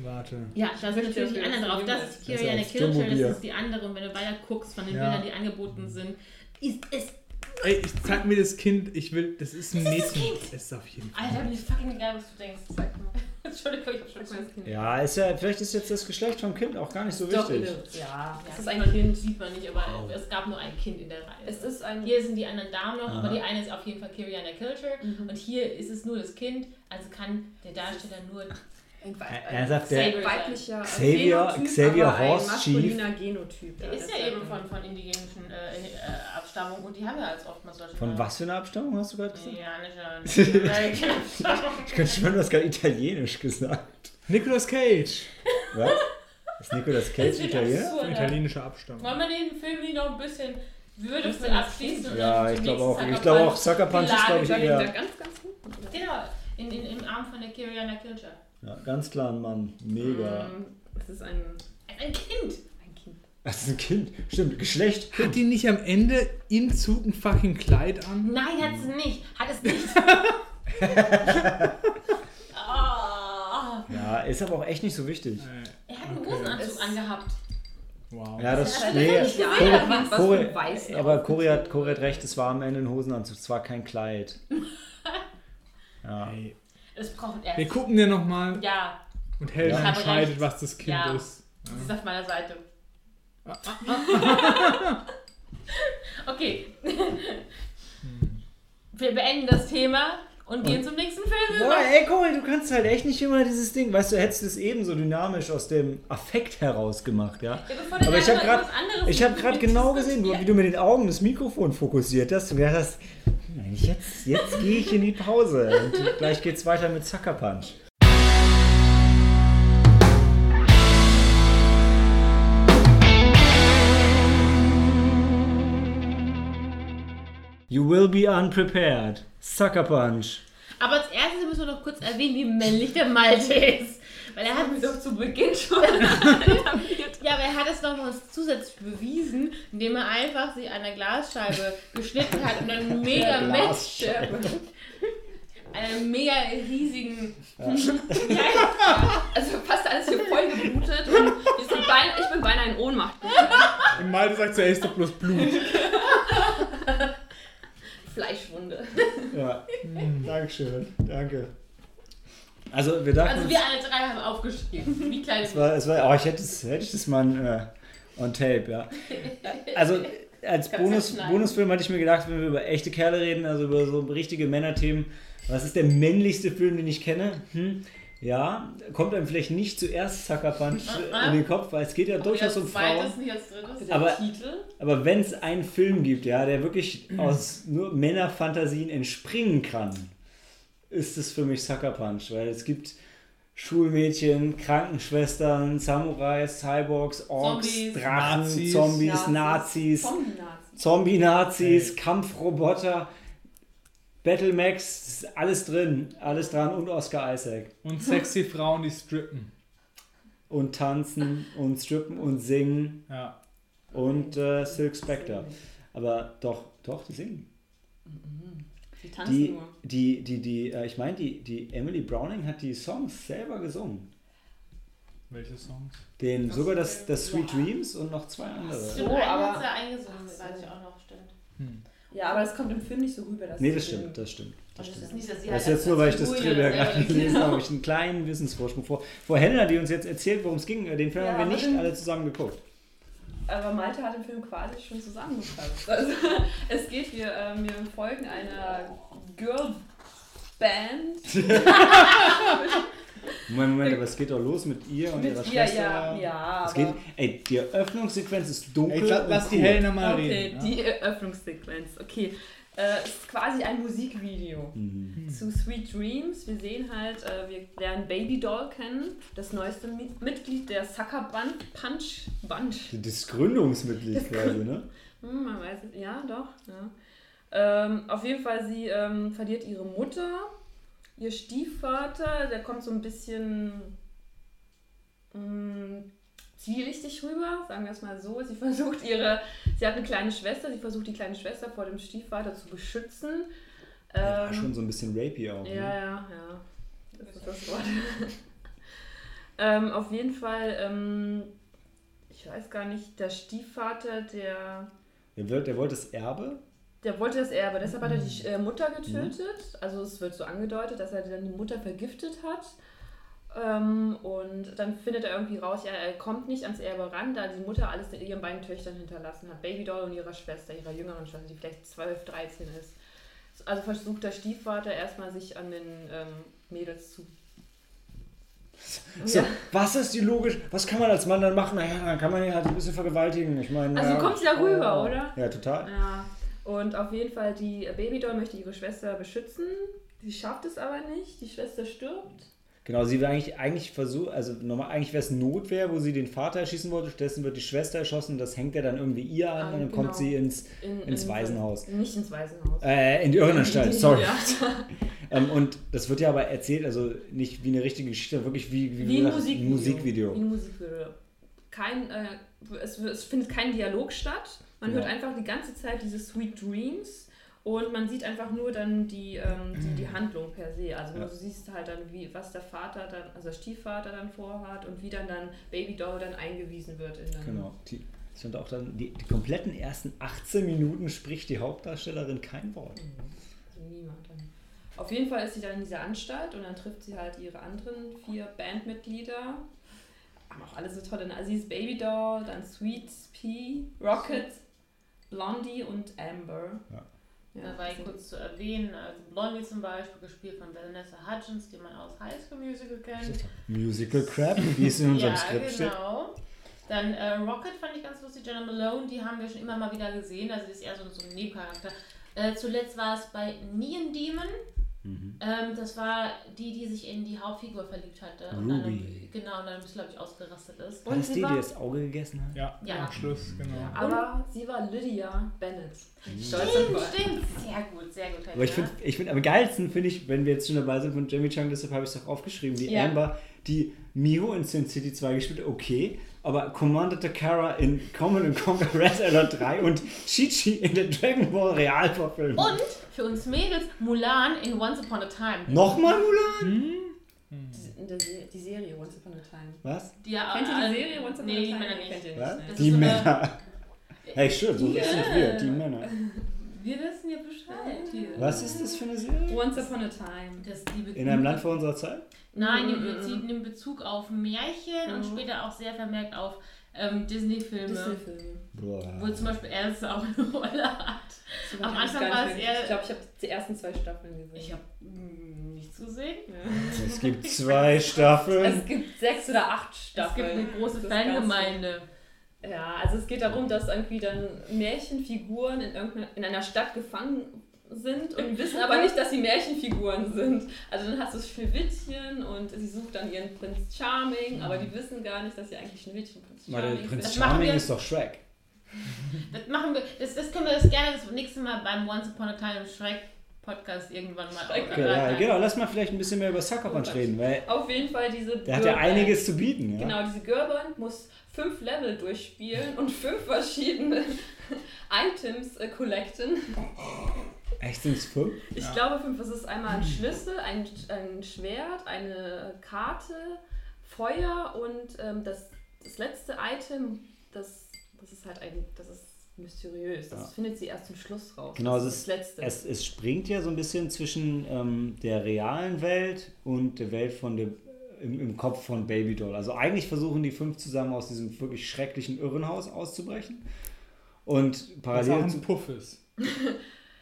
Warte. Ja, da sind natürlich die anderen drauf. Das ist Kilcher, Jumbo-Bier. das ist die andere. Und wenn du weiter guckst von den Ja. Bildern, die angeboten sind, ist es. Ey, ich zeig mir das Kind. Ich will. Das ist ein Das ist das Mädchen. Kind. Es ist auf jeden Fall. Alter, mir ist fucking egal, was du denkst. Sag mal. Entschuldigung, ich hab schon das Kind. Ja, ist ja, vielleicht ist jetzt das Geschlecht vom Kind auch gar nicht so Doch, wichtig. ja. Ja, Es ist ein ein Kind. Sieht man nicht, aber es gab nur ein Kind in der Reihe. Es ist ein. hier sind die anderen Damen noch, Aha. aber die eine ist auf jeden Fall Kiriana Kilcher. Mhm. Und hier ist es nur das Kind, also kann der Darsteller nur. Ein, Er- er sagt, der- ein weiblicher Xavier- Genotyp, Xavier Horst ein maskuliner Genotyp. Der ja, ist ja eben von, von indigenischen äh, äh, Abstammung und die haben ja als oftmals solche. Von was für einer Abstammung hast du gerade gesagt? Abstammung. Ich könnte schwören, du hast gerade Italienisch gesagt. Nicolas Cage. Was? Ist Nicolas Cage Italiener? Italienischer Abstammung. Wollen wir den Film nicht noch ein bisschen würdevoll abschließen? und Ja, ich glaube auch. Ich Sucker glaube auch, Punch Sucker Punch ist, glaube ich, eher. ganz, ganz oder? Genau, in, in, im Arm von der Kiriana Kilcher. Ja, ganz klar ein Mann. Mega. Ähm, Es ist ein, Ein Kind. ein Kind. Das ist ein Kind. Stimmt, Geschlecht. Hat die nicht am Ende im Zug ein fucking Kleid an? Nein, hat es nicht. Hat es nicht. Ah. Ja, ist aber auch echt nicht so wichtig. Er hat einen Okay. Hosenanzug angehabt. wow. Ja, das Ja, nee, ist für Weißen Aber Cori hat, hat recht, es war am Ende ein Hosenanzug, es war kein Kleid. Ja. Ey, Das braucht er. wir gucken dir nochmal Ja, und Helden Ich habe entscheidet, recht. was das Kind Ja. ist. das ist auf meiner Seite. Okay. Wir beenden das Thema und gehen zum nächsten Film. Boah, ey Cori, du kannst halt echt nicht immer dieses Ding, weißt du, hättest es ebenso dynamisch aus dem Affekt heraus gemacht, ja? Ja, Aber ich habe mal gerade was anderes ich hab grad genau gesehen, wie du mit den Augen das Mikrofon fokussiert hast und gedacht hast, jetzt, jetzt gehe ich in die Pause und gleich geht's weiter mit Sucker Punch. You will be unprepared. Sucker Punch. Aber als erstes müssen wir noch kurz erwähnen, wie männlich der Malte ist. Weil er hat wir doch zu Beginn schon. Ja, aber er hat es noch mal zusätzlich bewiesen, indem er einfach sich an der Glasscheibe geschnitten hat und einen mega Match, einen mega riesigen. Also fast alles hier voll geblutet und wir sind bein, ich bin beinahe in Ohnmacht. Und Malte sagt zuerst doch bloß Blut. Fleischwunde. Ja, Dankeschön. Danke. Also, wir dachten. Also wir alle drei haben aufgeschrieben. Wie kleine Es war, es war, oh, ich hätte es, hätte ich das mal äh, on tape, ja. Also als Bonus. Bonusfilm hatte ich mir gedacht, wenn wir über echte Kerle reden, also über so richtige Männerthemen, was ist der männlichste Film, den ich kenne? Hm? Ja, kommt einem vielleicht nicht zuerst Sucker Punch in den Kopf, weil es geht ja durchaus um Frauen. Zweites, nicht als drittes. Der Aber- Titel. Aber wenn es einen Film gibt, ja, der wirklich aus nur Männerfantasien entspringen kann, ist es für mich Sucker Punch, weil es gibt Schulmädchen, Krankenschwestern, Samurais, Cyborgs, Orks, Zombies. Drachen, Nazis. Zombies, Nazis, Zombie-Nazis. Zombie-Nazis, Ey. Kampfroboter, Battlemax, ist alles drin, alles dran und Oscar Isaac. Und sexy Frauen, die strippen. Und tanzen und strippen und singen. Ja. und äh, Silk Spectre. Aber doch, doch, die singen. Die tanzen Die, nur. die, die, die, äh, ich meine, die, die Emily Browning hat die Songs selber gesungen. Welche Songs? Den, Ach sogar so, das, das Sweet ja. Dreams und noch zwei andere. Stimmt, So, aber- hat sie eingesungen, Ach so. weiß ich auch noch, stimmt. Hm. Ja, aber das kommt im Film nicht so rüber. Dass Nee, das stimmt, das stimmt. Das es stimmt. ist nicht, dass sie Das ist halt jetzt nur, weil ich das Trivia gerade selber- gelesen genau. habe, habe ich einen kleinen Wissensvorsprung vor. Vor Helena, die uns jetzt erzählt, worum es ging, äh, den Film Ja, haben wir nicht alle zusammen geguckt. Aber Malte hat den Film quasi schon zusammengefasst. Also, es geht, wir, ähm, wir folgen einer Girl Band. Moment, Moment, aber es geht doch los mit ihr und ihrer Mit ihr, Schwester. ja, ja. Es geht, ey, die Eröffnungssequenz ist dunkel. Ey, la- lass und die cool. Helena mal Okay, reden. die Eröffnungssequenz. Okay. Äh, es ist quasi ein Musikvideo Mhm. zu Sweet Dreams. Wir sehen halt, äh, wir lernen Baby Doll kennen, das neueste Mi Mitglied der Sucker Band Punch Bunch. Das Gründungsmitglied Das quasi, ne? Hm, man weiß es. Ja, doch. Ja. Ähm, auf jeden Fall, sie ähm, verliert ihre Mutter. Ihr Stiefvater, der kommt so ein bisschen mh, zwielichtig rüber, sagen wir es mal so. Sie versucht ihre, sie hat eine kleine Schwester, sie versucht die kleine Schwester vor dem Stiefvater zu beschützen. War Ähm, schon so ein bisschen rapey auch. ja, Ne? ja, ja. Das ist das Wort. ähm, auf jeden Fall, ähm, ich weiß gar nicht, der Stiefvater, der, Der, der wollte das Erbe. der wollte das Erbe, deshalb hat er die äh, Mutter getötet. Also es wird so angedeutet, dass er dann die Mutter vergiftet hat. Ähm, und dann findet er irgendwie raus, ja, er kommt nicht ans Erbe ran, da die Mutter alles ihren beiden Töchtern hinterlassen hat. Baby Doll und ihrer Schwester, ihrer jüngeren Schwester, die vielleicht 12, 13 ist. Also versucht der Stiefvater erstmal sich an den ähm, Mädels zu. So, Ja. was ist die logisch? Was kann man als Mann dann machen? Naja, dann kann man ihn halt ein bisschen vergewaltigen. Ich meine. Also ja, kommt sie da rüber, oh. oder? Ja, total. Ja. Und auf jeden Fall, die Babydoll möchte ihre Schwester beschützen. Sie schafft es aber nicht. Die Schwester stirbt. Genau, sie will eigentlich, eigentlich versuchen, also normal, eigentlich wäre es Notwehr, wo sie den Vater erschießen wollte. Stattdessen wird die Schwester erschossen und das hängt ja dann irgendwie ihr an Ah, und dann genau. kommt sie ins, In, ins in- Waisenhaus. Nicht ins Waisenhaus. Äh, in die Irrenanstalt, sorry. Ähm, und das wird ja aber erzählt, also nicht wie eine richtige Geschichte, wirklich wie, wie, Wie ein gesagt, Musikvideo. Musikvideo. Wie ein Musikvideo. Kein, äh, es, es findet kein Dialog statt. Man Genau. hört einfach die ganze Zeit diese Sweet Dreams und man sieht einfach nur dann die, ähm, die, die Handlung per se. Also Ja. du siehst halt dann, wie, was der Vater dann, also der Stiefvater dann vorhat und wie dann dann Baby Doll dann eingewiesen wird in Genau. Die, fand auch dann, die, die kompletten ersten 18 Minuten spricht die Hauptdarstellerin kein Wort. Also niemand dann. Auf jeden Fall ist sie dann in dieser Anstalt und dann trifft sie halt ihre anderen vier Bandmitglieder. Haben auch alle so tolle Namen. Also sie ist Baby Doll, dann Sweet Pea, Rocket, Blondie und Amber. Ja. Dabei kurz zu erwähnen, also Blondie zum Beispiel, gespielt von Vanessa Hudgens, die man aus High School Musical kennt. Musical Crap, wie es in unserem ja, Skript steht. genau. Dann äh, Rocket fand ich ganz lustig, Jenna Malone, die haben wir schon immer mal wieder gesehen, also die ist eher so, so ein Nebencharakter. Äh, zuletzt war es bei Neon Demon. Mhm. Ähm, das war die, die sich in die Hauptfigur verliebt hatte. Und Ruby. dann, genau, und dann glaube ich, ausgerastet ist. War Und das sie die, war- die das Auge gegessen hat? Ja, Ja. am Schluss, genau. Ja, aber sie war Lydia Bennett. Stolz Stimmt, stimmt. Sehr gut, sehr gut. Aber ich finde, ich find, am geilsten finde ich, wenn wir jetzt schon dabei sind von Jamie Chung, deshalb habe ich es auch aufgeschrieben, die Ja. Amber, die Miho in Sin City 2 gespielt hat, okay, aber Commander Takara in Common Conquer Red Alert 3 und Chi-Chi in der Dragon Ball Realverfilmung. Und für uns Mädels Mulan in Once Upon a Time. Nochmal Mulan? Die, die, die Serie Once Upon a Time. Was? Die, ja, Kennt ihr die äh, Serie Once Upon nee, a die Time? Männer Kennt nicht. ihr nicht, Was? Das Die ist so Männer. Hey, stimmt, so wissen Ja. wir, die Männer. Wir wissen ja Bescheid hier. Was ist das für eine Serie? Once Upon a Time. Das die In einem Land vor unserer Zeit? Nein, die Mhm, bezieht nimmt Bezug auf Märchen und Mhm. später auch sehr vermerkt auf ähm, Disney-Filme. Disney-Filme. Wo zum Beispiel er es auch eine Rolle hat. So Am Anfang war es eher- Ich glaube, ich habe die ersten zwei Staffeln gesehen. Ich habe nichts gesehen. Es gibt zwei Staffeln. Es gibt sechs oder acht Es Staffeln. gibt eine große Fangemeinde. Ja, also es geht darum, dass irgendwie dann Märchenfiguren in, irgendeiner, in einer Stadt gefangen sind und wissen aber nicht, dass sie Märchenfiguren sind. Also dann hast du Schneewittchen und sie sucht dann ihren Prinz Charming, aber die wissen gar nicht, dass sie eigentlich Schneewittchen Prinz Charming Prinz sind. machen Charming wir- ist doch Shrek. Das machen wir, das, das können wir das gerne das nächste Mal beim Once Upon a Time Shrek Podcast irgendwann mal Okay, Ja, genau, lass mal vielleicht ein bisschen mehr über Sucker Punch reden, weil Auf jeden Fall diese. der hat ja einiges zu bieten. Ja? Genau, diese Girlband muss fünf Level durchspielen und fünf verschiedene Items äh, collecten. Echt sind es fünf? Ich glaube fünf. Es ist einmal ein Schlüssel, ein, ein Schwert, eine Karte, Feuer und ähm, das, das letzte Item, das, das ist halt ein. Das ist mysteriös. Das Ja. findet sie erst zum Schluss raus. Genau, das es ist das letzte. Es, es springt ja so ein bisschen zwischen ähm, der realen Welt und der Welt von dem, im, im Kopf von Babydoll. Also eigentlich versuchen die fünf zusammen aus diesem wirklich schrecklichen Irrenhaus auszubrechen. Und Was auch parallel ein zu. Puff ist.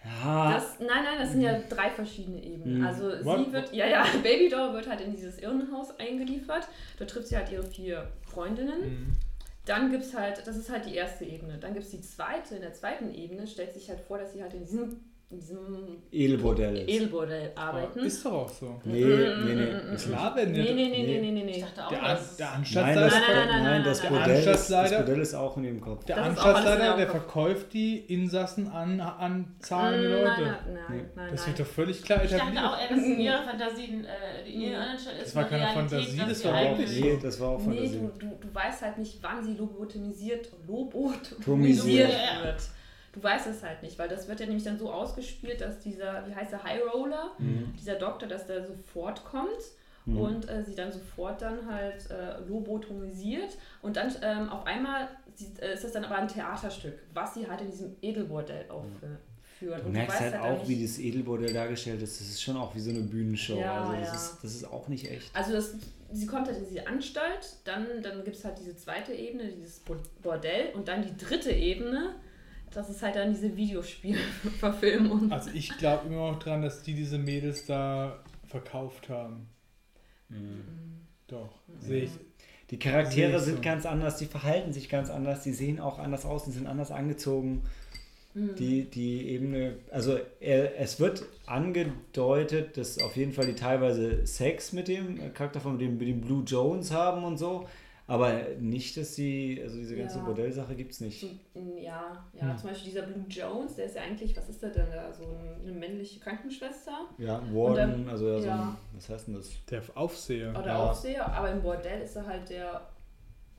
Ja, Das, nein, nein, das sind ja drei verschiedene Ebenen. Mhm. Also sie What? wird, ja, ja, Babydoll wird halt in dieses Irrenhaus eingeliefert. Dort trifft sie halt ihre vier Freundinnen. Mhm. Dann gibt es halt, das ist halt die erste Ebene. Dann gibt es die zweite. In der zweiten Ebene stellt sich halt vor, dass sie halt in diesem, in diesem Edelbordell ist. Edelbordell arbeiten. Ist doch auch so. nee, nee, nee. Klar, wenn nee, der, nee, nee, nee, Nee. nee, nee, Ich nee. dachte auch, der, An, der Nein, Anstaltsleiter, das, Nein, nein, nein, nein, nein, das, nein, nein. Bordell ist, das Bordell ist auch in ihrem Kopf. der Das ist auch alles Anstaltsleiter, in der verkauft die Insassen an, an zahlende Nein, Leute. nein, Nee. nein, nein. Das nein. wird doch völlig klar Ich dachte etabliert. auch dass in ihrer Fantasien, äh, in ihrer Anstalt ist Das war eine keine Realität, Fantasie, das war wirklich Nee, das war auch Nee, Fantasie. du, du, du weißt halt nicht, wann sie lobotomisiert, lobotomisiert Tomisiert. wird. Du weißt es halt nicht, weil das wird ja nämlich dann so ausgespielt, dass dieser, wie heißt der, High Roller, Mhm. dieser Doktor, dass der sofort kommt Mhm. und äh, sie dann sofort dann halt äh, lobotomisiert und dann ähm, auf einmal sieht, äh, ist das dann aber ein Theaterstück, was sie halt in diesem Edelbordell aufführen. Du merkst halt auch, wie das Edelbordell dargestellt ist. Das ist schon auch wie so eine Bühnenshow. Ja, also das, ja. ist, das ist auch nicht echt. Also das, sie kommt halt in diese Anstalt, dann, dann gibt es halt diese zweite Ebene, dieses Bo- Bordell und dann die dritte Ebene, das ist halt dann diese Videospielverfilmung. Also ich glaube immer noch dran, dass die diese Mädels da verkauft haben. Doch, sehe ich. Die Charaktere sind so. ganz anders, die verhalten sich ganz anders, die sehen auch anders aus, die sind anders angezogen. Mhm. Die, die Ebene, also er, es wird angedeutet, dass auf jeden Fall die teilweise Sex mit dem Charakter von dem, mit dem Blue Jones haben und so, aber nicht, dass sie, also diese ganze Ja. Bordellsache gibt es nicht. So, mm, ja, ja, Hm. zum Beispiel dieser Blue Jones, der ist ja eigentlich, was ist der denn da? So eine männliche Krankenschwester Ja, Warden, Und, also ja, so ein, was heißt denn das? Der Aufseher. oder Ja. Aufseher, aber im Bordell ist er halt der,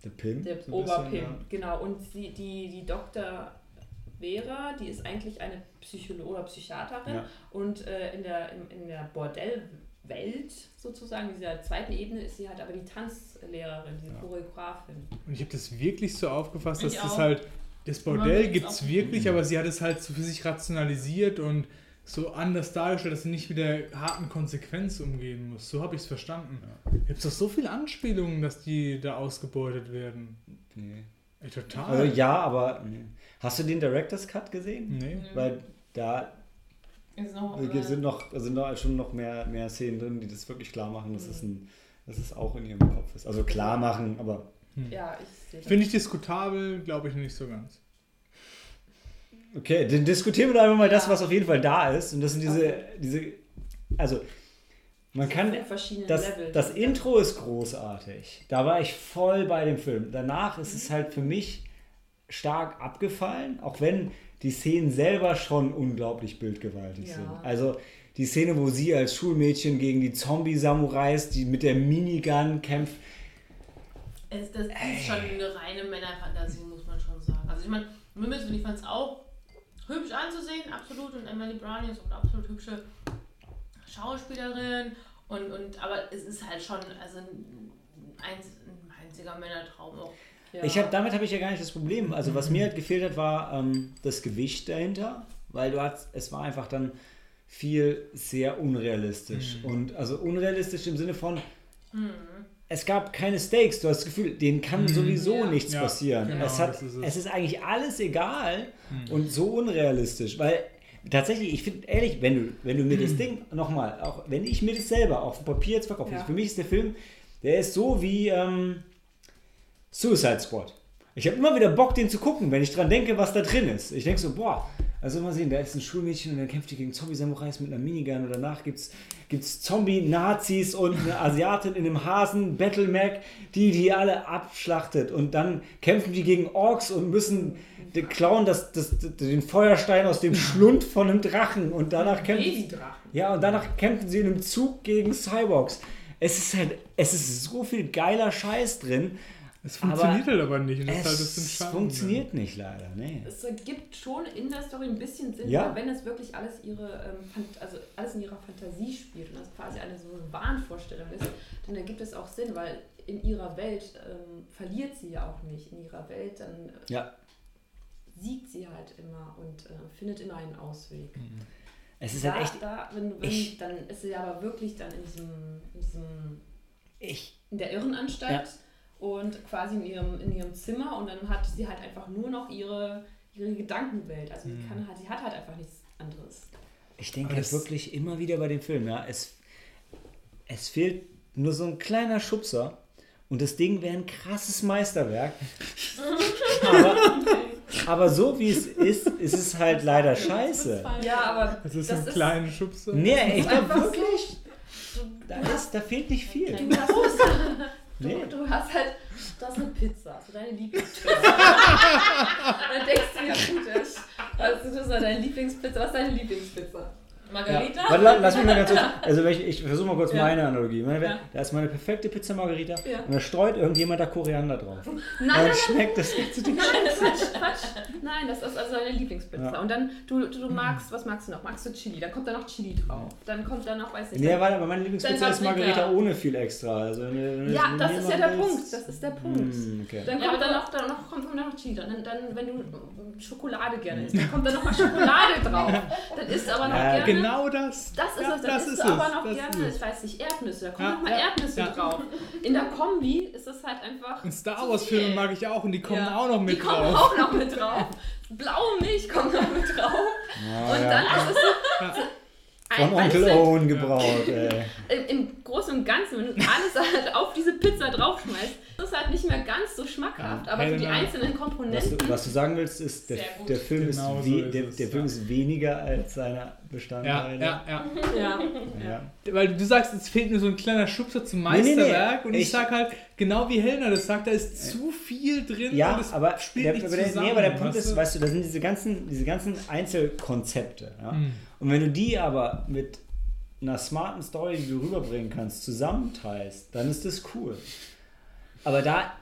Der Pimp? der so ein bisschen, Oberpimp. ja. Genau, und die, die, die Dr. Vera, die ist eigentlich eine Psycholo oder Psychiaterin Ja. und äh, in der, in, in der Bordellwelt sozusagen, dieser zweiten Ebene, ist sie halt aber die Tanzlehrerin, die Ja. Choreografin. Und ich habe das wirklich so aufgefasst, dass Ich das auch. halt, das Bordell gibt es wirklich, aber sie hat es halt so für sich rationalisiert und so anders dargestellt, dass sie nicht mit der harten Konsequenz umgehen muss. So habe ich es verstanden. Gibt es doch so viele Anspielungen, dass die da ausgebeutet werden. Nee. Ey, total. Also, ja, aber nee. hast du den Director's Cut gesehen? Nee. Weil da Ist noch, äh, sind noch sind noch schon noch mehr, mehr Szenen drin, die das wirklich klar machen, dass, es, ein, dass es auch in ihrem Kopf ist. Also klar machen, aber Ja, ich sehe das. Finde ich diskutabel, glaube ich nicht so ganz. okay, dann diskutieren wir doch einfach mal das, was auf jeden Fall da ist. Und das sind diese, diese also man kann, Fünf verschiedene das, Level. das Intro ist großartig. Da war ich voll bei dem Film. Danach ist es halt für mich stark abgefallen, auch wenn die Szenen selber schon unglaublich bildgewaltig Ja. sind. Also die Szene, wo sie als Schulmädchen gegen die Zombie-Samurais, die mit der Minigun kämpft. Es, das ist schon eine reine Männerfantasie, muss man schon sagen. Also ich meine, Wimbledon, ich fand es auch hübsch anzusehen, absolut. Und Emily Browning ist auch eine absolut hübsche Schauspielerin. Und, und, aber es ist halt schon also ein, ein einziger Männertraum auch. Ja. Ich hab, damit habe ich ja gar nicht das Problem. Also was mir halt gefehlt hat, war ähm, das Gewicht dahinter, weil du hast, es war einfach dann viel sehr unrealistisch. Und also unrealistisch im Sinne von, es gab keine Stakes. Du hast das Gefühl, denen kann sowieso Ja. nichts Ja, passieren. genau, es, hat, ist es. es ist eigentlich alles egal und so unrealistisch, weil tatsächlich, ich finde ehrlich, wenn du, wenn du mir das Ding nochmal, auch wenn ich mir das selber auf dem Papier jetzt verkaufe, Ja. für mich ist der Film, der ist so wie ähm, Suicide Squad. Ich habe immer wieder Bock, den zu gucken, wenn ich dran denke, was da drin ist. Ich denke so, boah, Also mal sehen, da ist ein Schulmädchen und dann kämpft die gegen Zombie-Samurais mit einer Minigun und danach gibt's, gibt's Zombie-Nazis und eine Asiatin in einem Hasen, Battle Mac, die die alle abschlachtet und dann kämpfen die gegen Orks und müssen klauen das, das, den Feuerstein aus dem Schlund von einem Drachen und danach kämpfen ja, und danach kämpfen sie in einem Zug gegen Cyborgs. Es ist halt, es ist so viel geiler Scheiß drin. Es funktioniert Aber halt aber nicht. Das ist halt Es funktioniert nicht leider, nee. Es gibt schon in der Story ein bisschen Sinn, Ja. aber wenn es wirklich alles ihre, ähm, also alles in ihrer Fantasie spielt und das quasi eine so eine Wahnvorstellung ist, dann ergibt es auch Sinn, weil in ihrer Welt ähm, verliert sie ja auch nicht. In ihrer Welt dann äh, Ja, siegt sie halt immer und äh, findet immer einen Ausweg. es ist da, halt echt, da, wenn, wenn, ich- dann ist sie aber wirklich dann in diesem, in diesem ich, in der Irrenanstalt und quasi in ihrem, in ihrem Zimmer und dann hat sie halt einfach nur noch ihre, ihre Gedankenwelt. Also Mhm. sie, kann halt, sie hat halt einfach nichts anderes. ich denke halt das- wirklich immer wieder bei dem Film, ja, es, es fehlt nur so ein kleiner Schubser und das Ding wäre ein krasses Meisterwerk. aber, aber so wie es ist, ist es halt leider scheiße. Ja, aber Das ist das ein ist- kleiner Schubser. Nee, ich glaube einfach so- wirklich, da, ist, da fehlt nicht viel. du hast, du, Nee. du hast halt, du hast eine Pizza, so deine Lieblingspizza. dann denkst du ja gut, ich- also du hast deine Lieblingspizza, was ist deine Lieblingspizza? Margarita? Ja. Warte, la- lass mich mal ganz kurz. Also ich, ich versuche mal kurz Ja. meine Analogie. Meine, Ja. Da ist meine perfekte Pizza Margarita Ja. und da streut irgendjemand da Koriander drauf. Nein, Dann nein, schmeckt das nicht zu dem Nein, Quatsch, Quatsch. Nein, das ist also deine Lieblingspizza. Ja. Und dann, du, du, du magst, was magst du noch? Magst du Chili? Dann kommt da noch Chili drauf. Dann kommt da noch, weiß ich Nee, warte, aber meine Lieblingspizza Dann ist Margarita ohne viel extra. Also, wenn Ja, wenn das ist ja der willst- Punkt. Das ist der Punkt. Hm, okay. Dann Ja, kommt da aber- noch, da noch, kommt da noch Chili. Dann, dann, wenn du mm, Schokolade gerne isst, dann kommt da noch mal Schokolade drauf. Dann isst du aber noch Ja, gerne. Genau das. Das ist ja, es, dann das isst ist du aber noch das gerne, ich weiß nicht, Erdnüsse. Da kommen Ja, noch mal ja, Erdnüsse ja. drauf. In der Kombi ist es halt einfach. Und Star Wars Filme mag ich auch und die kommen Ja. auch noch mit Die kommen drauf. auch noch mit drauf. Blaue Milch kommt noch mit drauf. Ja, Und ja. dann ist es so. Ja. Von ein- Onkel Owen gebraut, ey. im, Im Großen und Ganzen, wenn du alles halt auf diese Pizza draufschmeißt, ist es halt nicht mehr ganz so schmackhaft. Ja, Aber für die einzelnen Was Komponenten. du, was du sagen willst, ist, der, der Film, Genau ist, so we ist der, es, der Film ja. ist weniger als seine Ja, Bestandteile. ja, ja. Ja. Ja. Weil du sagst, es fehlt nur so ein kleiner Schubser zum Nee, nee, nee. Meisterwerk und ich, Ich- sag halt, genau wie Helena das sagt, da ist zu viel drin Ja, und es aber spielt der, nicht aber der, zusammen. nee, aber der Punkt ist, du? weißt du, das sind diese ganzen, diese ganzen Einzelkonzepte. Ja? Hm. Und wenn du die aber mit einer smarten Story, die du rüberbringen kannst, zusammenteilst, dann ist das cool. Aber da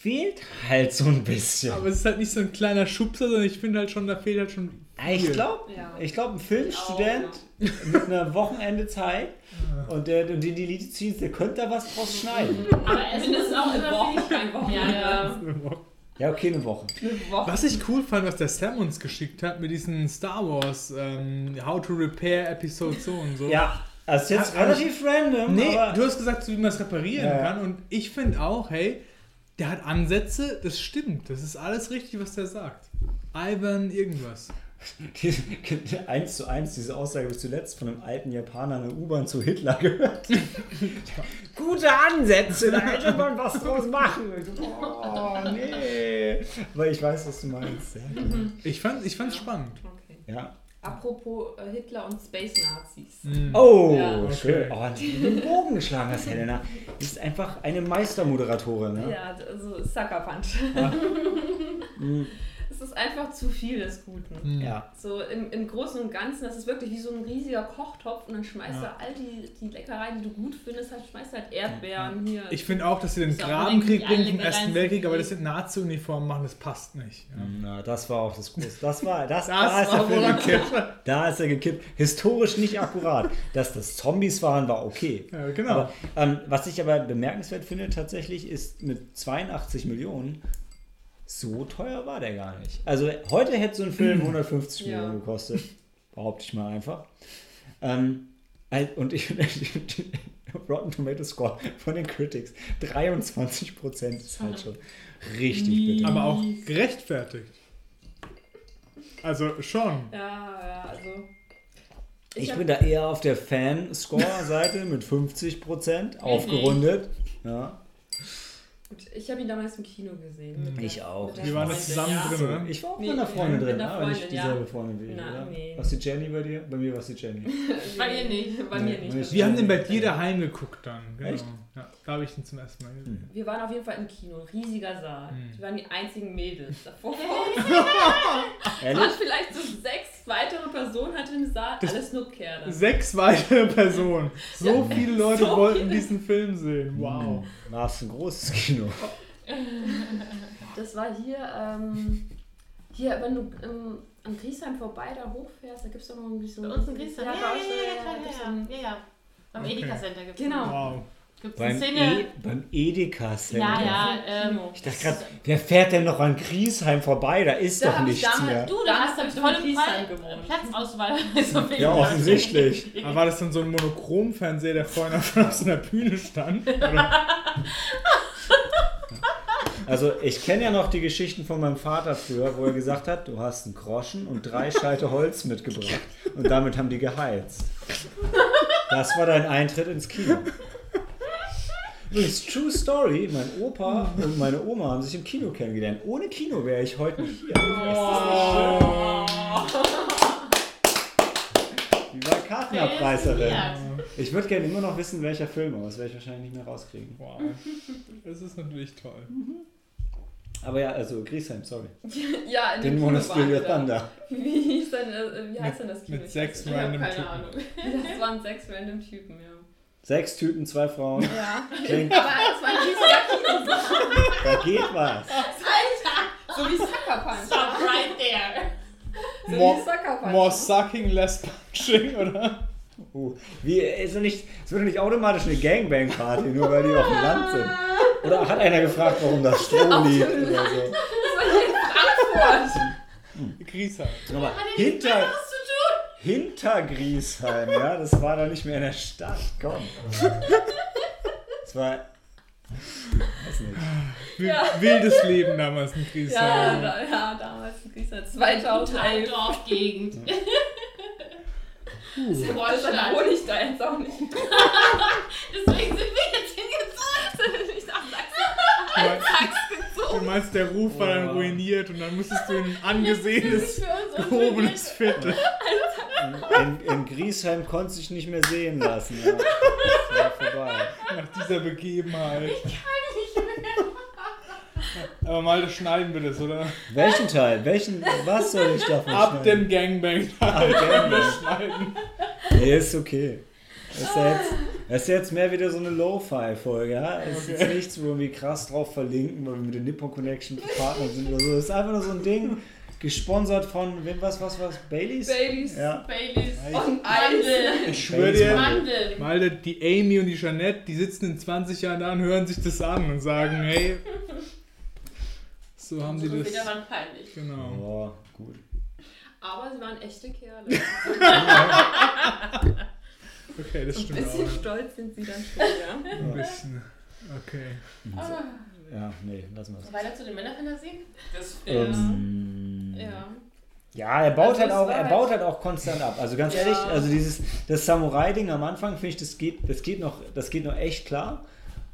fehlt halt so ein bisschen. Aber es ist halt nicht so ein kleiner Schubser, sondern ich finde halt schon, da fehlt halt schon ich viel. glaube, Ja. ich glaube, ein Filmstudent mit einer Wochenende Zeit und der und den die Lied zieht, der könnte da was draus schneiden. Aber es ist auch immer Woche, viel. kein Woche. Ja, ja. Ja, okay, eine Woche. Eine Woche. Was ich cool fand, was der Sam uns geschickt hat mit diesen Star Wars ähm, How to Repair Episode so und so. Ja, ist jetzt relativ random, Nee, aber du hast gesagt, so wie man es reparieren Ja, kann. Und ich finde auch, hey, der hat Ansätze, das stimmt. Das ist alles richtig, was der sagt. Ivan irgendwas. eins zu eins diese Aussage bis zuletzt von einem alten Japaner in der U-Bahn zu Hitler gehört. Gute Ansätze, da hätte man was draus machen. Oh, nee. Aber ich weiß, was du meinst. Ja. Ich fand es ich spannend. Okay. ja. Apropos äh, Hitler und Space Nazis. Mhm. Oh, Ja. schön. Oh, den Bogen geschlagen hast, Helena. Du bist einfach eine Meistermoderatorin. Ne? Ja, also Sucker Punch. Es ist einfach zu viel des Guten. Mhm. Ja. So im, im Großen und Ganzen, das ist wirklich wie so ein riesiger Kochtopf und dann schmeißt Ja. du all die, die Leckereien, die du gut findest, halt, schmeißt halt Erdbeeren hier. Ich finde auch, dass sie den Grabenkrieg bringen vom Ersten Weltkrieg, aber das sind Nazi-Uniformen machen, das passt nicht. Ja. Na, das war auch das Große. Das war, das, Das da ist war der Film wohl gekippt. Da ist er gekippt. Historisch nicht akkurat. Dass das Zombies waren, war okay. Ja, genau. Aber, ähm, was ich aber bemerkenswert finde tatsächlich, ist mit 82 Millionen, so teuer war der gar nicht. Also heute hätte so ein Film 150 Ja. Millionen gekostet. Behaupte ich mal einfach. Ähm, und ich Rotten Tomato Score von den Critics 23 Prozent ist halt schon richtig bitter. aber auch gerechtfertigt. Also schon. ja, ja, also. Ich hab- bin da eher auf der Fan-Score-Seite mit 50 Prozent aufgerundet. Ja. Und ich habe ihn damals im Kino gesehen. mit Ich auch. Wir waren da zusammen ja. drin, oder? Ich war auch Nee, mit einer Freundin drin, aber nicht Freundin, ja. dieselbe Freundin wie ich, oder? nee. Was die Jenny bei dir? Bei mir war es die Jenny. Bei ihr nicht. Bei mir Nee, nicht. nicht. Wir haben den bei dir daheim geguckt dann. Genau. Echt? Ja, da habe ich den zum ersten Mal gesehen. Hm. Wir waren auf jeden Fall im Kino, riesiger Saal. Hm. Wir waren die einzigen Mädels davor. Waren vielleicht so sechs weitere Personen halt im Saal, Das- alles nur Kerle. Sechs weitere Personen. So Ja, viele Leute so wollten viele. diesen Film sehen. Wow. War es ein großes Kino. Das war hier, ähm, hier, wenn du ähm, an Griesheim vorbei da hochfährst, da gibt es doch noch irgendwie so... Bei uns in Griesheim. Ja, Ja, ja, ja, ja, ja, ja, ja. Beim Okay. Edeka Center gibt es Genau. Wow. Gibt's eine Beim, Szene. e beim Edeka Center. Ja, ja, ähm. Ich dachte gerade, wer fährt denn noch an Griesheim vorbei? Da ist Da doch nichts damals- mehr. Du, da hast du volle. Platzauswahl. So viel Ja, offensichtlich. Aber war das dann so ein Monochrom-Fernseher, der vorhin auf so einer Bühne stand? Also ich kenne ja noch die Geschichten von meinem Vater früher, wo er gesagt hat, du hast einen Groschen und drei Scheite Holz mitgebracht. Und damit haben die geheizt. Das war dein Eintritt ins Kino. Übrigens, True Story, mein Opa und meine Oma haben sich im Kino kennengelernt. Ohne Kino wäre ich heute nicht hier. Wie war Kartenabreißerin? Ich würde gerne immer noch wissen, welcher Film, aber das werde ich wahrscheinlich nicht mehr rauskriegen. Wow. Das ist natürlich toll. Aber ja, also Griesheim, sorry. Ja, in dem Den Monastery da. Thunder. Wie hieß denn, wie heißt denn das Kino? Mit sechs nicht. random keine Typen. Ahnung. Das waren sechs random Typen, ja. Sechs Typen, zwei Frauen. Ja. Klingt, Aber es war ein da geht was. So wie Sucker Punch. Stop right there. So More- wie Sucker Punch. More sucking, less punching, oder? Uh, wie, ist doch nicht, es wird doch nicht automatisch eine Gangbang-Party, nur weil die auf dem Land sind. Oder hat einer gefragt, warum da Strom liegt oder so. Das war hier in Frankfurt. Griesheim. Aber hinter. Hinter Griesheim, ja, das war doch nicht mehr in der Stadt. Komm. Das war. Weiß nicht. Ja. Wildes Leben damals in Ja, Griesheim. da, ja, damals in Griechenland. Total 2011. Dorfgegend. Deshalb Deutschland. wohne ich da jetzt auch nicht. Deswegen sind wir jetzt hingezogen. Ich dachte, Du meinst, du meinst, der Ruf war dann ruiniert und dann musstest du in ein angesehenes, gehobenes Viertel. In, in Griesheim konnte sich nicht mehr sehen lassen. Ja. Das war vorbei. Nach dieser Begebenheit. Aber mal schneiden wir das, oder? Welchen Teil? Welchen? Was soll ich davon Ab schneiden? dem Gangbang Ab Teil Gangbang. wir schneiden. Nee, ist okay. Das ist, ja jetzt, das ist jetzt mehr wieder so eine Lo-Fi-Folge, ja? Es ist Okay. jetzt nichts, wo wir irgendwie krass drauf verlinken, weil wir mit der Nippon Connection Partner sind oder so. Das ist einfach nur so ein Ding, gesponsert von, wem, was, was, was? Baileys? Baileys Ja. Baileys. und Mandel. Ich schwöre dir, Mandel. Malde, die Amy und die Jeanette, die sitzen in 20 Jahren da und hören sich das an und sagen, hey, so haben die So das. wieder waren peinlich. Genau. Oh, gut. Aber sie waren echte Kerle. Okay, das Ein stimmt bisschen auch. stolz sind sie dann schon, ja. Ein bisschen. Okay. Ah. Ja, nee, lassen wir es. Weiter zu den Männerfantasien? Das Ähm, Ja. Ja, er baut Also halt auch, er halt- baut halt auch konstant ab. Also ganz Ja. ehrlich, also dieses das Samurai-Ding am Anfang finde ich, das geht, das geht noch, das geht noch echt klar.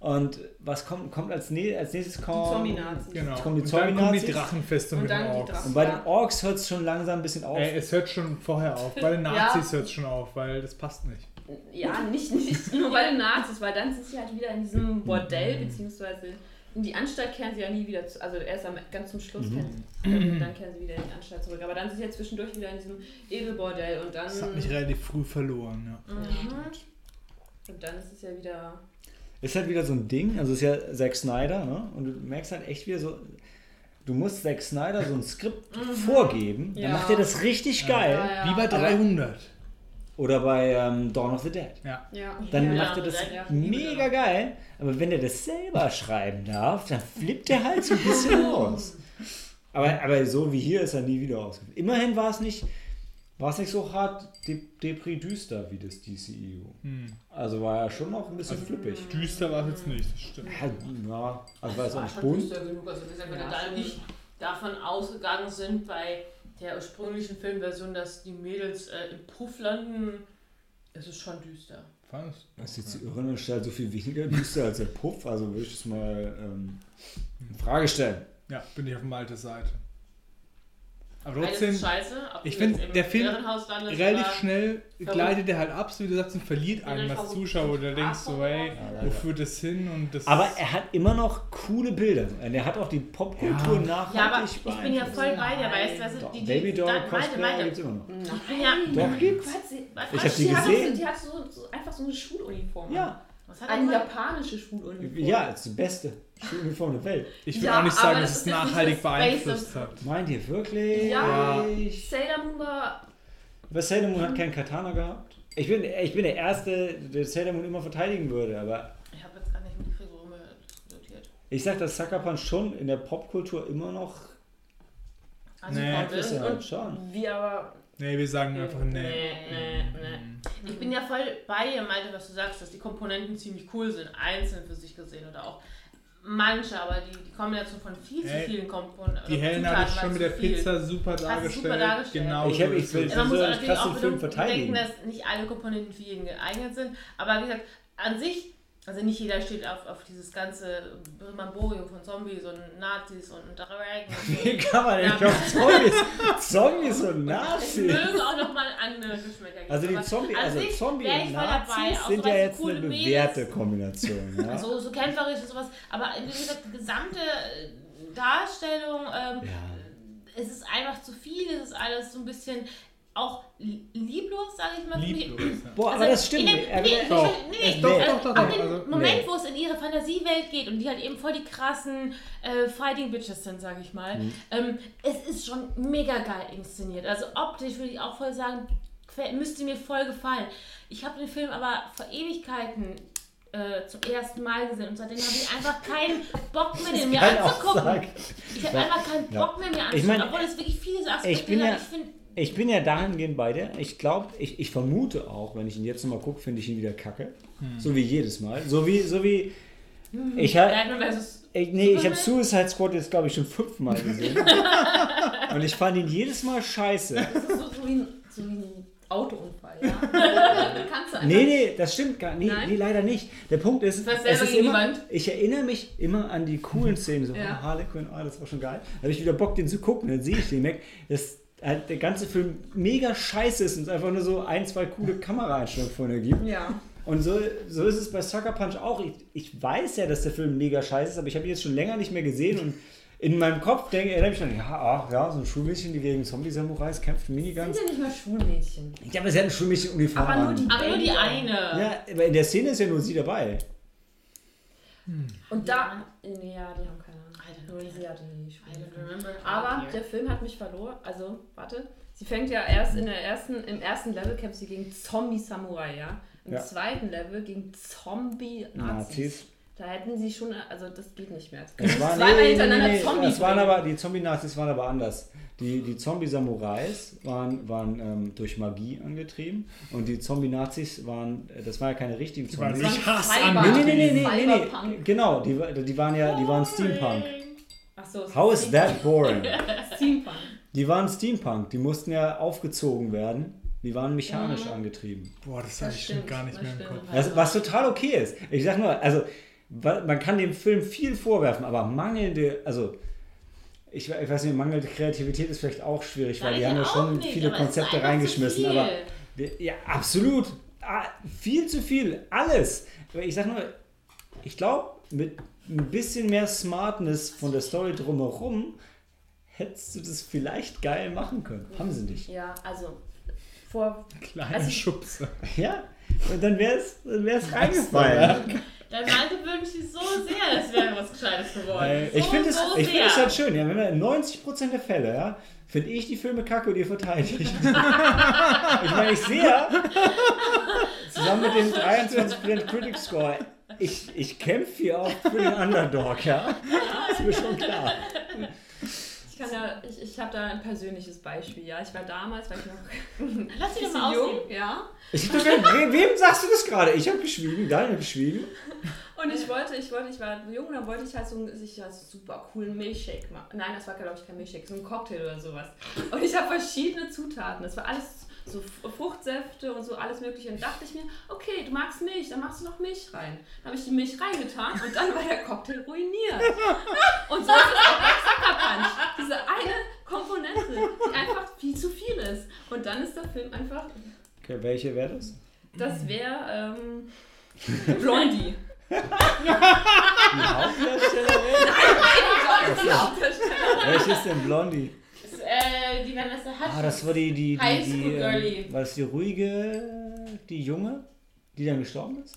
Und was kommt, kommt als, nä als nächstes Die kommt. Zombie-Nazis. Genau. Kommen die und dann kommen die. Drachenfeste Und mit den dann die Orks. Drachen. Und bei den Orks hört es schon langsam ein bisschen auf. Ey, es hört schon vorher auf. Bei den Ja. Nazis hört es schon auf, weil das passt nicht. Ja, nicht, nicht nur bei den Nazis, weil dann sind sie halt wieder in diesem Bordell, beziehungsweise in die Anstalt kehren sie ja nie wieder zu, also erst am, ganz zum Schluss kehren sie, und dann kehren sie wieder in die Anstalt zurück. Aber dann sind sie ja zwischendurch wieder in diesem Edelbordell und dann, Das hat mich relativ früh verloren, ja. Mhm. und dann ist es ja wieder, Ist halt wieder so ein Ding, also ist ja Zack Snyder, ne? Und du merkst halt echt wieder so, du musst Zack Snyder so ein Skript vorgeben, dann Ja. macht er das richtig geil. Ja, ja. Wie bei 300. Oder bei ähm, Dawn of the Dead. Ja. ja. Dann Ja, macht er das ja. mega geil, aber wenn er das selber schreiben darf, dann flippt er halt so ein bisschen aus. Aber, aber so wie hier ist er nie wieder ausgeflippt. Immerhin war es nicht, war es nicht so hart de Depri düster wie das DCEU. Hm. Also war er schon noch ein bisschen flippig. Düster war es jetzt nicht, das stimmt. Ja, ja, also war es auch nicht bunt. düster genug. Also, wie gesagt, wenn Ja, wir da nicht davon ausgegangen sind bei der ursprünglichen Filmversion, dass die Mädels äh, im Puff landen, Es ist schon düster. Fandest du? Das ist jetzt die Irrenanstalt so viel weniger düster als der Puff, also würde ich das mal ähm, in Frage stellen. Ja, bin ich auf Maltes Seite. Aber trotzdem, ist scheiße. Ich du find, jetzt im der Film relativ schnell gleitet er halt ab, so wie du sagst, und verliert einen als schau, Zuschauer. Da denkst du, Straße ey, wo führt das hin? Und das Aber er hat immer noch coole Bilder. Und er hat auch die Popkultur Ja. nachhaltig Ja, aber ich bin ja voll bei dir, weißt du, Doch, die, die, Baby Doll meinte, gibt's immer noch. ich bin ja, Doch, gibt's. Ich hab die gesehen. so, die hat so, so einfach so eine Schuluniform. Ja, was hat Eine japanische Schuluniform. ja, das ist die beste Schuluniform der Welt. ich will Ja, auch nicht sagen, das dass es jetzt nicht nachhaltig das beeinflusst hat. Meint ihr wirklich? Ja. Sailor Moon war. Aber Sailor Moon hat keinen Katana gehabt. Ich bin, ich bin der Erste, der Sailor Moon immer verteidigen würde, aber Ich habe jetzt gar nicht mitgekriegt, worum er diskutiert. ich sag, dass Sucker Punch schon in der Popkultur immer noch Also Nee. Will. ist. Ja, und schon. wir aber. Nee, wir sagen einfach nee. Nee, nee, nee. Ich bin ja voll bei dir, Malte, was du sagst, dass die Komponenten ziemlich cool sind, einzeln für sich gesehen oder auch manche, aber die, die Kombination von viel zu vielen Komponenten. Die Helen hat es schon mit der Pizza super dargestellt. super dargestellt. Genau Ich hab- ich will- es. Man muss natürlich auch Film bedenken, dass nicht alle Komponenten für jeden geeignet sind. Aber wie gesagt, an sich, also nicht jeder steht auf, auf dieses ganze Mamborium von Zombies und Nazis und Dragon. Wie kann man denn Ja. auf Zombies, Zombies und Es Nazis? mögen auch nochmal andere Geschmäcker geben. Also die Zombie, also sich Zombie und dabei, Nazis auch sind ja jetzt eine Mädels. bewährte Kombination. Ja? So, so kämpferisch und sowas. Aber wie gesagt, die gesamte Darstellung, ähm, ja. es ist einfach zu viel, es ist alles so ein bisschen auch li- lieblos, sage ich mal. für mich. Lieblos. Ja. Boah, Also aber das stimmt. Dem, nicht. nee, nee, Doch. nee, doch, also doch, doch, ab doch. dem Also, Moment, nee. wo es in ihre Fantasiewelt geht und die halt eben voll die krassen äh, Fighting Bitches sind, sage ich mal, Mhm. ähm, es ist schon mega geil inszeniert. Also optisch würde ich auch voll sagen, müsste mir voll gefallen. Ich habe den Film aber vor Ewigkeiten äh, zum ersten Mal gesehen und seitdem habe ich einfach keinen Bock mehr, den mir anzugucken. Aussage. Ich habe einfach keinen Ja. Bock mehr, mir Ich anzugucken, mein, obwohl es wirklich viele Aspekte ich bin hat. ja- Ich finde, Ich bin ja dahingehend bei dir. Ich glaube, ich, ich vermute auch, wenn ich ihn jetzt nochmal gucke, finde ich ihn wieder kacke. So wie jedes Mal. So wie, so wie. Ich habe. Batman versus Ich, nee, ich habe? Suicide Squad jetzt, glaube ich, schon fünfmal gesehen. Und ich fand ihn jedes Mal scheiße. Das ist so, so, wie, ein, so wie ein Autounfall, ja. Kannst du einfach. Nee, nee, das stimmt gar nicht. Nee, Nein? nee, leider nicht. Der Punkt ist, es ist immer, Wand. ich erinnere mich immer an die coolen Szenen. So, Ja. oh, Harlequin, oh, das war schon geil. Da habe ich wieder Bock, den zu gucken. Dann sehe ich den weg, dass halt der ganze Film mega scheiße ist und es einfach nur so ein, zwei coole Kameraeinstellungen vorne gibt. Ja. Und so, so ist es bei Sucker Punch auch. Ich, ich weiß ja, dass der Film mega scheiße ist, aber ich habe ihn jetzt schon länger nicht mehr gesehen und in meinem Kopf denke, erinnere ich mich dann, ja, ach, ja, so ein Schulmädchen, die gegen Zombie-Samurais kämpft, Das Miniguns. sind ja nicht mal Schulmädchen. Ja, aber sie hat ein Schulmädchen-Uniform Aber nur die- Aber nur die eine. Ja, aber in der Szene ist ja nur sie dabei. Und da. Nee, ja, die haben know. sie hatte die remember. Aber Here. der Film hat mich verloren. Also, warte. Sie fängt ja erst in der ersten, im ersten Level kämpft sie gegen Zombie-Samurai, ja. Im Ja. zweiten Level gegen Zombie-Nazis. Nazis. Da hätten sie schon, also das geht nicht mehr. Das waren, zweimal nee, hintereinander nee, nee, Zombies. das waren aber, die Zombie-Nazis waren aber anders. Die, die Zombie-Samurais waren, waren ähm, durch Magie angetrieben und die Zombie-Nazis waren, äh, das waren ja keine richtigen Zombies. nicht Hass Cyber- Nee, nee, nee, nee, nee, nee, nee. Genau, die, die waren ja, die waren Steampunk. So, How is that boring? Steampunk. Die waren Steampunk, die mussten ja aufgezogen werden. Die waren mechanisch Mhm. angetrieben. Boah, das Das habe ich schon gar nicht mehr im. Kopf. Was, was total okay ist. Ich sag nur, also man kann dem Film viel vorwerfen, aber mangelnde, also ich, ich weiß nicht, mangelnde Kreativität ist vielleicht auch schwierig, weil Nein, die haben ja schon nicht, viele Konzepte reingeschmissen. viel. Aber ja, absolut. Ah, viel zu viel. Alles. Ich sag nur, ich glaube, mit ein bisschen mehr Smartness von der Story drumherum hättest du das vielleicht geil machen können. Haben sie nicht. Ja, also vor. Kleine Also- Schubse. Ja, und dann wäre es dann wär's reingefallen. Malte wünscht sich so sehr, es wäre was Gescheites geworden. Ich so, finde es so ich find halt schön, ja, wenn wir in 90% der Fälle, ja, finde ich die Filme kacke und ihr verteidigt. ich meine, ich sehe ja, zusammen mit dem 23% Critic Score, ich, ich kämpfe hier auch für den Underdog, ja. ist mir schon klar. Ich kann ja, ich, ich habe da ein persönliches Beispiel, ja. Ich war damals, war ich noch Lass dich mal jung, aussehen. ja. Ich hab doch gar- we, wem sagst du das gerade? Ich habe geschwiegen, Daniel hat geschwiegen. Und ich wollte, ich wollte, ich war jung, dann wollte ich halt so einen sich halt super coolen Milchshake machen. Nein, das war glaube ich kein Milchshake, so ein Cocktail oder sowas. Und ich habe verschiedene Zutaten. Das war alles so Fruchtsäfte und so alles mögliche. Und dachte ich mir, okay, du magst Milch, dann machst du noch Milch rein. Dann habe ich die Milch reingetan und dann war der Cocktail ruiniert. Und so ist es auch bei Sucker Punch. Diese eine Komponente, die einfach viel zu viel ist. Und dann ist der Film einfach, Okay, welche wäre das? das wäre ähm, Blondie. Die Hauptdarstellerin? Das ist die Hauptdarstellerin. Welche ist denn Blondie? Äh, die Vanessa Hudgens. Ah, das war die, die, die, High die, School ähm, Girlie. war das die ruhige, die junge, die dann gestorben ist?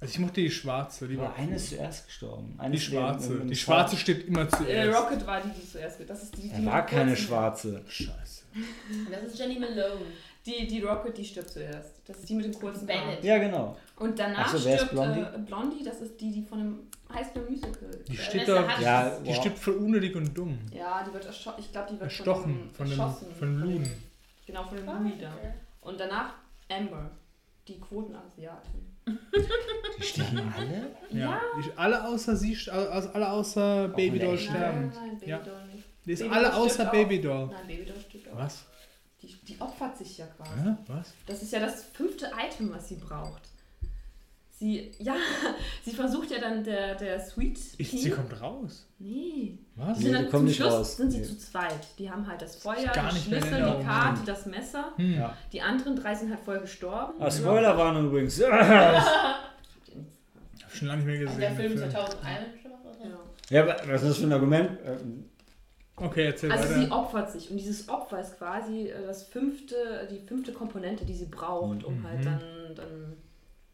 Also ich mochte die schwarze, die Aber war eine ist zuerst gestorben. Eine die schwarze. Die schwarze steht immer Äh, zuerst. Rocket war die, die zuerst. Das ist die, die mit war keine schwarze. Scheiße. Das ist Jenny Malone. Die, die Rocket, die stirbt zuerst. Das ist die mit dem kurzen Bennett. Ja, genau. Und danach Ach so, wer ist stirbt Blondie? Äh, Blondie, das ist die, die von einem Highschool Musical. Steht da. Ja, Die wow. stirbt voll unnötig und dumm. Ja, die wird erschossen. Ich glaube, die wird Erstochen von von dem Luden. dem- Genau, von dem Louis da. Und danach Amber, die Quotenasiatin. Die sterben alle? Ja. Die, alle außer sie, st- au- alle außer Babydoll echt? sterben. Nein, nein, Ja. Babydoll nicht. Die ist Babydoll alle außer. Babydoll. Nein, Babydoll stirbt auch. Was? Die, die opfert sich ja quasi. Hä? Was? Das ist ja das fünfte Item, was sie braucht. Sie, ja, sie versucht ja dann der, der Sweet Ich, sie kommt raus. Nee. Was? Nee, sind dann kommen zum nicht Schluss raus. sind sie Nee. zu zweit. Die haben halt das Feuer, gar die nicht mehr in Schlüssel, die. Karte, das Messer. Hm. Ja. Die anderen drei sind halt voll gestorben. Ah, Spoilerwarnung übrigens. Hab schon lange nicht mehr gesehen. Der Film den 2001 schon was? oder? Ja. Ja, aber was ist das für ein Argument? Ähm, Okay, erzähl Also weiter. sie opfert sich und dieses Opfer ist quasi äh, das fünfte, die fünfte Komponente, die sie braucht, um Mhm. halt dann, dann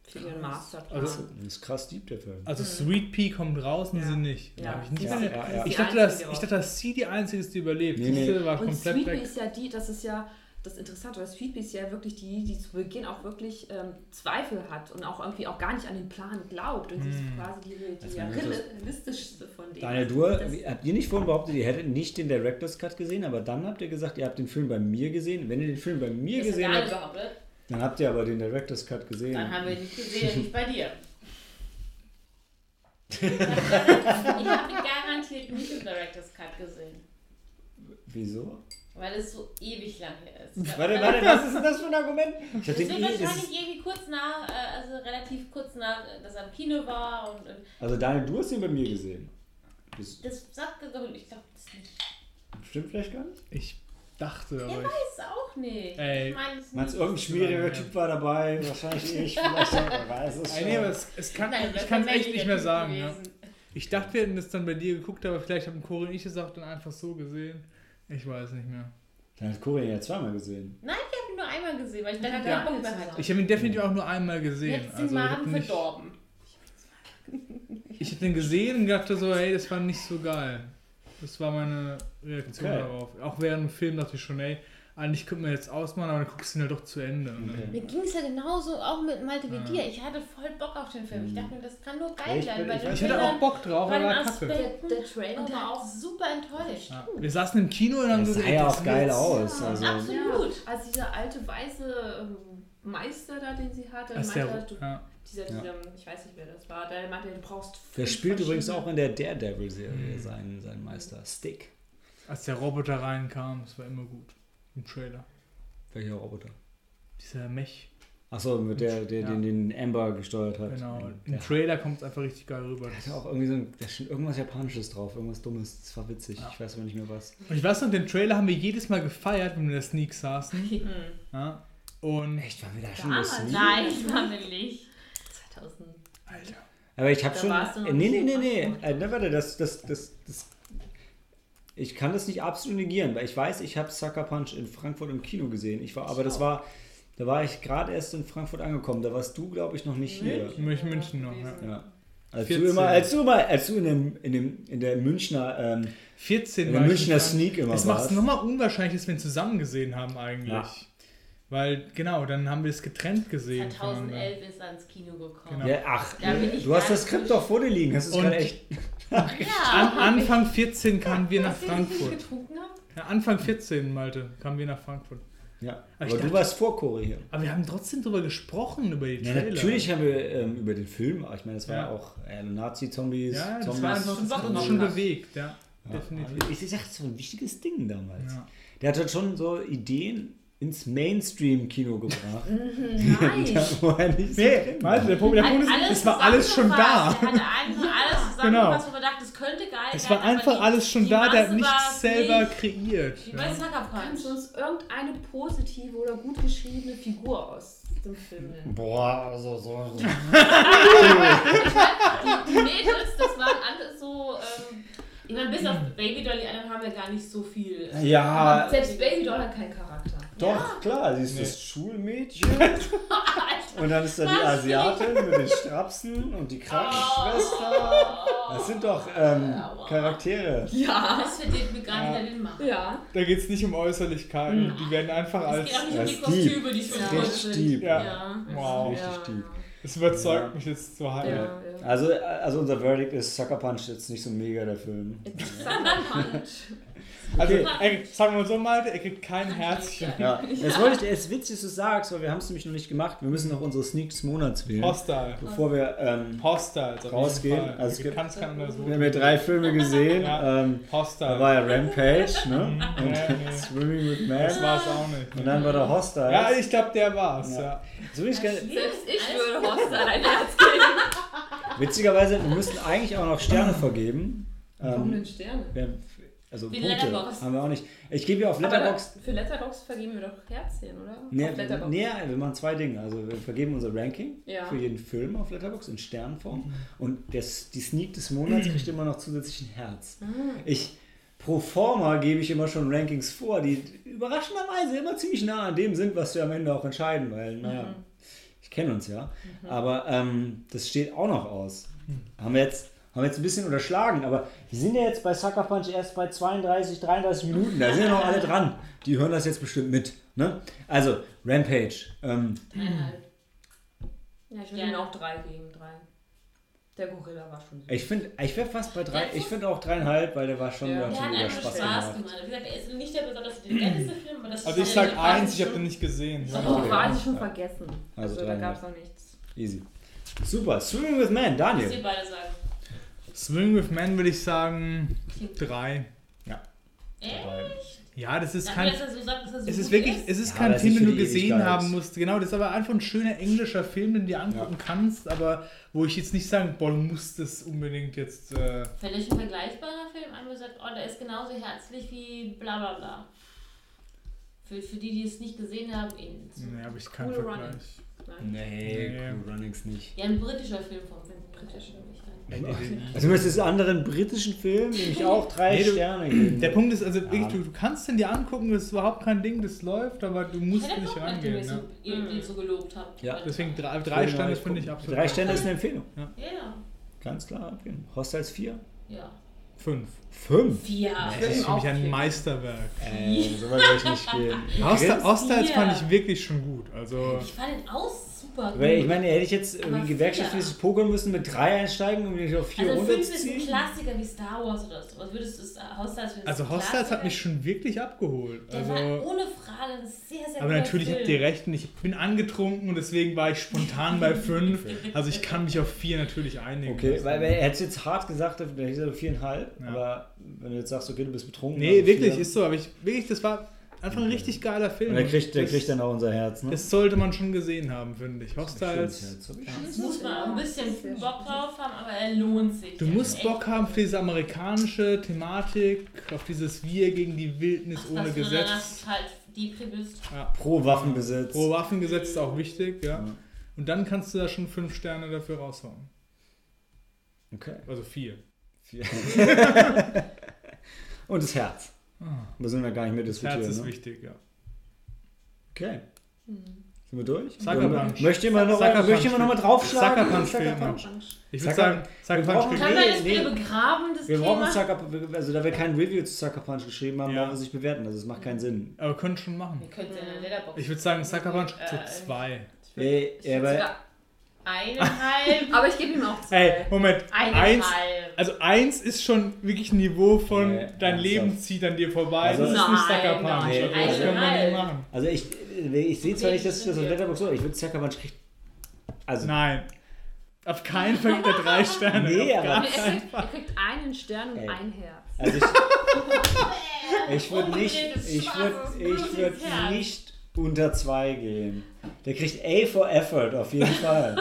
für ihren Masterplan. Also- Das ist krass deep, der Film. Also Sweet Pea kommt raus und Ja. sie nicht. Ja, ich nicht Ja, mehr- ja, sie ja. Ich die dachte, dass, Einzige ich dachte, dass sie die Einzige ist, die überlebt. Nee, nee. war Und komplett Sweet Pea ist ja die, das ist ja das Interessante, weil Sweet Pea ist ja wirklich die, die zu Beginn auch wirklich ähm, Zweifel hat und auch irgendwie auch gar nicht an den Plan glaubt. Und sie ist Hm. quasi die, die das- realistischste von denen. Daniel, du, Das- habt ihr nicht vorhin behauptet, ihr hättet nicht den Director's Cut gesehen, aber dann habt ihr gesagt, ihr habt den Film bei mir gesehen. Wenn ihr den Film bei mir Das gesehen habt. Dann habt ihr aber den Director's Cut gesehen. Dann haben wir ihn nicht gesehen, nicht bei dir. ich habe ihn garantiert nicht im Director's Cut gesehen. Wieso? Weil es so ewig lang her ist. Warte, warte, was ist denn das für ein Argument? Ich den wird eh, wahrscheinlich ist, irgendwie kurz nach, äh, also relativ kurz nach, äh, dass er im Kino war und, und also Daniel, du hast ihn bei mir gesehen. Das das sagt er, ich glaube das nicht. stimmt vielleicht gar nicht. Ich dachte, aber ich, weiß auch nicht. Ey. Ich meine es Meinst du, nicht. irgendein schwieriger Typ war dabei? Wahrscheinlich ich, vielleicht auch, weiß es Ey, nee, aber schon. es, es kann, Nein, ich kann es echt nicht mehr sagen. Ja. Ich dachte, wir hätten das dann bei dir geguckt, aber vielleicht haben Cory und ich es auch dann einfach so gesehen. Ich weiß nicht mehr. Dann hat Cory ihn ja zweimal gesehen. Nein, ich habe ihn nur einmal gesehen, weil ich dann Ja. Bock. Ich habe ihn definitiv auch nur einmal gesehen. den Also ich Magen habe nicht, verdorben. ich hab den gesehen und dachte so, hey, das war nicht so geil. Das war meine Reaktion Okay. darauf. Auch während dem Film dachte ich schon, ey, eigentlich könnte man jetzt ausmachen, aber dann guckst du ihn halt doch zu Ende. Okay. Mir ging es ja genauso auch mit Malte wie Ja. dir. Ich hatte voll Bock auf den Film. Ich dachte mir, das kann nur Ja, geil ich werden. bin- ich Ich hatte auch Bock drauf, aber kacke. Der, der Trailer war auch super enttäuscht. Ja. Wir saßen im Kino und haben Das so sah ja auch geil aus. Ja, Also, Absolut. als dieser alte weiße ähm, Meister da, den sie hatte, meinte, du, ja. Dieser, Ja. dieser, ich weiß nicht wer das war, der meinte, du brauchst der spielt übrigens auch in der Daredevil-Serie Mhm. seinen, seinen Meister. Stick. Als der Roboter reinkam, das war immer gut. Im Trailer. Welcher Roboter? Dieser Mech. Achso, mit der, der Ja. den, den Amber gesteuert hat. Genau. Im Der Trailer kommt es einfach richtig geil rüber. hatte auch irgendwie so ein, da steht irgendwas Japanisches drauf, irgendwas Dummes. Das war witzig. Ja. Ich weiß aber nicht mehr was. Und ich weiß noch, den Trailer haben wir jedes Mal gefeiert, wenn wir in der Sneak saßen. Hm. Ja. Und. Echt, waren wir da schon Damals, das Lied? Nein, war mir nicht. 2000. Alter. Aber ich habe schon. warst du noch nee, nee, nee, nee. Äh, ne, warte, das, das, das, das. Ich kann das nicht absolut negieren, weil ich weiß, ich habe Sucker Punch in Frankfurt im Kino gesehen. Ich war, aber das war, da war ich gerade erst in Frankfurt angekommen. Da warst du, glaube ich, noch nicht hier. München, München noch, ja. Ja. Als du 14. immer, als du immer, als du in, dem, in, dem, in der Münchner, ähm, 14 in der war ich Münchner Sneak immer Das macht es warst. nochmal unwahrscheinlich, dass wir ihn zusammen gesehen haben eigentlich. Ja. Weil, genau, dann haben wir es getrennt gesehen. voneinander. 2011 ist er ins Kino gekommen. Genau. Ja, ach, Da bin ich du hast das Skript doch vor dir liegen. Es Und- gerade echt? An, Ja. Anfang 14 kamen wir nach Hast du nicht Frankfurt. getrunken haben? Ja, Anfang 14, Malte, kamen wir nach Frankfurt. Ja, Aber aber ich du dachte- warst vor Cory hier. Aber wir haben trotzdem drüber gesprochen, über die Ja, Trailer. natürlich haben wir ähm, über den Film, aber ich meine, es waren Ja. auch äh, Nazi-Zombies, Ja, das Zombies. war einfach, das hat uns schon bewegt, ja. Ja, definitiv. Ich, sag, das war ein wichtiges Ding damals. Ja. der hat halt schon so Ideen ins Mainstream-Kino gebracht. Nice. wo er nicht so Nee, warte, war. der Punkt, der Punkt ist, es war alles schon da. Er hatte einfach alles zusammengefasst, wo man dachte, das könnte geil Es werden, war einfach die- alles schon die da, der hat nichts selber nicht kreiert. Wie bei Ja. Punch. Kannst du uns irgendeine positive oder gut geschriebene Figur aus dem Film nennen? Boah, also so. so. Die Mädels, das waren alles so. Ähm, ich meine, bis auf Baby Doll, die anderen haben ja gar nicht so viel. Ja, Selbst Baby Doll hat keinen Charakter. Doch, klar, sie ist Nee. das Schulmädchen. Und dann ist da die? Asiatin mit den Strapsen und die Krankenschwester. Das sind doch ähm, Charaktere. Ja. Das verdient mir gar nicht den Macht. Ja. Da geht es nicht um Äußerlichkeiten, die werden einfach Es als. geht auch nicht um Ja, die. Kostüme, die schon Ja. Richtig sind. Ja. Ja. Wow. Richtig ja. deep. Es überzeugt Ja. mich jetzt zu halb. Ja, Ja. ja. Also, also unser Verdict ist Sucker Punch jetzt nicht so mega der Film. Sucker Punch. Also, Okay. er, sagen wir mal so, Malte, er kriegt kein Herzchen. Ja, das wollte ich, es ist witzig, dass du sagst, weil wir haben es nämlich noch nicht gemacht. Wir müssen noch unsere Sneak des Monats wählen, Hostile. bevor wir, ähm, Hostile. jeden Rausgehen. Also es gibt- kannst keinen wir haben ja drei Filme gesehen. Ja. Ähm, Hostile. da war ja Rampage, ne? Und Ja, nee. Swimming with das Man. war es auch nicht. Und dann war der Hostile. Ja, ich glaube, der war's. Ja. Ja. so ich Selbst ich würde Hostile ein Herz geben. witzigerweise, wir müssten eigentlich auch noch Sterne vergeben. Warum Ähm, denn Sterne? Also Wie Punkte Letterboxd. haben wir auch nicht. Ich gebe ja auf Aber Letterboxd. für Letterbox vergeben wir doch Herzchen, oder? Nee, nee, wir machen zwei Dinge. Also wir vergeben unser Ranking Ja. für jeden Film auf Letterboxd in Sternform. Mhm. Und das, die Sneak des Monats kriegt immer noch zusätzlich ein Herz. Ah. Ich, pro forma gebe ich immer schon Rankings vor, die überraschenderweise immer ziemlich nah an dem sind, was wir am Ende auch entscheiden, weil, naja, Mhm. ich kenne uns ja. Aber ähm, das steht auch noch aus. Haben wir jetzt. Haben wir jetzt ein bisschen unterschlagen, aber wir sind ja jetzt bei Sucker Punch erst bei 32, 33 Minuten. Da sind ja noch alle dran. Die hören das jetzt bestimmt mit. Ne? Also, Rampage. Ähm, Dreieinhalb. Ja, ich würde ihm auch drei geben, drei. Der Gorilla war schon ich finde, ich wäre fast bei drei. Ich finde auch dreieinhalb, weil der war schon, Ja. der hat Der schon hat wieder einfach Spaß gemacht. gemacht. Wie gesagt, er ist nicht der besonders intelligenteste Film, aber das Also ich ist sag der eins, ich habe den nicht gesehen. Ich Ja. habe Okay. quasi schon Ja. vergessen. Also Also, da gab es noch nichts. Easy. Super. Swimming with Man, Was Daniel. ihr beide sagen. Swing with Man würde ich sagen drei. Echt? Ja, das ist kein. so sagt, so Es ist wirklich, ist? es ist Ja, kein Film, den du gesehen Ewigkeit. haben musst. Genau, das ist aber einfach ein schöner englischer Film, den du dir angucken kannst, aber wo ich jetzt nicht sagen, boah, du musst das unbedingt jetzt. Äh, Vielleicht ein vergleichbarer Film, andere sagt, oh, der ist genauso herzlich wie bla bla bla. Für, für die, die es nicht gesehen haben, ihn. nee, habe ich keinen Cool Vergleich. Running. Nein. Nee, Nee. Cool Runnings nicht. Ja, ein britischer Film vom britischen Also, du möchtest einen anderen britischen Film, dem ich auch drei Nee, du- Sterne geben. Der Punkt ist, also wirklich, Ja. du, du kannst den dir angucken, das ist überhaupt kein Ding, das läuft, aber du musst Ich nicht rangehen. so, Ne? ihr, ihr so gelobt habt. Ja, Deswegen drei, drei Sterne finde ich absolut. Drei Sterne ist eine Empfehlung. Ja, Ganz klar. Hostiles 4? ja. Fünf. 5? Vier. Das ist für mich ein vier. Meisterwerk. Äh, so weit will ich nicht gehen. Hostiles vier. fand ich wirklich schon gut. Also, Ich fand ihn auch super gut. Weil ich meine, hätte ich jetzt irgendwie gewerkschaftsmäßig pokern müssen, mit 3 einsteigen, um mich auf 4 also fünf ist ein runterzuziehen? Klassiker wie Star Wars oder so. Was würdest du finden? also Hostiles hat mich schon wirklich abgeholt. Der war Also, ohne Frage ein sehr, sehr aber natürlich Film. habt ihr recht, und ich bin angetrunken und deswegen war ich spontan bei fünf. Also ich kann mich auf vier natürlich einigen. Okay, weil, weil er hätte es jetzt hart gesagt, dann hätte ich gesagt 4,5. Ja. Aber wenn du jetzt sagst, okay, du bist betrunken. Nee, also wirklich, vier. ist so. Aber ich, wirklich, das war einfach ein richtig geiler Film. Und der kriegt, der das, kriegt dann auch unser Herz, ne? Das sollte man schon gesehen haben, finde ich. Hostiles. Das muss man auch ein bisschen Bock drauf haben, aber er lohnt sich. Du musst Bock echt- haben für diese amerikanische Thematik, auf dieses Wir gegen die Wildnis Ach, ohne Gesetz. halt. Ja. Pro Waffenbesitz. Pro Waffengesetz ist auch wichtig, ja. Ja. Und dann kannst du da schon fünf Sterne dafür raushauen. Okay. Also vier. Vier. Und das Herz. Da sind wir gar nicht mehr Ah. Das. Herz ist ne? wichtig, ja. Okay. Sind wir durch? Sucker Punch. Möchte jemand noch, Sucker möchte Punch jemand noch mal draufschlagen? Sucker Punch Sucker fehlt noch. Punch. Ich würde sagen, Sucker wir Punch brauchen gibt Können Nee, wir das wieder begraben, das Wir brauchen Thema? Sucker also da wir kein Review zu Sucker Punch geschrieben haben, Ja. brauchen wir es nicht bewerten. Also es macht keinen Sinn. Aber wir können schon machen. Wir können es in der Letterbox. Ich würde sagen, Sucker Punch Äh, zu zwei. Ey, Ich ja, aber sogar- Eineinhalb. Aber ich gebe ihm auch zwei. Ey, Moment. Eins, Eineinhalb. also eins ist schon wirklich ein Niveau von Nee, dein Leben ernsthaft. zieht an dir vorbei. Also- das ist nicht Sucker Punch. nein, Also, das können wir nein. nicht machen. also ich, ich sehe zwar nicht, dass ich das auf Nee, Letterboxd so, ich würde Sucker Punch kriegt. Also, Nein. Auf keinen Fall gibt er drei Sterne. Nee, aber- Er kriegt, er kriegt einen Stern und Ey. ein Herz. also ich, Ich würde nicht, ich würd, ich würd nicht unter zwei gehen. Der kriegt A for Effort, auf jeden Fall.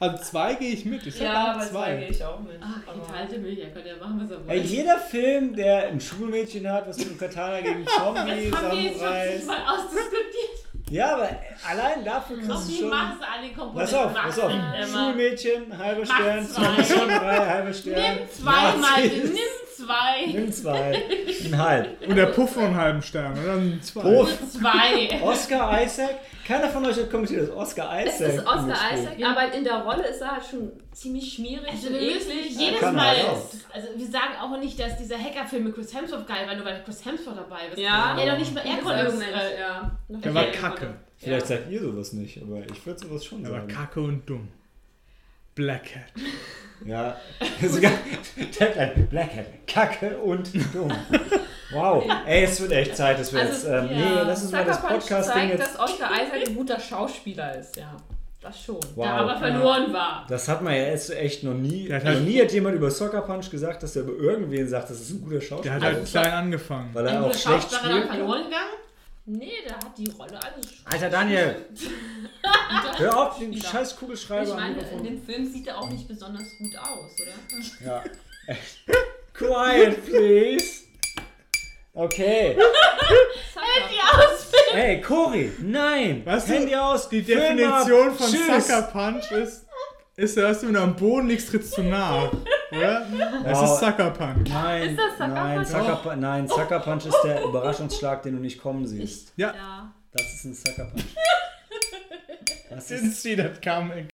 Also zwei gehe ich mit. Ich Ja, bei zwei gehe zwei. ich auch mit. Ach, Aber- geteilte Milch, könnte ja machen, was er Ey, will. jeder Film, der ein Schulmädchen hat, was mit einem Katana gegen Zombie, Das schon Samurais. mal ausdiskutiert. Ja, aber allein dafür kannst du die schon. Masse an den Komponenten. Pass auf, pass auf. Schulmädchen, halber Mach Stern, zwei. Samurai, halber Stern. Nimm zwei, Malte, Nazis. nimm zwei. Nimm zwei. Ein halb. Und der Puff einen halben Stern, oder? Dann zwei. Puff. Zwei. Oscar Isaac? Keiner von euch hat kommentiert, dass Oscar Es Isaac. ist Oscar. Isaac, aber in der Rolle ist er halt schon ziemlich schmierig Also und wir müssen jedes Kann Mal, er auch. also wir sagen auch nicht, dass dieser Hackerfilm mit Chris Hemsworth geil war, nur weil Chris Hemsworth dabei ist. Ja. Ja, noch nicht mal er konnte es. Äh, ja. Der war kacke. Vielleicht sagt ihr sowas nicht, aber ich würde sowas schon Der war sagen. kacke und dumm. Black Hat. Ja, sogar Tagline, Blackhead, Kacke und dumm. Wow, ey, es wird echt Zeit, dass wir Also, jetzt, ähm, ja. nee, lass uns mal das Podcast-Ding zeigt, jetzt, dass Oscar Isaac ein guter Schauspieler ist, ja. Das schon. wow. Der aber verloren war. Das hat man ja jetzt echt noch nie, Der hat noch halt- nie hat jemand über Soccer Punch gesagt, dass er über irgendwen sagt, das ist ein guter Der Schauspieler. hat Also halt es klein angefangen. weil er auch schlecht Schauspieler spielt. dann verloren gegangen? Nee, der hat die Rolle alles schon. Alter Daniel, hör auf, den Spieler. scheiß Ich Kugelschreiber am meine, in dem Film sieht er auch nicht besonders gut aus, oder? Ja. Quiet, please. Okay. Die Ausbildung. Ey, Cory, nein. Weißt du, Handy aus. Die. Definition von Tschüss. Sucker Punch ist, ist, dass du, wenn du am Boden liegst, trittst du nach. Oder? Das Wow. ist Sucker Punch. Nein, Ist das Sucker nein, Punch? Sucker, nein, Sucker Punch ist der Überraschungsschlag, den du nicht kommen siehst. Ja, Ja. Das ist ein Sucker Punch. Das didn't ist, see that coming.